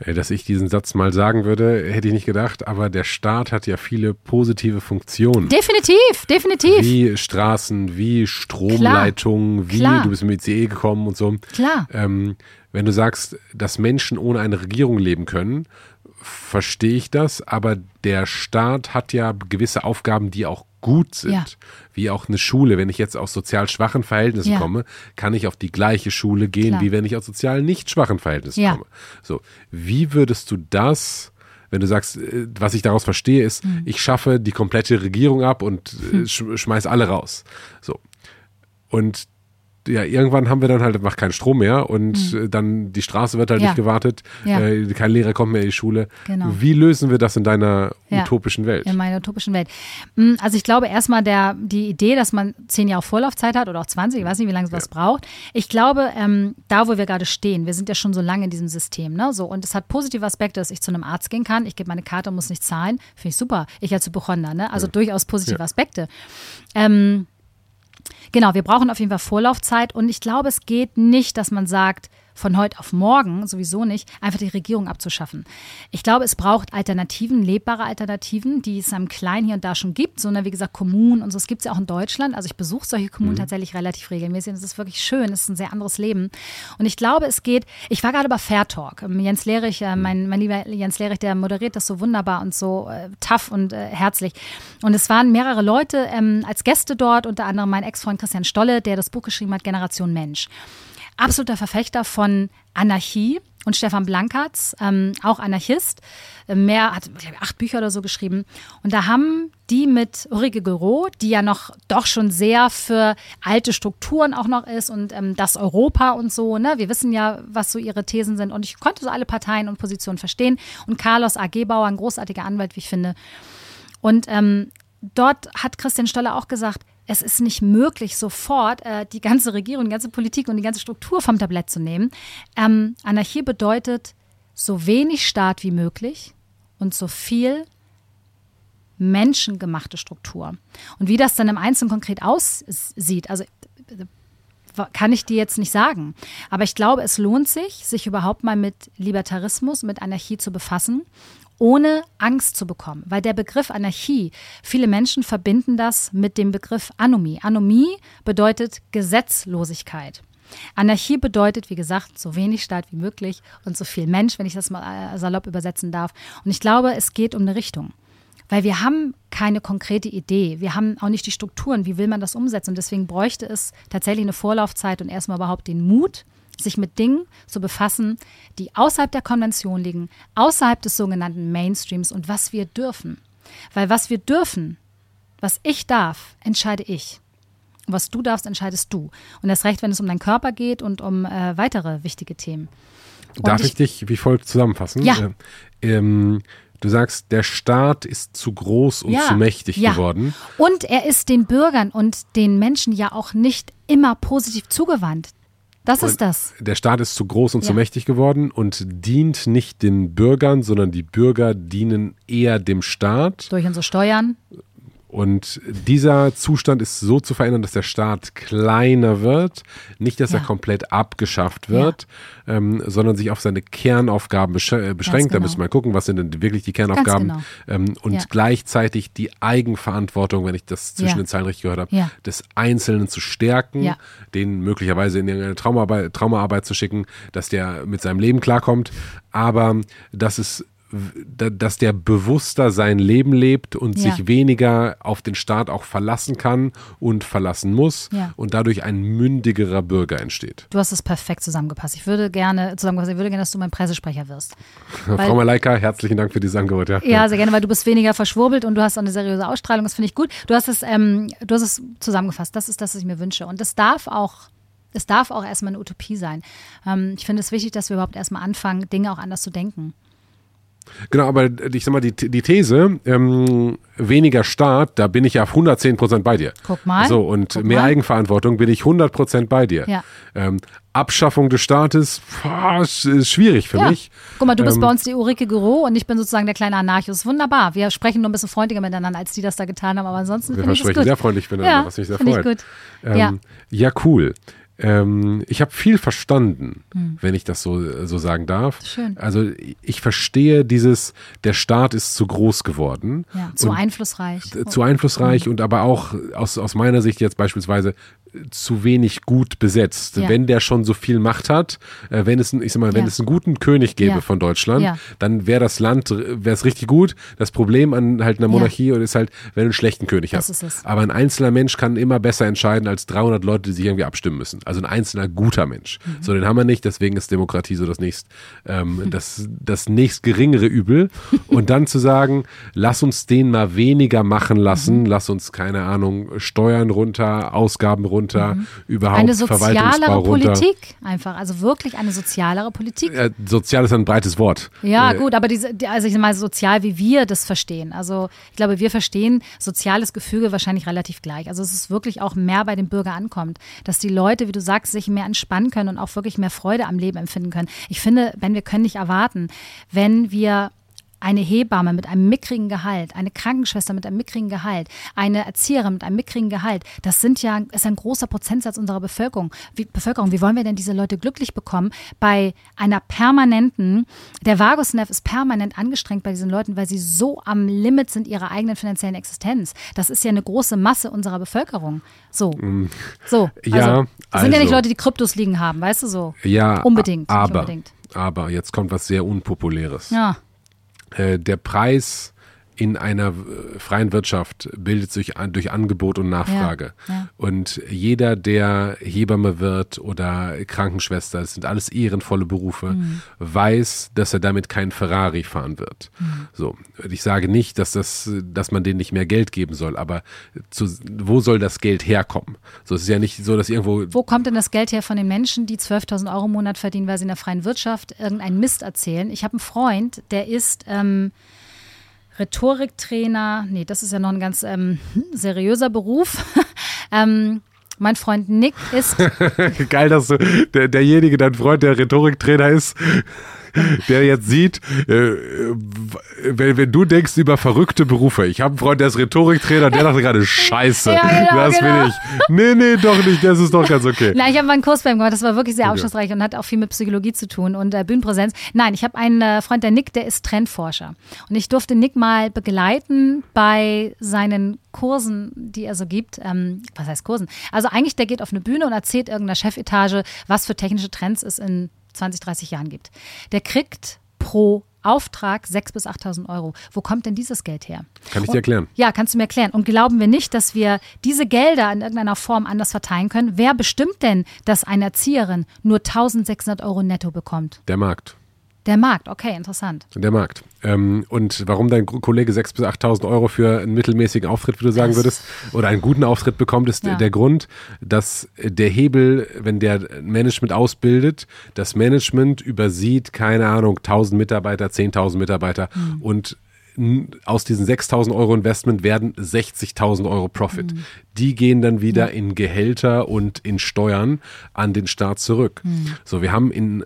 Äh, dass ich diesen Satz mal sagen würde, hätte ich nicht gedacht, aber der Staat hat ja viele positive Funktionen. Definitiv, definitiv. Wie Straßen, wie Stromleitungen, Klar. wie Klar. du bist mit ICE gekommen und so. Klar. Ähm, wenn du sagst, dass Menschen ohne eine Regierung leben können, verstehe ich das, aber der Staat hat ja gewisse Aufgaben, die auch gut sind, ja. wie auch eine Schule. Wenn ich jetzt aus sozial schwachen Verhältnissen ja. komme, kann ich auf die gleiche Schule gehen, Klar. wie wenn ich aus sozial nicht schwachen Verhältnissen ja. komme. So, wie würdest du das wenn du sagst, äh, was ich daraus verstehe, ist, mhm. ich schaffe die komplette Regierung ab und mhm. schmeiß alle raus. So. Und ja, irgendwann haben wir dann halt einfach keinen Strom mehr und mhm. dann die Straße wird halt ja. nicht gewartet, ja. äh, kein Lehrer kommt mehr in die Schule. Genau. Wie lösen wir das in deiner ja. utopischen Welt? In meiner utopischen Welt. Mm, also ich glaube erstmal der, die Idee, dass man zehn Jahre Vorlaufzeit hat oder auch 20, ich weiß nicht, wie lange es was braucht. Ich glaube, ähm, da wo wir gerade stehen, wir sind ja schon so lange in diesem System, ne? So, und es hat positive Aspekte, dass ich zu einem Arzt gehen kann, ich gebe meine Karte und muss nicht zahlen. Finde ich super. Ich als Hypochonder, ne? Also durchaus positive Aspekte. Ähm, Genau, wir brauchen auf jeden Fall Vorlaufzeit und ich glaube, es geht nicht, dass man sagt, von heute auf morgen, sowieso nicht, einfach die Regierung abzuschaffen. Ich glaube, es braucht Alternativen, lebbare Alternativen, die es am Kleinen hier und da schon gibt, sondern wie gesagt Kommunen und so. Es gibt es ja auch in Deutschland. Also ich besuche solche Kommunen mhm. tatsächlich relativ regelmäßig. Es ist wirklich schön, es ist ein sehr anderes Leben. Und ich glaube, es geht, ich war gerade bei Fair Talk. Ähm, Jens Lehrich, äh, mein, mein lieber Jens Lehrich, der moderiert das so wunderbar und so äh, tough und äh, herzlich. Und es waren mehrere Leute ähm, als Gäste dort, unter anderem mein Ex-Freund Christian Stolle, der das Buch geschrieben hat, Generation Mensch absoluter Verfechter von Anarchie und Stefan Blankertz, ähm, auch Anarchist, äh, mehr, hat ich, acht Bücher oder so geschrieben. Und da haben die mit Ulrike Gero, die ja noch doch schon sehr für alte Strukturen auch noch ist und ähm, das Europa und so, ne? Wir wissen ja, was so ihre Thesen sind. Und ich konnte so alle Parteien und Positionen verstehen. Und Carlos A.G. Bauer, ein großartiger Anwalt, wie ich finde. Und ähm, dort hat Christian Stoller auch gesagt, es ist nicht möglich, sofort äh, die ganze Regierung, die ganze Politik und die ganze Struktur vom Tablett zu nehmen. Ähm, Anarchie bedeutet so wenig Staat wie möglich und so viel menschengemachte Struktur. Und wie das dann im Einzelnen konkret aussieht, also kann ich dir jetzt nicht sagen. Aber ich glaube, es lohnt sich, sich überhaupt mal mit Libertarismus, mit Anarchie zu befassen ohne Angst zu bekommen. Weil der Begriff Anarchie, viele Menschen verbinden das mit dem Begriff Anomie. Anomie bedeutet Gesetzlosigkeit. Anarchie bedeutet, wie gesagt, so wenig Staat wie möglich und so viel Mensch, wenn ich das mal äh, salopp übersetzen darf. Und ich glaube, es geht um eine Richtung. Weil wir haben keine konkrete Idee. Wir haben auch nicht die Strukturen. Wie will man das umsetzen? Und deswegen bräuchte es tatsächlich eine Vorlaufzeit und erstmal überhaupt den Mut, sich mit Dingen zu befassen, die außerhalb der Konvention liegen, außerhalb des sogenannten Mainstreams und was wir dürfen. Weil was wir dürfen, was ich darf, entscheide ich. Und was du darfst, entscheidest du. Und das recht, wenn es um deinen Körper geht und um äh, weitere wichtige Themen. Und Darf ich, ich, dich wie folgt zusammenfassen? Ja. Äh, ähm, Du sagst, der Staat ist zu groß und ja, zu mächtig ja. geworden. Und er ist den Bürgern und den Menschen ja auch nicht immer positiv zugewandt. Das ist das. Der Staat ist zu groß und ja. zu mächtig geworden und dient nicht den Bürgern, sondern die Bürger dienen eher dem Staat. Durch unsere Steuern. Und dieser Zustand ist so zu verändern, dass der Staat kleiner wird, nicht, dass ja. er komplett abgeschafft wird, ja. ähm, sondern sich auf seine Kernaufgaben besch äh, beschränkt. Genau. Da müssen wir mal gucken, was sind denn wirklich die Kernaufgaben genau. ähm, und ja. gleichzeitig die Eigenverantwortung, wenn ich das zwischen den Zeilen richtig gehört habe, des Einzelnen zu stärken, den möglicherweise in irgendeine Traumaarbeit, Traumaarbeit zu schicken, dass der mit seinem Leben klarkommt, aber dass es dass der bewusster sein Leben lebt und ja. sich weniger auf den Staat auch verlassen kann und verlassen muss ja. und dadurch ein mündigerer Bürger entsteht. Du hast es perfekt zusammengepasst. Ich würde gerne zusammengefasst, ich würde gerne, dass du mein Pressesprecher wirst. [laughs] Frau Malaika, herzlichen Dank für dieses Angebot. Ja. ja, sehr gerne, weil du bist weniger verschwurbelt und du hast eine seriöse Ausstrahlung. Das finde ich gut. Du hast es, ähm, du hast es zusammengefasst. Das ist das, was ich mir wünsche. Und das darf auch es darf auch erstmal eine Utopie sein. Ähm, ich finde es wichtig, dass wir überhaupt erstmal anfangen, Dinge auch anders zu denken. Genau, aber ich sag mal, die, die These, ähm, weniger Staat, da bin ich ja auf 110 Prozent bei dir. Guck mal. So, und Guck mehr mal. Eigenverantwortung bin ich 100 Prozent bei dir. Ja. Ähm, Abschaffung des Staates, boah, ist, ist schwierig für Ja. mich. Guck mal, du bist Ähm, bei uns die Ulrike Gero und ich bin sozusagen der kleine Anarchus. Wunderbar. Wir sprechen nur ein bisschen freundlicher miteinander, als die das da getan haben, aber ansonsten Wir ich versprechen gut. sehr freundlich miteinander, ja, was mich sehr finde ich freut. gut. Ähm, ja. ja, cool. Ähm, ich habe viel verstanden, wenn ich das so, so sagen darf. Hm. Schön. Also ich verstehe dieses, der Staat ist zu groß geworden. ja, zu einflussreich. zu einflussreich Mhm. und aber auch aus, aus meiner Sicht jetzt beispielsweise äh, zu wenig gut besetzt. Ja. Wenn der schon so viel Macht hat, äh, wenn es, ich sag mal, wenn Ja. es einen guten König gäbe Ja. von Deutschland, dann wäre das Land, wäre es richtig gut. Das Problem an halt einer Monarchie ist halt, wenn du einen schlechten König Das hast. Aber ein einzelner Mensch kann immer besser entscheiden als 300 Leute, die sich irgendwie abstimmen müssen. Also ein einzelner guter Mensch. Mhm. So, den haben wir nicht, deswegen ist Demokratie so das nächst, ähm, [laughs] das, das nächst geringere Übel. Und dann zu sagen, lass uns den mal weniger machen lassen, Mhm. lass uns, keine Ahnung, Steuern runter, Ausgaben runter, überhaupt Mhm. eine Verwaltungsbau sozialere runter. Politik einfach. Also wirklich eine sozialere Politik. Äh, sozial ist ein breites Wort. Ja, Äh, gut, aber diese, die- also ich mal sozial, wie wir das verstehen. Also ich glaube, wir verstehen soziales Gefüge wahrscheinlich relativ gleich. Also es ist wirklich auch mehr bei dem Bürger ankommt, dass die Leute, wie du sagst, sich mehr entspannen können und auch wirklich mehr Freude am Leben empfinden können. Ich finde, wenn wir können nicht erwarten, wenn wir eine Hebamme mit einem mickrigen Gehalt, eine Krankenschwester mit einem mickrigen Gehalt, eine Erzieherin mit einem mickrigen Gehalt, das sind ja ist ein großer Prozentsatz unserer Bevölkerung. Wie, Bevölkerung. Wie wollen wir denn diese Leute glücklich bekommen bei einer permanenten, der Vagusnerv ist permanent angestrengt bei diesen Leuten, weil sie so am Limit sind ihrer eigenen finanziellen Existenz. Das ist ja eine große Masse unserer Bevölkerung. So. So. Also, Ja, das sind ja nicht also. Leute, die Kryptos liegen haben, weißt du so? Ja, Unbedingt, aber, unbedingt. aber jetzt kommt was sehr Unpopuläres. Ja. Äh, der Preis in einer äh, freien Wirtschaft bildet sich durch Angebot und Nachfrage. Ja, ja. Und jeder, der Hebamme wird oder Krankenschwester, das sind alles ehrenvolle Berufe, Mhm. weiß, dass er damit keinen Ferrari fahren wird. Mhm. So, ich sage nicht, dass das, dass man denen nicht mehr Geld geben soll, aber zu, wo soll das Geld herkommen? So, es ist ja nicht so, dass irgendwo Wo kommt denn das Geld her von den Menschen, die 12.000 Euro im Monat verdienen, weil sie in der freien Wirtschaft irgendeinen Mist erzählen? Ich habe einen Freund, der ist ähm, Rhetoriktrainer. Nee, das ist ja noch ein ganz ähm, seriöser Beruf. [laughs] ähm, mein Freund Nick ist [laughs] Geil, dass du, der, derjenige, dein Freund, der Rhetoriktrainer ist, der jetzt sieht, äh, wenn, wenn du denkst über verrückte Berufe, ich habe einen Freund, der ist Rhetoriktrainer, der dachte gerade, scheiße, [laughs] Ja, genau, das genau. will ich. Nee, nee, doch nicht, das ist doch ganz okay. Nein, ich habe mal einen Kurs bei ihm gemacht, das war wirklich sehr Okay. aufschlussreich und hat auch viel mit Psychologie zu tun und äh, Bühnenpräsenz. Nein, ich habe einen äh, Freund, der Nick, der ist Trendforscher. Und ich durfte Nick mal begleiten bei seinen Kursen, die er so gibt. Ähm, was heißt Kursen? Also eigentlich, der geht auf eine Bühne und erzählt irgendeiner Chefetage, was für technische Trends es in 20, 30 Jahren gibt. Der kriegt pro Auftrag 6.000 bis 8.000 Euro. Wo kommt denn dieses Geld her? Kann ich dir erklären. Ja, kannst du mir erklären. Und glauben wir nicht, dass wir diese Gelder in irgendeiner Form anders verteilen können? Wer bestimmt denn, dass eine Erzieherin nur 1600 Euro netto bekommt? Der Markt. Der Markt, okay, interessant. Der Markt. Ähm, und warum dein Kollege 6.000 bis 8.000 Euro für einen mittelmäßigen Auftritt, wie du sagen würdest, oder einen guten Auftritt bekommt, ist Ja. der Grund, dass der Hebel, wenn der Management ausbildet, das Management übersieht, keine Ahnung, 1.000 Mitarbeiter, 10.000 Mitarbeiter Mhm. und aus diesen 6.000 Euro Investment werden 60.000 Euro Profit. Mhm. Die gehen dann wieder in Gehälter und in Steuern an den Staat zurück. Mhm. So, wir haben in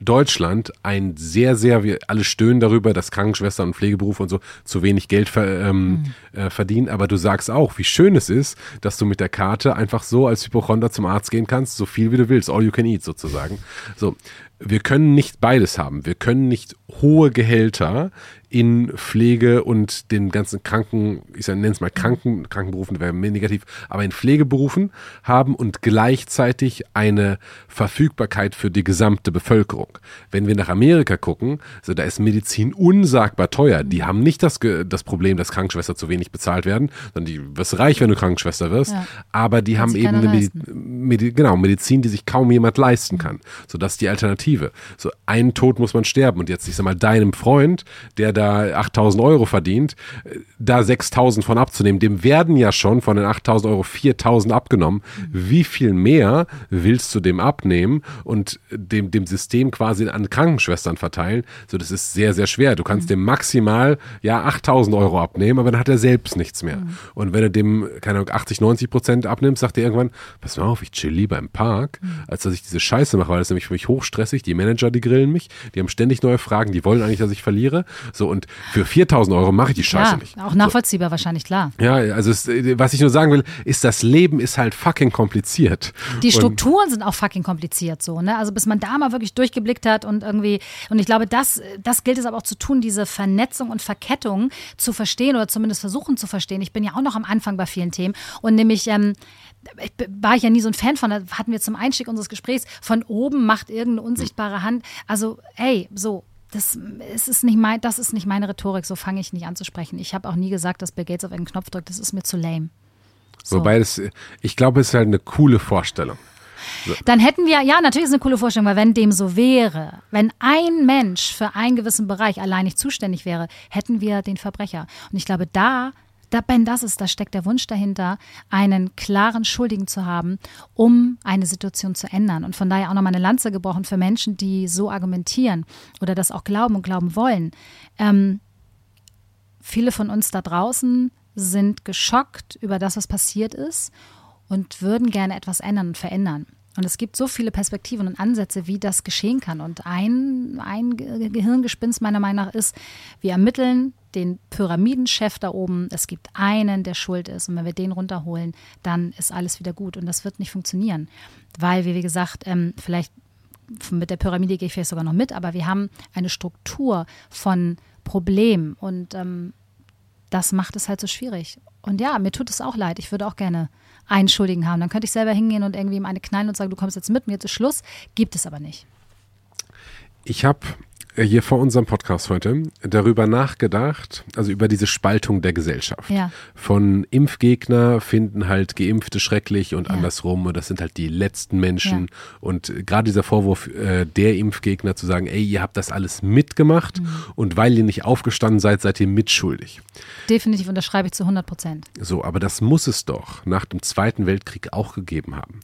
Deutschland ein sehr, sehr, wir alle stöhnen darüber, dass Krankenschwestern und Pflegeberufe und so zu wenig Geld ver, ähm, äh, verdienen. Aber du sagst auch, wie schön es ist, dass du mit der Karte einfach so als Hypochonder zum Arzt gehen kannst, so viel wie du willst, all you can eat sozusagen. So, wir können nicht beides haben. Wir können nicht hohe Gehälter in Pflege und den ganzen Kranken, ich nenne es mal Kranken, Krankenberufen, wäre mehr negativ, aber in Pflegeberufen haben und gleichzeitig eine Verfügbarkeit für die gesamte Bevölkerung. Wenn wir nach Amerika gucken, so da ist Medizin unsagbar teuer. Die haben nicht das, das Problem, dass Krankenschwestern zu wenig bezahlt werden, sondern die wirst reich, wenn du Krankenschwester wirst, Ja. aber die haben eben eine Medi Medi genau, Medizin, die sich kaum jemand leisten kann. So, das ist die Alternative. So, einen Tod muss man sterben. Und jetzt, ich sag mal, deinem Freund, der da 8000 Euro verdient, äh, da 6000 von abzunehmen. Dem werden ja schon von den 8000 Euro 4000 abgenommen. Wie viel mehr willst du dem abnehmen und dem, dem System quasi an Krankenschwestern verteilen? So, das ist sehr, sehr schwer. Du kannst mhm. dem maximal ja 8000 Euro abnehmen, aber dann hat er selbst nichts mehr. Mhm. Und wenn du dem, keine Ahnung, 80, 90 Prozent abnimmst, sagt er irgendwann, pass mal auf, ich chill lieber im Park, mhm. als dass ich diese Scheiße mache, weil das ist nämlich für mich hochstressig. Die Manager, die grillen mich, die haben ständig neue Fragen, die wollen eigentlich, dass ich verliere. So, und für 4000 Euro mache ich die Scheiße ja, nicht. Auch nachvollziehbar so. wahrscheinlich, klar. Ja, also es, was ich nur sagen will, ist, das Leben ist halt fucking kompliziert. Die Strukturen und sind auch fucking kompliziert so, ne? Also bis man da mal wirklich durchgeblickt hat und irgendwie, und ich glaube, das, das gilt es aber auch zu tun, diese Vernetzung und Verkettung zu verstehen oder zumindest versuchen zu verstehen. Ich bin ja auch noch am Anfang bei vielen Themen und nämlich ähm, ich, war ich ja nie so ein Fan von, da hatten wir zum Einstieg unseres Gesprächs, von oben macht irgendeine unsichtbare Hand. Also, ey, so, das, es ist nicht mein, das ist nicht meine Rhetorik, so fange ich nicht an zu sprechen. Ich habe auch nie gesagt, dass Bill Gates auf einen Knopf drückt, das ist mir zu lame. So. Wobei das, ich glaube, es ist halt eine coole Vorstellung. So. Dann hätten wir, ja, natürlich ist eine coole Vorstellung, weil wenn dem so wäre, wenn ein Mensch für einen gewissen Bereich allein nicht zuständig wäre, hätten wir den Verbrecher. Und ich glaube, da da, Ben, das ist, da steckt der Wunsch dahinter, einen klaren Schuldigen zu haben, um eine Situation zu ändern. Und von daher auch nochmal eine Lanze gebrochen für Menschen, die so argumentieren oder das auch glauben und glauben wollen. Ähm, viele von uns da draußen sind geschockt über das, was passiert ist und würden gerne etwas ändern und verändern. Und es gibt so viele Perspektiven und Ansätze, wie das geschehen kann. Und ein, ein Gehirngespinst meiner Meinung nach ist, wir ermitteln den Pyramidenchef da oben. Es gibt einen, der schuld ist. Und wenn wir den runterholen, dann ist alles wieder gut. Und das wird nicht funktionieren. Weil, wie gesagt, ähm, vielleicht mit der Pyramide gehe ich vielleicht sogar noch mit, aber wir haben eine Struktur von Problemen. Und ähm, das macht es halt so schwierig. Und ja, mir tut es auch leid. Ich würde auch gerne einen Schuldigen haben. Dann könnte ich selber hingehen und irgendwie ihm eine knallen und sagen, du kommst jetzt mit mir, ist Schluss. Gibt es aber nicht. Ich habe hier vor unserem Podcast heute darüber nachgedacht, also über diese Spaltung der Gesellschaft. Ja. Von Impfgegner finden halt Geimpfte schrecklich und ja. andersrum und das sind halt die letzten Menschen. Ja. Und gerade dieser Vorwurf äh, der Impfgegner zu sagen, ey, ihr habt das alles mitgemacht mhm. und weil ihr nicht aufgestanden seid, seid ihr mitschuldig. Definitiv unterschreibe ich zu 100 Prozent. So, aber das muss es doch nach dem Zweiten Weltkrieg auch gegeben haben.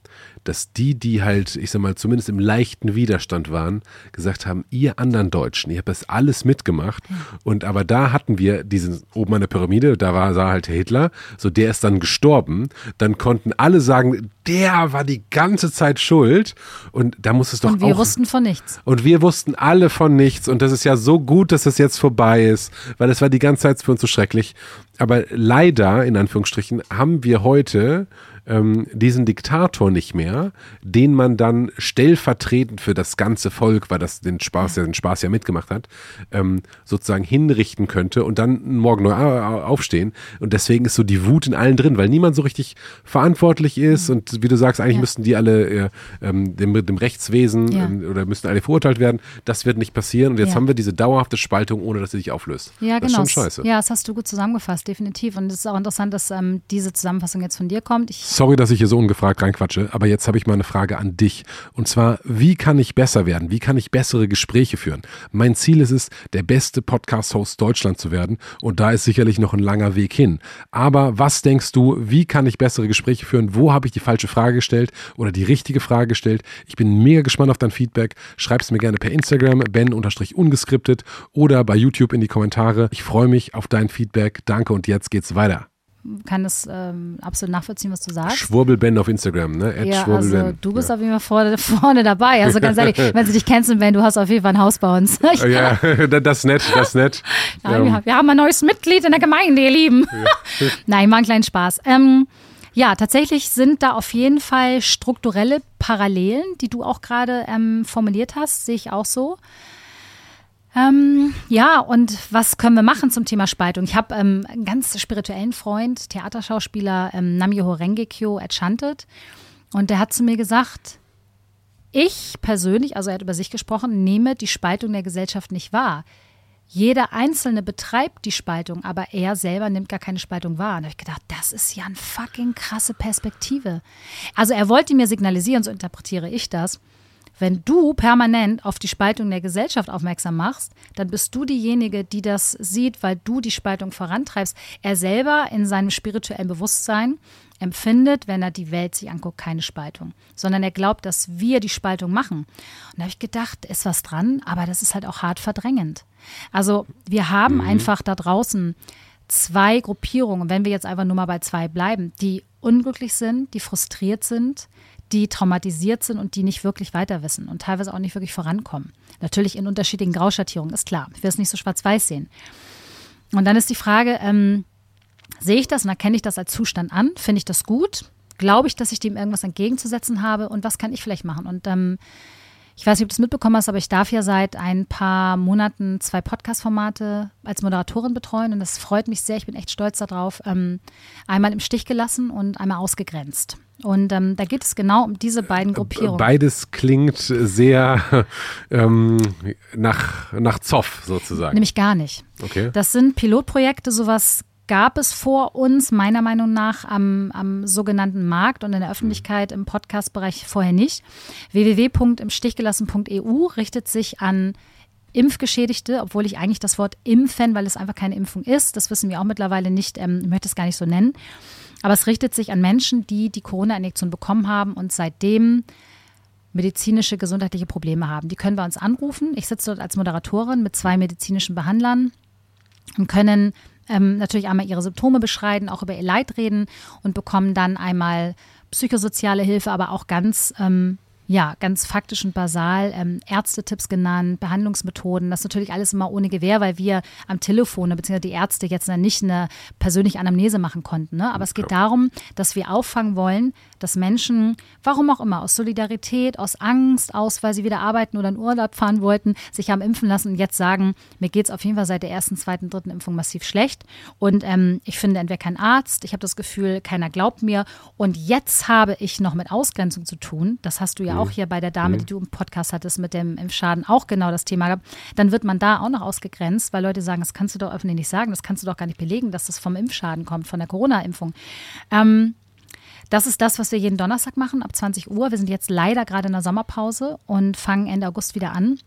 Dass die, die halt, ich sag mal, zumindest im leichten Widerstand waren, gesagt haben, ihr anderen Deutschen. Ich habe das alles mitgemacht. Und aber da hatten wir diesen oben an der Pyramide, da war sah halt Hitler, so der ist dann gestorben. Dann konnten alle sagen, der war die ganze Zeit schuld. Und da muss es doch Und wir auch, wussten von nichts. Und wir wussten alle von nichts. Und das ist ja so gut, dass es jetzt vorbei ist, weil es war die ganze Zeit für uns so schrecklich. Aber leider, in Anführungsstrichen, haben wir heute ähm, diesen Diktator nicht mehr, den man dann stellvertretend für das ganze Volk, weil das den Spaß ja, den Spaß ja mitgemacht hat, ähm, sozusagen hinrichten könnte und dann morgen neu aufstehen. Und deswegen ist so die Wut in allen drin, weil niemand so richtig verantwortlich ist. Mhm. Und wie du sagst, eigentlich ja. müssten die alle äh, ähm, dem, dem, Rechtswesen ja. äh, oder müssten alle verurteilt werden. Das wird nicht passieren. Und jetzt ja. haben wir diese dauerhafte Spaltung, ohne dass sie sich auflöst. Ja, das genau. Ist schon scheiße. Ja, das hast du gut zusammengefasst, definitiv. Und es ist auch interessant, dass ähm, diese Zusammenfassung jetzt von dir kommt. Ich Sorry, dass ich hier so ungefragt reinquatsche, aber jetzt habe ich mal eine Frage an dich. Und zwar, wie kann ich besser werden? Wie kann ich bessere Gespräche führen? Mein Ziel ist es, der beste Podcast-Host Deutschland zu werden. Und da ist sicherlich noch ein langer Weg hin. Aber was denkst du, wie kann ich bessere Gespräche führen? Wo habe ich die falsche Frage gestellt oder die richtige Frage gestellt? Ich bin mega gespannt auf dein Feedback. Schreib es mir gerne per Instagram, ben-ungeskriptet oder bei YouTube in die Kommentare. Ich freue mich auf dein Feedback. Danke und jetzt geht's weiter kann es ähm, absolut nachvollziehen, was du sagst. Schwurbelben auf Instagram, ne? Ad ja, also du bist ja. auf jeden Fall vorne, [laughs] vorne dabei. Also ganz ehrlich, [laughs] wenn sie dich kennst, Ben, du hast auf jeden Fall ein Haus bei uns. [laughs] ja, das ist nett, das ist nett. Ja, ja. Wir haben ein neues Mitglied in der Gemeinde, ihr Lieben. Nein, war ein kleinen Spaß. Ähm, ja, tatsächlich sind da auf jeden Fall strukturelle Parallelen, die du auch gerade ähm, formuliert hast, sehe ich auch so. Ähm, ja, und was können wir machen zum Thema Spaltung? Ich habe ähm, einen ganz spirituellen Freund, Theaterschauspieler ähm, Namjoho Rengekyo Enchanted. Und der hat zu mir gesagt, ich persönlich, also er hat über sich gesprochen, nehme die Spaltung der Gesellschaft nicht wahr. Jeder Einzelne betreibt die Spaltung, aber er selber nimmt gar keine Spaltung wahr. Und da habe ich gedacht, das ist ja eine fucking krasse Perspektive. Also er wollte mir signalisieren, so interpretiere ich das, Wenn du permanent auf die Spaltung der Gesellschaft aufmerksam machst, dann bist du diejenige, die das sieht, weil du die Spaltung vorantreibst. Er selber in seinem spirituellen Bewusstsein empfindet, wenn er die Welt sich anguckt, keine Spaltung, sondern er glaubt, dass wir die Spaltung machen. Und da habe ich gedacht, ist was dran, aber das ist halt auch hart verdrängend. Also wir haben mhm. einfach da draußen zwei Gruppierungen, wenn wir jetzt einfach nur mal bei zwei bleiben, die unglücklich sind, die frustriert sind, die traumatisiert sind und die nicht wirklich weiter wissen und teilweise auch nicht wirklich vorankommen. Natürlich in unterschiedlichen Grauschattierungen, ist klar. Ich will es nicht so schwarz-weiß sehen. Und dann ist die Frage, ähm, sehe ich das und erkenne ich das als Zustand an? Finde ich das gut? Glaube ich, dass ich dem irgendwas entgegenzusetzen habe? Und was kann ich vielleicht machen? Und ähm, ich weiß nicht, ob du es mitbekommen hast, aber ich darf ja seit ein paar Monaten zwei Podcast-Formate als Moderatorin betreuen und das freut mich sehr. Ich bin echt stolz darauf. Ähm, einmal im Stich gelassen und einmal ausgegrenzt. Und ähm, da geht es genau um diese beiden äh, Gruppierungen. Beides klingt sehr [laughs] ähm, nach, nach Zoff sozusagen. Nämlich gar nicht. Okay. Das sind Pilotprojekte, sowas gab es vor uns meiner Meinung nach am, am sogenannten Markt und in der Öffentlichkeit im Podcast-Bereich vorher nicht. www.imstichgelassen.eu richtet sich an Impfgeschädigte, obwohl ich eigentlich das Wort impfen, weil es einfach keine Impfung ist, das wissen wir auch mittlerweile nicht, ähm, ich möchte es gar nicht so nennen. Aber es richtet sich an Menschen, die die Corona-Injektion bekommen haben und seitdem medizinische, gesundheitliche Probleme haben. Die können bei uns anrufen. Ich sitze dort als Moderatorin mit zwei medizinischen Behandlern und können ähm, natürlich einmal ihre Symptome beschreiben, auch über ihr Leid reden und bekommen dann einmal psychosoziale Hilfe, aber auch ganz ähm, ja, ganz faktisch und basal ähm, Ärztetipps genannt, Behandlungsmethoden. Das ist natürlich alles immer ohne Gewähr, weil wir am Telefon, beziehungsweise die Ärzte jetzt nicht eine persönliche Anamnese machen konnten. Ne? Aber es geht darum, dass wir auffangen wollen, dass Menschen, warum auch immer, aus Solidarität, aus Angst, aus, weil sie wieder arbeiten oder in Urlaub fahren wollten, sich haben impfen lassen und jetzt sagen, mir geht es auf jeden Fall seit der ersten, zweiten, dritten Impfung massiv schlecht. Und ähm, ich finde entweder kein Arzt, ich habe das Gefühl, keiner glaubt mir. Und jetzt habe ich noch mit Ausgrenzung zu tun. Das hast du ja mhm. auch hier bei der Dame, mhm. die du im Podcast hattest, mit dem Impfschaden auch genau das Thema gehabt. Dann wird man da auch noch ausgegrenzt, weil Leute sagen, das kannst du doch öffentlich nicht sagen, das kannst du doch gar nicht belegen, dass das vom Impfschaden kommt, von der Corona-Impfung. Ähm, das ist das, was wir jeden Donnerstag machen, ab 20 Uhr. Wir sind jetzt leider gerade in der Sommerpause und fangen Ende August wieder an.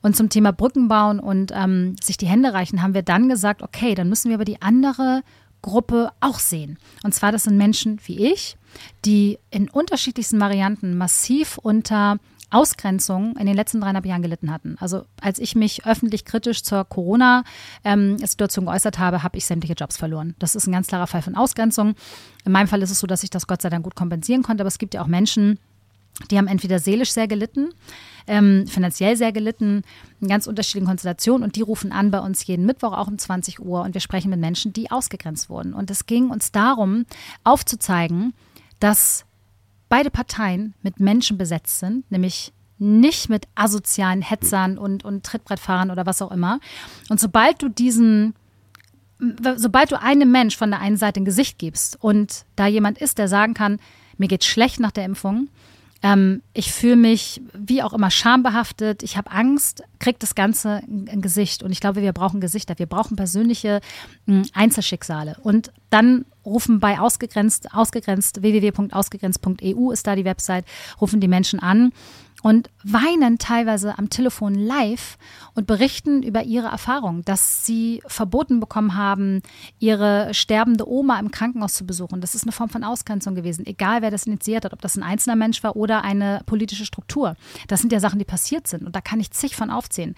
Und zum Thema Brücken bauen und ähm, sich die Hände reichen, haben wir dann gesagt, okay, dann müssen wir aber die andere Gruppe auch sehen. Und zwar, das sind Menschen wie ich, die in unterschiedlichsten Varianten massiv unter Ausgrenzung in den letzten dreieinhalb Jahren gelitten hatten. Also als ich mich öffentlich kritisch zur Corona-Situation ähm, geäußert habe, habe ich sämtliche Jobs verloren. Das ist ein ganz klarer Fall von Ausgrenzung. In meinem Fall ist es so, dass ich das Gott sei Dank gut kompensieren konnte, aber es gibt ja auch Menschen, die haben entweder seelisch sehr gelitten, ähm, finanziell sehr gelitten, in ganz unterschiedlichen Konstellationen und die rufen an bei uns jeden Mittwoch auch um 20 Uhr und wir sprechen mit Menschen, die ausgegrenzt wurden. Und es ging uns darum, aufzuzeigen, dass beide Parteien mit Menschen besetzt sind, nämlich nicht mit asozialen Hetzern und, und Trittbrettfahrern oder was auch immer. Und sobald du diesen, sobald du einem Mensch von der einen Seite ein Gesicht gibst und da jemand ist, der sagen kann, mir geht schlecht nach der Impfung, ähm, ich fühle mich wie auch immer schambehaftet, ich habe Angst, kriegt das Ganze ein, Gesicht. Und ich glaube, wir brauchen Gesichter, wir brauchen persönliche mh, Einzelschicksale. Und dann rufen bei ausgegrenzt, ausgegrenzt, www.ausgegrenzt.eu ist da die Website, rufen die Menschen an und weinen teilweise am Telefon live und berichten über ihre Erfahrung, dass sie verboten bekommen haben, ihre sterbende Oma im Krankenhaus zu besuchen. Das ist eine Form von Ausgrenzung gewesen, egal wer das initiiert hat, ob das ein einzelner Mensch war oder eine politische Struktur. Das sind ja Sachen, die passiert sind und da kann ich zig von aufzählen.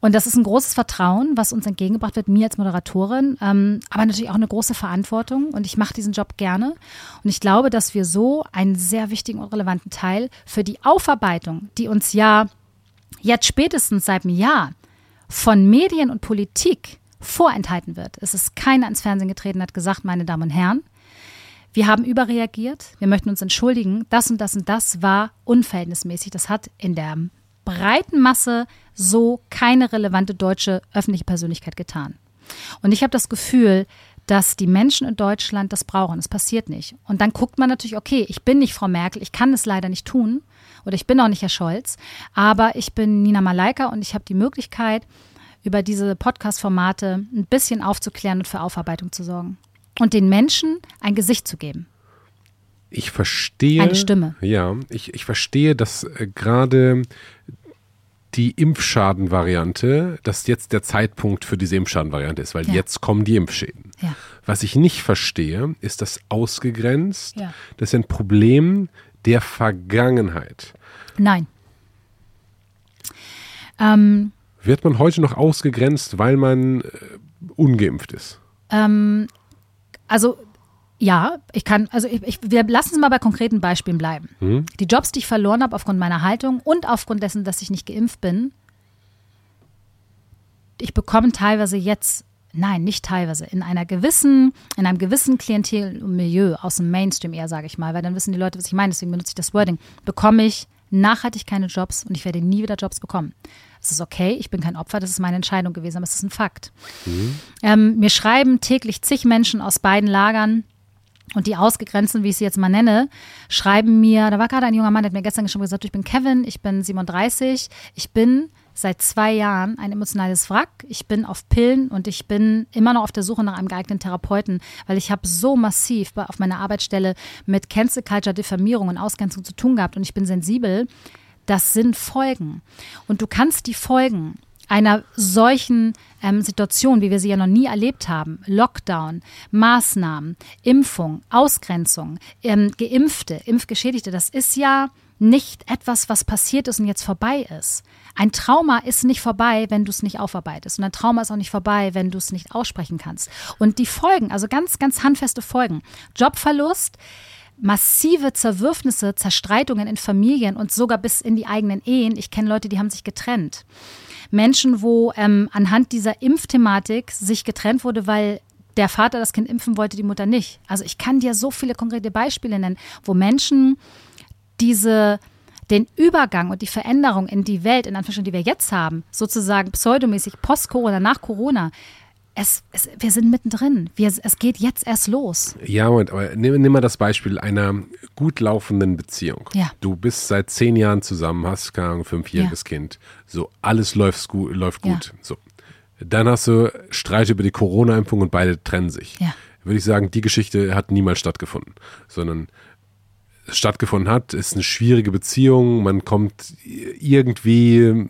Und das ist ein großes Vertrauen, was uns entgegengebracht wird, mir als Moderatorin, ähm, aber natürlich auch eine große Verantwortung. Und ich mache diesen Job gerne. Und ich glaube, dass wir so einen sehr wichtigen und relevanten Teil für die Aufarbeitung, die uns ja jetzt spätestens seit einem Jahr von Medien und Politik vorenthalten wird. Es ist keiner ins Fernsehen getreten, hat gesagt, meine Damen und Herren, wir haben überreagiert, wir möchten uns entschuldigen, das und das und das war unverhältnismäßig. Das hat in der breiten Masse so keine relevante deutsche öffentliche Persönlichkeit getan. Und ich habe das Gefühl, dass die Menschen in Deutschland das brauchen. Es passiert nicht. Und dann guckt man natürlich, okay, ich bin nicht Frau Merkel, ich kann es leider nicht tun. Oder ich bin auch nicht Herr Scholz. Aber ich bin Nina Malaika und ich habe die Möglichkeit, über diese Podcast-Formate ein bisschen aufzuklären und für Aufarbeitung zu sorgen. Und den Menschen ein Gesicht zu geben. Ich verstehe. Eine Stimme. Ja, ich, ich verstehe, dass äh, gerade die Impfschadenvariante, dass jetzt der Zeitpunkt für diese Impfschadenvariante ist, weil Ja. jetzt kommen die Impfschäden. Ja. Was ich nicht verstehe, ist das ausgegrenzt. Ja. Das ist ein Problem der Vergangenheit. Nein. Ähm, Wird man heute noch ausgegrenzt, weil man äh, ungeimpft ist? ähm, also ja, ich kann, also ich, ich, wir lassen es mal bei konkreten Beispielen bleiben. Hm? Die Jobs, die ich verloren habe aufgrund meiner Haltung und aufgrund dessen, dass ich nicht geimpft bin, ich bekomme teilweise jetzt, nein, nicht teilweise, in einer gewissen, in einem gewissen Klientel und Milieu aus dem Mainstream eher, sage ich mal, weil dann wissen die Leute, was ich meine, deswegen benutze ich das Wording, bekomme ich nachhaltig keine Jobs und ich werde nie wieder Jobs bekommen. Das ist okay, ich bin kein Opfer, das ist meine Entscheidung gewesen, aber es ist ein Fakt. Ähm, mir schreiben täglich zig Menschen aus beiden Lagern, und die Ausgegrenzten, wie ich sie jetzt mal nenne, schreiben mir, da war gerade ein junger Mann, der hat mir gestern geschrieben gesagt, ich bin Kevin, ich bin 37, ich bin seit zwei Jahren ein emotionales Wrack, ich bin auf Pillen und ich bin immer noch auf der Suche nach einem geeigneten Therapeuten, weil ich habe so massiv auf meiner Arbeitsstelle mit Cancel Culture, Diffamierung und Ausgrenzung zu tun gehabt und ich bin sensibel. Das sind Folgen. Und du kannst die Folgen einer solchen ähm, Situation, wie wir sie ja noch nie erlebt haben, Lockdown, Maßnahmen, Impfung, Ausgrenzung, ähm, Geimpfte, Impfgeschädigte, das ist ja nicht etwas, was passiert ist und jetzt vorbei ist. Ein Trauma ist nicht vorbei, wenn du es nicht aufarbeitest. Und ein Trauma ist auch nicht vorbei, wenn du es nicht aussprechen kannst. Und die Folgen, also ganz, ganz handfeste Folgen. Jobverlust, massive Zerwürfnisse, Zerstreitungen in Familien und sogar bis in die eigenen Ehen. Ich kenne Leute, die haben sich getrennt. Menschen, wo ähm, anhand dieser Impfthematik sich getrennt wurde, weil der Vater das Kind impfen wollte, die Mutter nicht. Also ich kann dir so viele konkrete Beispiele nennen, wo Menschen diese den Übergang und die Veränderung in die Welt, in Anführungsstrichen, die wir jetzt haben, sozusagen pseudomäßig post-Corona, nach Corona, es, es, wir sind mittendrin. Wir, es geht jetzt erst los. Ja, Moment, aber nimm, nimm mal das Beispiel einer gut laufenden Beziehung. Ja. Du bist seit zehn Jahren zusammen, hast keine Ahnung, fünfjähriges Kind. So, alles läuft gut. Läuft Ja. gut. So. Dann hast du Streit über die Corona-Impfung und beide trennen sich. Ja. Würde ich sagen, die Geschichte hat niemals stattgefunden, sondern stattgefunden hat, ist eine schwierige Beziehung, man kommt irgendwie,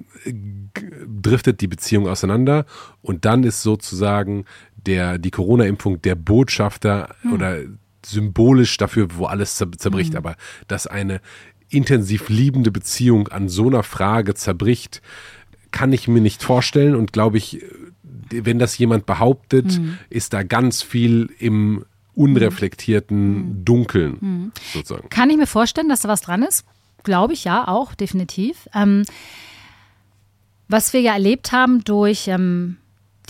driftet die Beziehung auseinander. Und dann ist sozusagen der, die Corona-Impfung der Botschafter oder symbolisch dafür, wo alles zer zerbricht. Aber dass eine intensiv liebende Beziehung an so einer Frage zerbricht, kann ich mir nicht vorstellen. Und glaube ich, wenn das jemand behauptet, ist da ganz viel im unreflektierten Dunkeln sozusagen. Kann ich mir vorstellen, dass da was dran ist? Glaube ich ja, auch, definitiv. Ähm, was wir ja erlebt haben durch ähm,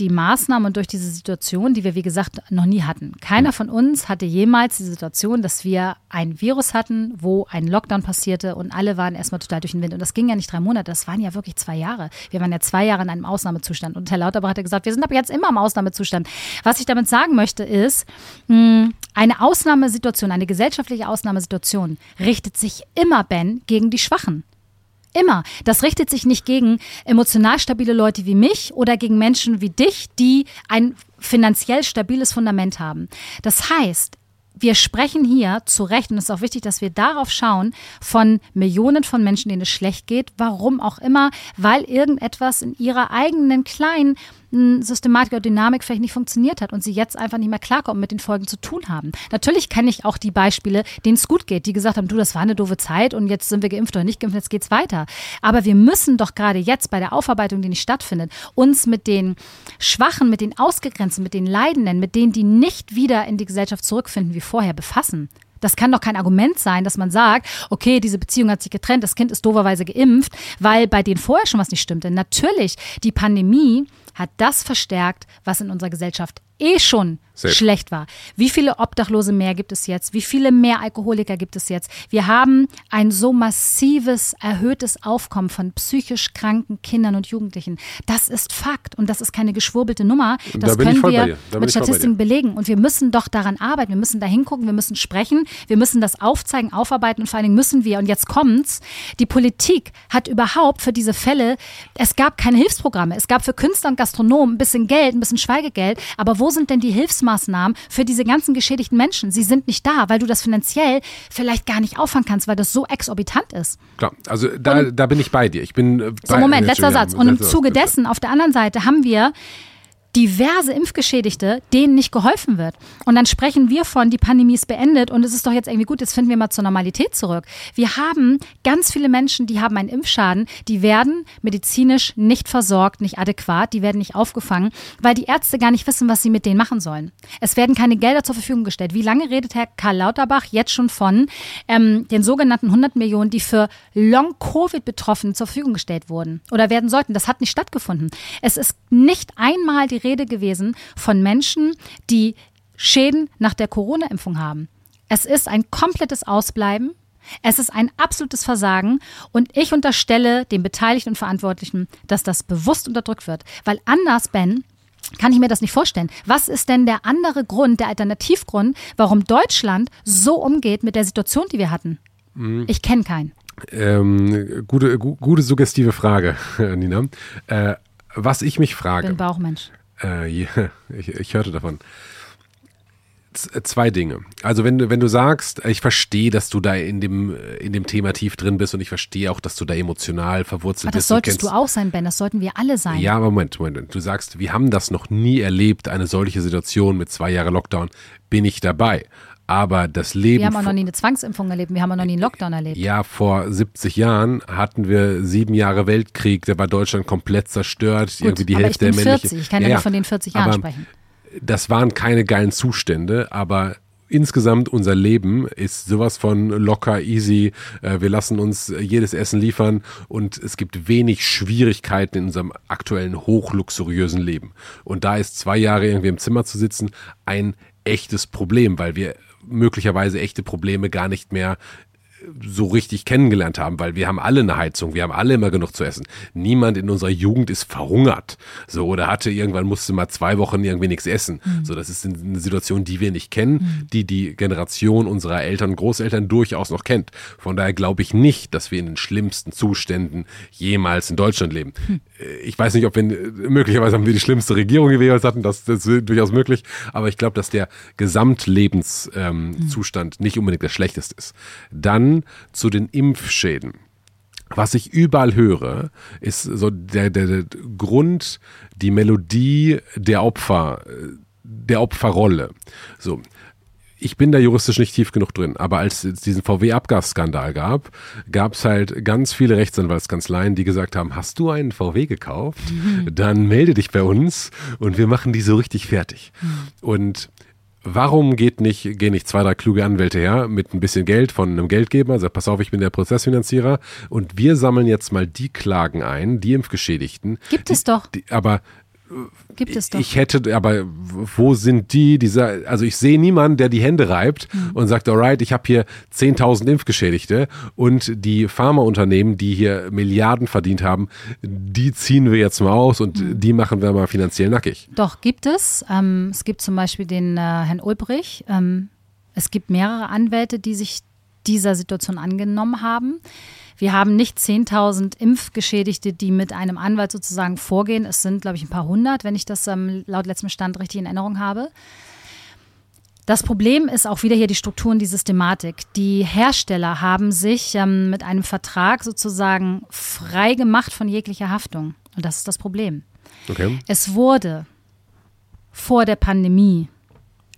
die Maßnahmen und durch diese Situation, die wir, wie gesagt, noch nie hatten. Keiner von uns hatte jemals die Situation, dass wir ein Virus hatten, wo ein Lockdown passierte und alle waren erstmal total durch den Wind. Und das ging ja nicht drei Monate, das waren ja wirklich zwei Jahre. Wir waren ja zwei Jahre in einem Ausnahmezustand. Und Herr Lauterbach hat ja gesagt, wir sind ab jetzt immer im Ausnahmezustand. Was ich damit sagen möchte, ist, mh, eine Ausnahmesituation, eine gesellschaftliche Ausnahmesituation richtet sich immer, Ben, gegen die Schwachen. Immer. Das richtet sich nicht gegen emotional stabile Leute wie mich oder gegen Menschen wie dich, die ein finanziell stabiles Fundament haben. Das heißt, wir sprechen hier zu Recht, und es ist auch wichtig, dass wir darauf schauen, von Millionen von Menschen, denen es schlecht geht, warum auch immer, weil irgendetwas in ihrer eigenen kleinen Systematik oder Dynamik vielleicht nicht funktioniert hat und sie jetzt einfach nicht mehr klarkommen mit den Folgen zu tun haben. Natürlich kenne ich auch die Beispiele, denen es gut geht, die gesagt haben, du, das war eine doofe Zeit und jetzt sind wir geimpft oder nicht geimpft, jetzt geht's weiter. Aber wir müssen doch gerade jetzt bei der Aufarbeitung, die nicht stattfindet, uns mit den Schwachen, mit den Ausgegrenzten, mit den Leidenden, mit denen, die nicht wieder in die Gesellschaft zurückfinden wie vorher, befassen. Das kann doch kein Argument sein, dass man sagt, okay, diese Beziehung hat sich getrennt, das Kind ist doverweise geimpft, weil bei denen vorher schon was nicht stimmte. Natürlich, die Pandemie hat das verstärkt, was in unserer Gesellschaft eh schon Safe. schlecht war. Wie viele Obdachlose mehr gibt es jetzt? Wie viele mehr Alkoholiker gibt es jetzt? Wir haben ein so massives, erhöhtes Aufkommen von psychisch kranken Kindern und Jugendlichen. Das ist Fakt und das ist keine geschwurbelte Nummer. Das da bin ich können wir dir. Da bin mit Statistiken belegen. Und wir müssen doch daran arbeiten. Wir müssen da hingucken, wir müssen sprechen, wir müssen das aufzeigen, aufarbeiten und vor allen Dingen müssen wir, und jetzt kommt's, die Politik hat überhaupt für diese Fälle, es gab keine Hilfsprogramme. Es gab für Künstler und Gastronomen ein bisschen Geld, ein bisschen Schweigegeld, aber wo sind denn die Hilfsmaßnahmen? Für diese ganzen geschädigten Menschen. Sie sind nicht da, weil du das finanziell vielleicht gar nicht auffangen kannst, weil das so exorbitant ist. Klar, also da, da bin ich bei dir. Ich bin äh, so, bei, Moment, letzter Satz. Und im Zuge dessen, auf der anderen Seite, haben wir diverse Impfgeschädigte, denen nicht geholfen wird. Und dann sprechen wir von, die Pandemie ist beendet und es ist doch jetzt irgendwie gut, jetzt finden wir mal zur Normalität zurück. Wir haben ganz viele Menschen, die haben einen Impfschaden, die werden medizinisch nicht versorgt, nicht adäquat, die werden nicht aufgefangen, weil die Ärzte gar nicht wissen, was sie mit denen machen sollen. Es werden keine Gelder zur Verfügung gestellt. Wie lange redet Herr Karl Lauterbach jetzt schon von ähm, den sogenannten 100 Millionen, die für Long-Covid-Betroffene zur Verfügung gestellt wurden oder werden sollten? Das hat nicht stattgefunden. Es ist nicht einmal die Rede gewesen von Menschen, die Schäden nach der Corona-Impfung haben. Es ist ein komplettes Ausbleiben. Es ist ein absolutes Versagen und ich unterstelle den Beteiligten und Verantwortlichen, dass das bewusst unterdrückt wird. Weil anders, Ben, kann ich mir das nicht vorstellen. Was ist denn der andere Grund, der Alternativgrund, warum Deutschland so umgeht mit der Situation, die wir hatten? Ich kenne keinen. Ähm, gute, gu gute suggestive Frage, [laughs] Nina. Äh, was ich mich Ich frage. bin Bauchmensch. Äh, [laughs] ich, ich hörte davon. Z zwei Dinge. Also wenn du, wenn du sagst, ich verstehe, dass du da in dem, in dem Thema tief drin bist und ich verstehe auch, dass du da emotional verwurzelt Aber das bist. solltest du auch sein, Ben. Das sollten wir alle sein. Ja, aber Moment, Moment. Du sagst, wir haben das noch nie erlebt, eine solche Situation mit zwei Jahre Lockdown. Bin ich dabei. Aber das Leben. wir haben auch noch nie eine Zwangsimpfung erlebt. Wir haben auch noch nie einen Lockdown erlebt. ja, vor 70 Jahren hatten wir sieben Jahre Weltkrieg, da war Deutschland komplett zerstört, Gut, irgendwie die aber Hälfte ich bin der männlichen. 40. Ich kann ja, nicht von den 40 Jahren sprechen. Das waren keine geilen Zustände, aber insgesamt unser Leben ist sowas von locker, easy. Äh, Wir lassen uns jedes Essen liefern und es gibt wenig Schwierigkeiten in unserem aktuellen hochluxuriösen Leben. Und da ist zwei Jahre irgendwie im Zimmer zu sitzen ein echtes Problem, weil wir möglicherweise echte Probleme gar nicht mehr so richtig kennengelernt haben, weil wir haben alle eine Heizung, wir haben alle immer genug zu essen. Niemand in unserer Jugend ist verhungert. So, oder hatte irgendwann musste mal zwei Wochen irgendwie nichts essen. So, das ist eine Situation, die wir nicht kennen, die die Generation unserer Eltern und Großeltern durchaus noch kennt. Von daher glaube ich nicht, dass wir in den schlimmsten Zuständen jemals in Deutschland leben. Äh, Ich weiß nicht, ob wir, möglicherweise haben wir die schlimmste Regierung, die wir jemals hatten, das, das ist durchaus möglich, aber ich glaube, dass der Gesamtlebenszustand ähm, Zustand nicht unbedingt der schlechteste ist. Dann zu den Impfschäden. Was ich überall höre, ist so der, der, der Grund, die Melodie der Opfer, der Opferrolle. So. Ich bin da juristisch nicht tief genug drin, aber als es diesen VW-Abgasskandal gab, gab es halt ganz viele Rechtsanwaltskanzleien, die gesagt haben, hast du einen VW gekauft? [laughs] Dann melde dich bei uns und wir machen die so richtig fertig. Und Warum geht nicht, gehen nicht zwei, drei kluge Anwälte her mit ein bisschen Geld von einem Geldgeber, sagt, pass auf, ich bin der Prozessfinanzierer und wir sammeln jetzt mal die Klagen ein, die Impfgeschädigten. Gibt es doch. Die, aber Gibt es doch. ich hätte, aber wo sind die, dieser, also ich sehe niemanden, der die Hände reibt Hm. und sagt, alright, ich habe hier 10.000 Impfgeschädigte und die Pharmaunternehmen, die hier Milliarden verdient haben, die ziehen wir jetzt mal aus und Hm. die machen wir mal finanziell nackig. Doch, gibt es. Ähm, es gibt zum Beispiel den äh, Herrn Ulbrich. Ähm, es gibt mehrere Anwälte, die sich dieser Situation angenommen haben. Wir haben nicht 10.000 Impfgeschädigte, die mit einem Anwalt sozusagen vorgehen. Es sind, glaube ich, ein paar hundert, wenn ich das ähm, laut letztem Stand richtig in Erinnerung habe. Das Problem ist auch wieder hier die Struktur und die Systematik. Die Hersteller haben sich ähm, mit einem Vertrag sozusagen frei gemacht von jeglicher Haftung. Und das ist das Problem. Okay. Es wurde vor der Pandemie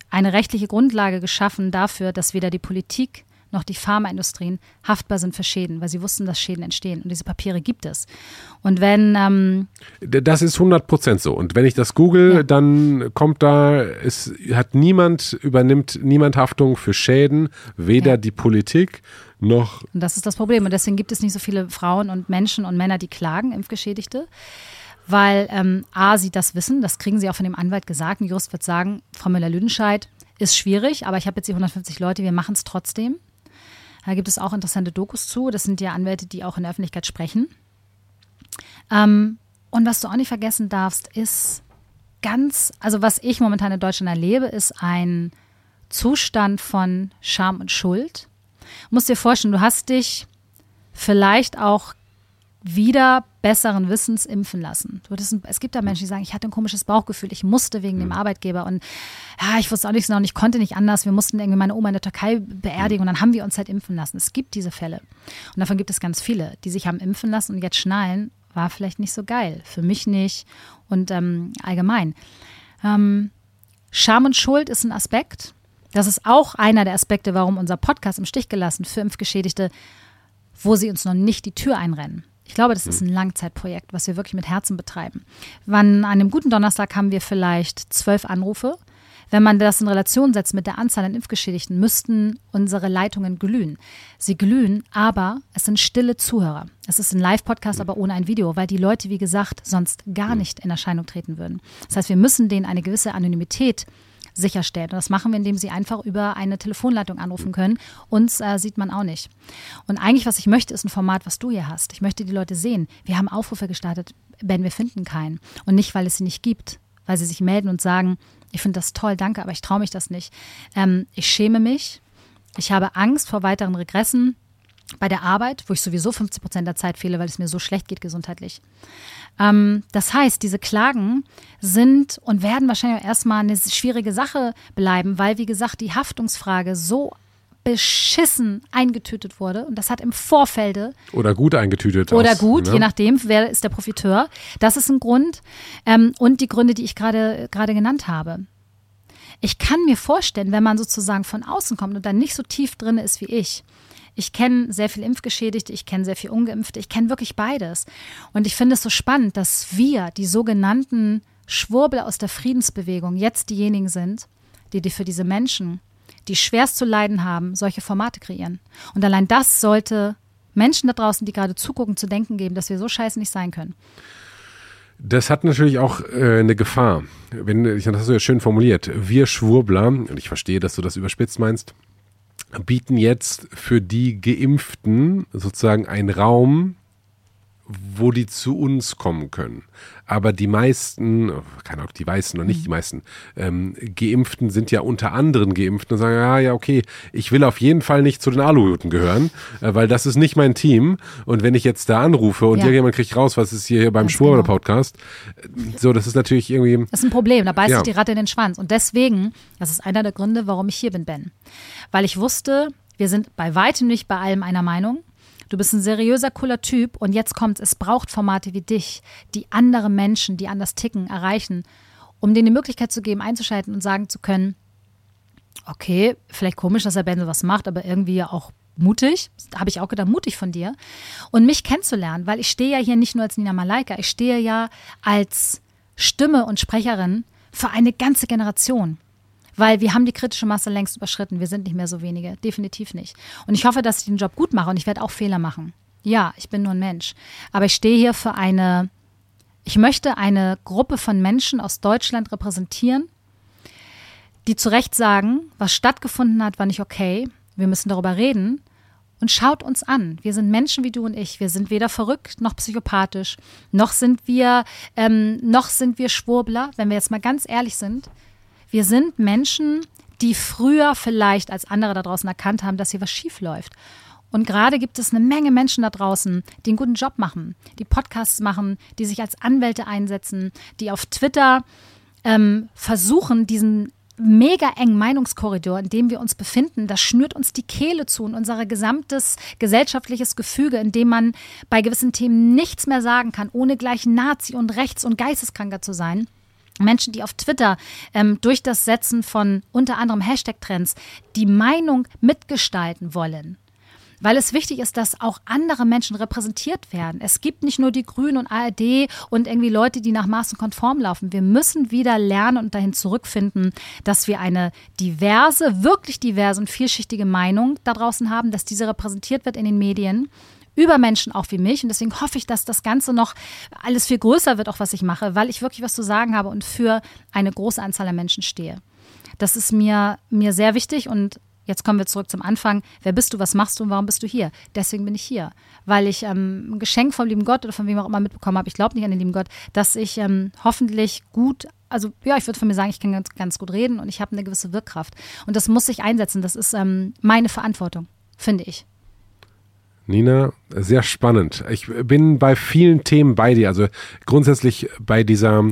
eine rechtliche Grundlage geschaffen dafür, dass weder die Politik noch die Pharmaindustrien haftbar sind für Schäden, weil sie wussten, dass Schäden entstehen. Und diese Papiere gibt es. Und wenn, ähm, Das ist 100% so. Und wenn ich das google, Ja. dann kommt da, es hat niemand, übernimmt niemand Haftung für Schäden, weder Ja. die Politik noch und das ist das Problem. Und deswegen gibt es nicht so viele Frauen und Menschen und Männer, die klagen, Impfgeschädigte. Weil ähm, A, sie das wissen, das kriegen sie auch von dem Anwalt gesagt. Ein Jurist wird sagen, Frau Müller-Lüdenscheid, ist schwierig, aber ich habe jetzt die 150 Leute, wir machen es trotzdem. Da gibt es auch interessante Dokus zu. Das sind ja Anwälte, die auch in der Öffentlichkeit sprechen. Ähm, und was du auch nicht vergessen darfst, ist ganz, also was ich momentan in Deutschland erlebe, ist ein Zustand von Scham und Schuld. Du musst dir vorstellen, du hast dich vielleicht auch wieder besseren Wissens impfen lassen. es gibt da Menschen, die sagen, ich hatte ein komisches Bauchgefühl, ich musste wegen dem mhm. Arbeitgeber und ja, ich wusste auch nichts noch und ich konnte nicht anders. Wir mussten irgendwie meine Oma in der Türkei beerdigen und dann haben wir uns halt impfen lassen. Es gibt diese Fälle. Und davon gibt es ganz viele, die sich haben impfen lassen und jetzt schnallen, war vielleicht nicht so geil. Für mich nicht und ähm, allgemein. Ähm, Scham und Schuld ist ein Aspekt. Das ist auch einer der Aspekte, warum unser Podcast im Stich gelassen für Impfgeschädigte, wo sie uns noch nicht die Tür einrennen. Ich glaube, das ist ein Langzeitprojekt, was wir wirklich mit Herzen betreiben. Wann, an einem guten Donnerstag haben wir vielleicht zwölf Anrufe. Wenn man das in Relation setzt mit der Anzahl an Impfgeschädigten, müssten unsere Leitungen glühen. Sie glühen, aber es sind stille Zuhörer. Es ist ein Live-Podcast, aber ohne ein Video, weil die Leute, wie gesagt, sonst gar nicht in Erscheinung treten würden. Das heißt, wir müssen denen eine gewisse Anonymität sicherstellen. Und das machen wir, indem sie einfach über eine Telefonleitung anrufen können. Uns äh, sieht man auch nicht. Und eigentlich, was ich möchte, ist ein Format, was du hier hast. Ich möchte die Leute sehen. Wir haben Aufrufe gestartet, Ben, wir finden keinen. Und nicht, weil es sie nicht gibt, weil sie sich melden und sagen, ich finde das toll, danke, aber ich traue mich das nicht. Ähm, ich schäme mich. Ich habe Angst vor weiteren Regressen bei der Arbeit, wo ich sowieso 50 Prozent der Zeit fehle, weil es mir so schlecht geht gesundheitlich. Ähm, das heißt, diese Klagen sind und werden wahrscheinlich auch erstmal eine schwierige Sache bleiben, weil, wie gesagt, die Haftungsfrage so beschissen eingetütet wurde und das hat im Vorfelde oder gut eingetütet oder aus, gut, ne? je nachdem, wer ist der Profiteur. Das ist ein Grund ähm, und die Gründe, die ich gerade gerade genannt habe. Ich kann mir vorstellen, wenn man sozusagen von außen kommt und dann nicht so tief drin ist wie ich, ich kenne sehr viel Impfgeschädigte, ich kenne sehr viel Ungeimpfte, ich kenne wirklich beides. Und ich finde es so spannend, dass wir, die sogenannten Schwurbel aus der Friedensbewegung, jetzt diejenigen sind, die, die für diese Menschen, die schwerst zu leiden haben, solche Formate kreieren. Und allein das sollte Menschen da draußen, die gerade zugucken, zu denken geben, dass wir so scheiße nicht sein können. Das hat natürlich auch äh, eine Gefahr. Wenn, das hast du ja schön formuliert. Wir Schwurbler, und ich verstehe, dass du das überspitzt meinst, bieten jetzt für die Geimpften sozusagen einen Raum, wo die zu uns kommen können. Aber die meisten, keine Ahnung, die Weißen und nicht die mhm. meisten, ähm, Geimpften sind ja unter anderen Geimpften und sagen, ja, ja, okay, ich will auf jeden Fall nicht zu den Aluhuten gehören, äh, weil das ist nicht mein Team. Und wenn ich jetzt da anrufe und ja. irgendjemand kriegt raus, was ist hier beim Schwurbler-Podcast, genau. so, das ist natürlich irgendwie. Das ist ein Problem, da beißt ja. sich die Ratte in den Schwanz. Und deswegen, das ist einer der Gründe, warum ich hier bin, Ben. Weil ich wusste, wir sind bei weitem nicht bei allem einer Meinung. Du bist ein seriöser, cooler Typ und jetzt kommt es braucht Formate wie dich, die andere Menschen, die anders ticken, erreichen, um denen die Möglichkeit zu geben, einzuschalten und sagen zu können, okay, vielleicht komisch, dass er Ben was macht, aber irgendwie ja auch mutig, habe ich auch gedacht, mutig von dir und mich kennenzulernen, weil ich stehe ja hier nicht nur als Nina Malaika, ich stehe ja als Stimme und Sprecherin für eine ganze Generation. Weil wir haben die kritische Masse längst überschritten. Wir sind nicht mehr so wenige. Definitiv nicht. Und ich hoffe, dass ich den Job gut mache und ich werde auch Fehler machen. Ja, ich bin nur ein Mensch. Aber ich stehe hier für eine, ich möchte eine Gruppe von Menschen aus Deutschland repräsentieren, die zu Recht sagen, was stattgefunden hat, war nicht okay. Wir müssen darüber reden. Und schaut uns an. Wir sind Menschen wie du und ich. Wir sind weder verrückt noch psychopathisch, noch sind wir, ähm, noch sind wir Schwurbler, wenn wir jetzt mal ganz ehrlich sind. Wir sind Menschen, die früher vielleicht als andere da draußen erkannt haben, dass hier was schief läuft. Und gerade gibt es eine Menge Menschen da draußen, die einen guten Job machen, die Podcasts machen, die sich als Anwälte einsetzen, die auf Twitter ähm, versuchen, diesen mega engen Meinungskorridor, in dem wir uns befinden, das schnürt uns die Kehle zu und unser gesamtes gesellschaftliches Gefüge, in dem man bei gewissen Themen nichts mehr sagen kann, ohne gleich Nazi und rechts- und geisteskranker zu sein. Menschen, die auf Twitter ähm, durch das Setzen von unter anderem Hashtag-Trends die Meinung mitgestalten wollen. Weil es wichtig ist, dass auch andere Menschen repräsentiert werden. Es gibt nicht nur die Grünen und ARD und irgendwie Leute, die nach Maß und konform laufen. Wir müssen wieder lernen und dahin zurückfinden, dass wir eine diverse, wirklich diverse und vielschichtige Meinung da draußen haben, dass diese repräsentiert wird in den Medien über Menschen auch wie mich. Und deswegen hoffe ich, dass das Ganze noch alles viel größer wird, auch was ich mache, weil ich wirklich was zu sagen habe und für eine große Anzahl der Menschen stehe. Das ist mir, mir sehr wichtig und Jetzt kommen wir zurück zum Anfang. Wer bist du, was machst du und warum bist du hier? Deswegen bin ich hier, weil ich ähm, ein Geschenk vom lieben Gott oder von wem auch immer mitbekommen habe. Ich glaube nicht an den lieben Gott, dass ich ähm, hoffentlich gut, also ja, ich würde von mir sagen, ich kann ganz, ganz gut reden und ich habe eine gewisse Wirkkraft. Und das muss sich einsetzen. Das ist ähm, meine Verantwortung, finde ich. Nina, sehr spannend. Ich bin bei vielen Themen bei dir. Also grundsätzlich bei dieser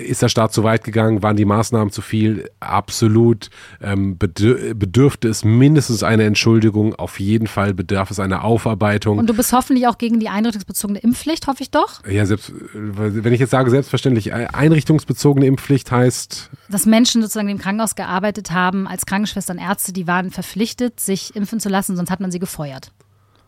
ist der Staat zu weit gegangen? Waren die Maßnahmen zu viel? Absolut. Ähm, bedürfte es mindestens eine Entschuldigung? Auf jeden Fall bedarf es einer Aufarbeitung. Und du bist hoffentlich auch gegen die einrichtungsbezogene Impfpflicht, hoffe ich doch? Ja, selbst, wenn ich jetzt sage selbstverständlich, äh, einrichtungsbezogene Impfpflicht heißt. Dass Menschen sozusagen im Krankenhaus gearbeitet haben, als Krankenschwestern, Ärzte, die waren verpflichtet, sich impfen zu lassen, sonst hat man sie gefeuert.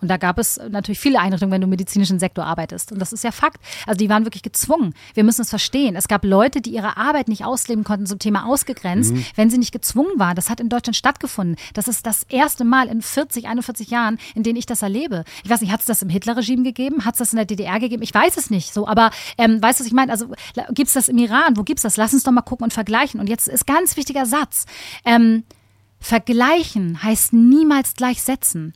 Und da gab es natürlich viele Einrichtungen, wenn du im medizinischen Sektor arbeitest. Und das ist ja Fakt. Also die waren wirklich gezwungen. Wir müssen es verstehen. Es gab Leute, die ihre Arbeit nicht ausleben konnten zum Thema ausgegrenzt, mhm. wenn sie nicht gezwungen waren. Das hat in Deutschland stattgefunden. Das ist das erste Mal in 40, 41 Jahren, in denen ich das erlebe. Ich weiß nicht, hat es das im Hitlerregime gegeben? Hat es das in der DDR gegeben? Ich weiß es nicht so. Aber ähm, weißt du, was ich meine? Also gibt es das im Iran? Wo gibt es das? Lass uns doch mal gucken und vergleichen. Und jetzt ist ganz wichtiger Satz. Ähm, Vergleichen heißt niemals gleichsetzen.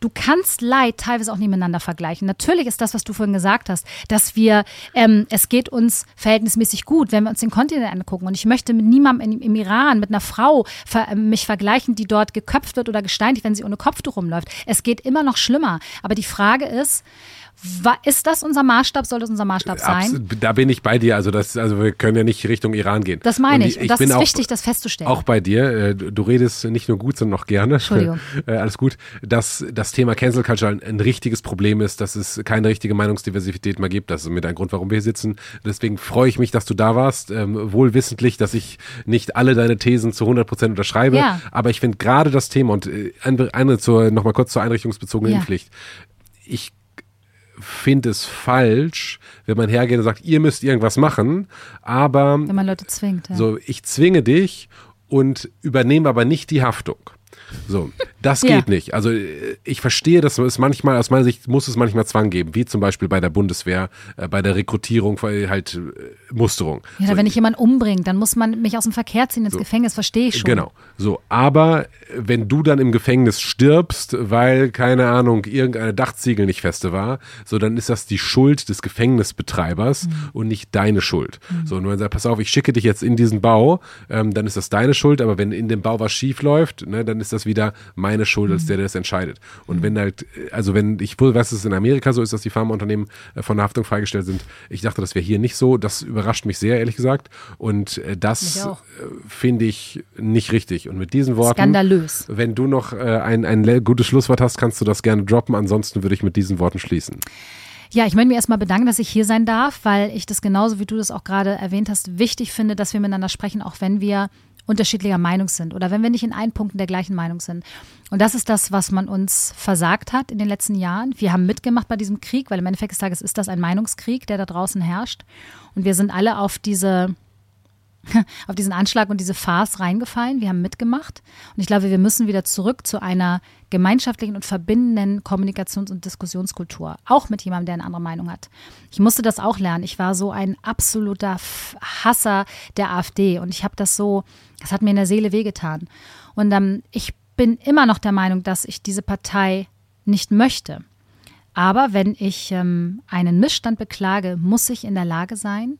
Du kannst Leid teilweise auch nebeneinander vergleichen. Natürlich ist das, was du vorhin gesagt hast, dass wir, ähm, es geht uns verhältnismäßig gut, wenn wir uns den Kontinent angucken. Und ich möchte mit niemandem im, im Iran, mit einer Frau ver, äh, mich vergleichen, die dort geköpft wird oder gesteinigt, wenn sie ohne Kopftuch rumläuft. Es geht immer noch schlimmer. Aber die Frage ist, ist das unser Maßstab? Soll das unser Maßstab sein? Da bin ich bei dir. Also, das, also wir können ja nicht Richtung Iran gehen. Das meine ich. Und, ich das ist auch, wichtig, das festzustellen. Auch bei dir. Äh, du redest nicht nur gut, sondern auch gerne. Entschuldigung. [laughs] Äh, alles gut. Dass das Thema Cancel Culture ein, richtiges Problem ist, dass es keine richtige Meinungsdiversität mehr gibt. Das ist mit ein Grund, warum wir hier sitzen. Deswegen freue ich mich, dass du da warst. Ähm, wohlwissentlich, dass ich nicht alle deine Thesen zu 100 Prozent unterschreibe. Ja. Aber ich finde gerade das Thema und äh, eine, zur, noch mal kurz zur einrichtungsbezogenen ja. Impfpflicht. Ich finde es falsch, wenn man hergeht und sagt, ihr müsst irgendwas machen, aber wenn man Leute zwingt. Ja. So, ich zwinge dich und übernehme aber nicht die Haftung. So, das ja. geht nicht. Also ich verstehe, dass es manchmal, aus meiner Sicht muss es manchmal Zwang geben, wie zum Beispiel bei der Bundeswehr, äh, bei der Rekrutierung, halt äh, Musterung. Ja, so, wenn ich jemanden umbringt, dann muss man mich aus dem Verkehr ziehen ins so, Gefängnis, verstehe ich schon. Genau. So, aber wenn du dann im Gefängnis stirbst, weil, keine Ahnung, irgendeine Dachziegel nicht feste war, so, dann ist das die Schuld des Gefängnisbetreibers mhm. und nicht deine Schuld. Mhm. So, und wenn man sagt, pass auf, ich schicke dich jetzt in diesen Bau, ähm, dann ist das deine Schuld, aber wenn in dem Bau was schief läuft, ne, dann ist das wieder meine Schuld als der, der das entscheidet. Und wenn halt, also wenn, ich weiß, dass es in Amerika so ist, dass die Pharmaunternehmen äh, von der Haftung freigestellt sind. Ich dachte, das wäre hier nicht so. Das überrascht mich sehr, ehrlich gesagt. Und äh, das äh, finde ich nicht richtig. Und mit diesen Worten. Skandalös. Wenn du noch ein, ein gutes Schlusswort hast, kannst du das gerne droppen. Ansonsten würde ich mit diesen Worten schließen. Ja, ich möchte mich erstmal bedanken, dass ich hier sein darf, weil ich das genauso wie du das auch gerade erwähnt hast, wichtig finde, dass wir miteinander sprechen, auch wenn wir unterschiedlicher Meinung sind oder wenn wir nicht in allen Punkten der gleichen Meinung sind. Und das ist das, was man uns versagt hat in den letzten Jahren. Wir haben mitgemacht bei diesem Krieg, weil im Endeffekt des Tages ist das ein Meinungskrieg, der da draußen herrscht. Und wir sind alle auf diese [laughs] auf diesen Anschlag und diese Farce reingefallen. Wir haben mitgemacht. Und ich glaube, wir müssen wieder zurück zu einer gemeinschaftlichen und verbindenden Kommunikations- und Diskussionskultur. Auch mit jemandem, der eine andere Meinung hat. Ich musste das auch lernen. Ich war so ein absoluter Hasser der AfD. Und ich habe das so, das hat mir in der Seele wehgetan. Und ähm, ich bin immer noch der Meinung, dass ich diese Partei nicht möchte. Aber wenn ich ähm, einen Missstand beklage, muss ich in der Lage sein,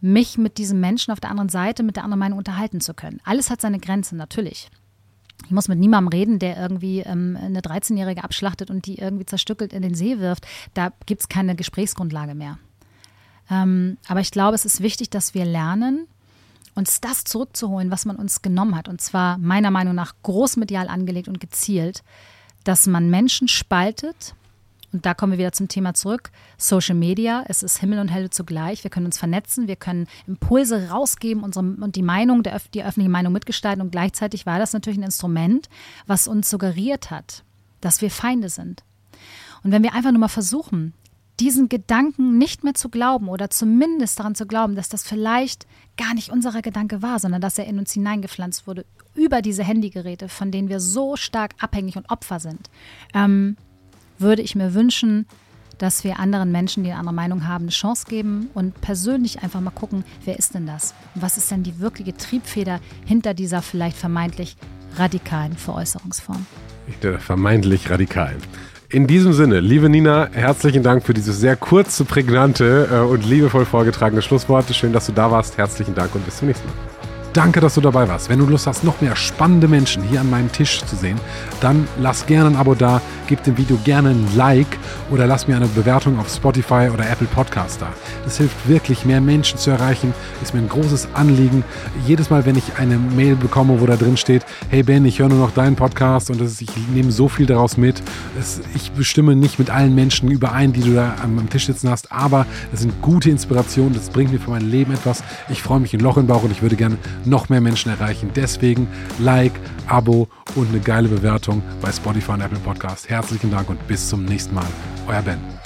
mich mit diesem Menschen auf der anderen Seite, mit der anderen Meinung unterhalten zu können. Alles hat seine Grenzen, natürlich. Ich muss mit niemandem reden, der irgendwie ähm, eine 13-Jährige abschlachtet und die irgendwie zerstückelt in den See wirft. Da gibt es keine Gesprächsgrundlage mehr. Ähm, aber ich glaube, es ist wichtig, dass wir lernen, uns das zurückzuholen, was man uns genommen hat. Und zwar meiner Meinung nach großmedial angelegt und gezielt, dass man Menschen spaltet und da kommen wir wieder zum Thema zurück. Social Media, es ist Himmel und Hölle zugleich. Wir können uns vernetzen, wir können Impulse rausgeben unsere, und die Meinung, der, die öffentliche Meinung mitgestalten. Und gleichzeitig war das natürlich ein Instrument, was uns suggeriert hat, dass wir Feinde sind. Und wenn wir einfach nur mal versuchen, diesen Gedanken nicht mehr zu glauben oder zumindest daran zu glauben, dass das vielleicht gar nicht unser Gedanke war, sondern dass er in uns hineingepflanzt wurde über diese Handygeräte, von denen wir so stark abhängig und Opfer sind, ähm, würde ich mir wünschen, dass wir anderen Menschen, die eine andere Meinung haben, eine Chance geben und persönlich einfach mal gucken, wer ist denn das? Und was ist denn die wirkliche Triebfeder hinter dieser vielleicht vermeintlich radikalen Veräußerungsform? Vermeintlich radikalen. In diesem Sinne, liebe Nina, herzlichen Dank für dieses sehr kurze, prägnante äh, und liebevoll vorgetragene Schlusswort. Schön, dass du da warst. Herzlichen Dank und bis zum nächsten Mal. Danke, dass du dabei warst. Wenn du Lust hast, noch mehr spannende Menschen hier an meinem Tisch zu sehen, dann lass gerne ein Abo da, gib dem Video gerne ein Like oder lass mir eine Bewertung auf Spotify oder Apple Podcast da. Das hilft wirklich, mehr Menschen zu erreichen. Ist mir ein großes Anliegen. Jedes Mal, wenn ich eine Mail bekomme, wo da drin steht, hey Ben, ich höre nur noch deinen Podcast und ist, ich nehme so viel daraus mit. Es, ich bestimme nicht mit allen Menschen überein, die du da am, Tisch sitzen hast, aber das sind gute Inspirationen. Das bringt mir für mein Leben etwas. Ich freue mich in Loch im Bauch und ich würde gerne noch mehr Menschen erreichen. Deswegen Like, Abo und eine geile Bewertung bei Spotify und Apple Podcast. Herzlichen Dank und bis zum nächsten Mal. Euer Ben.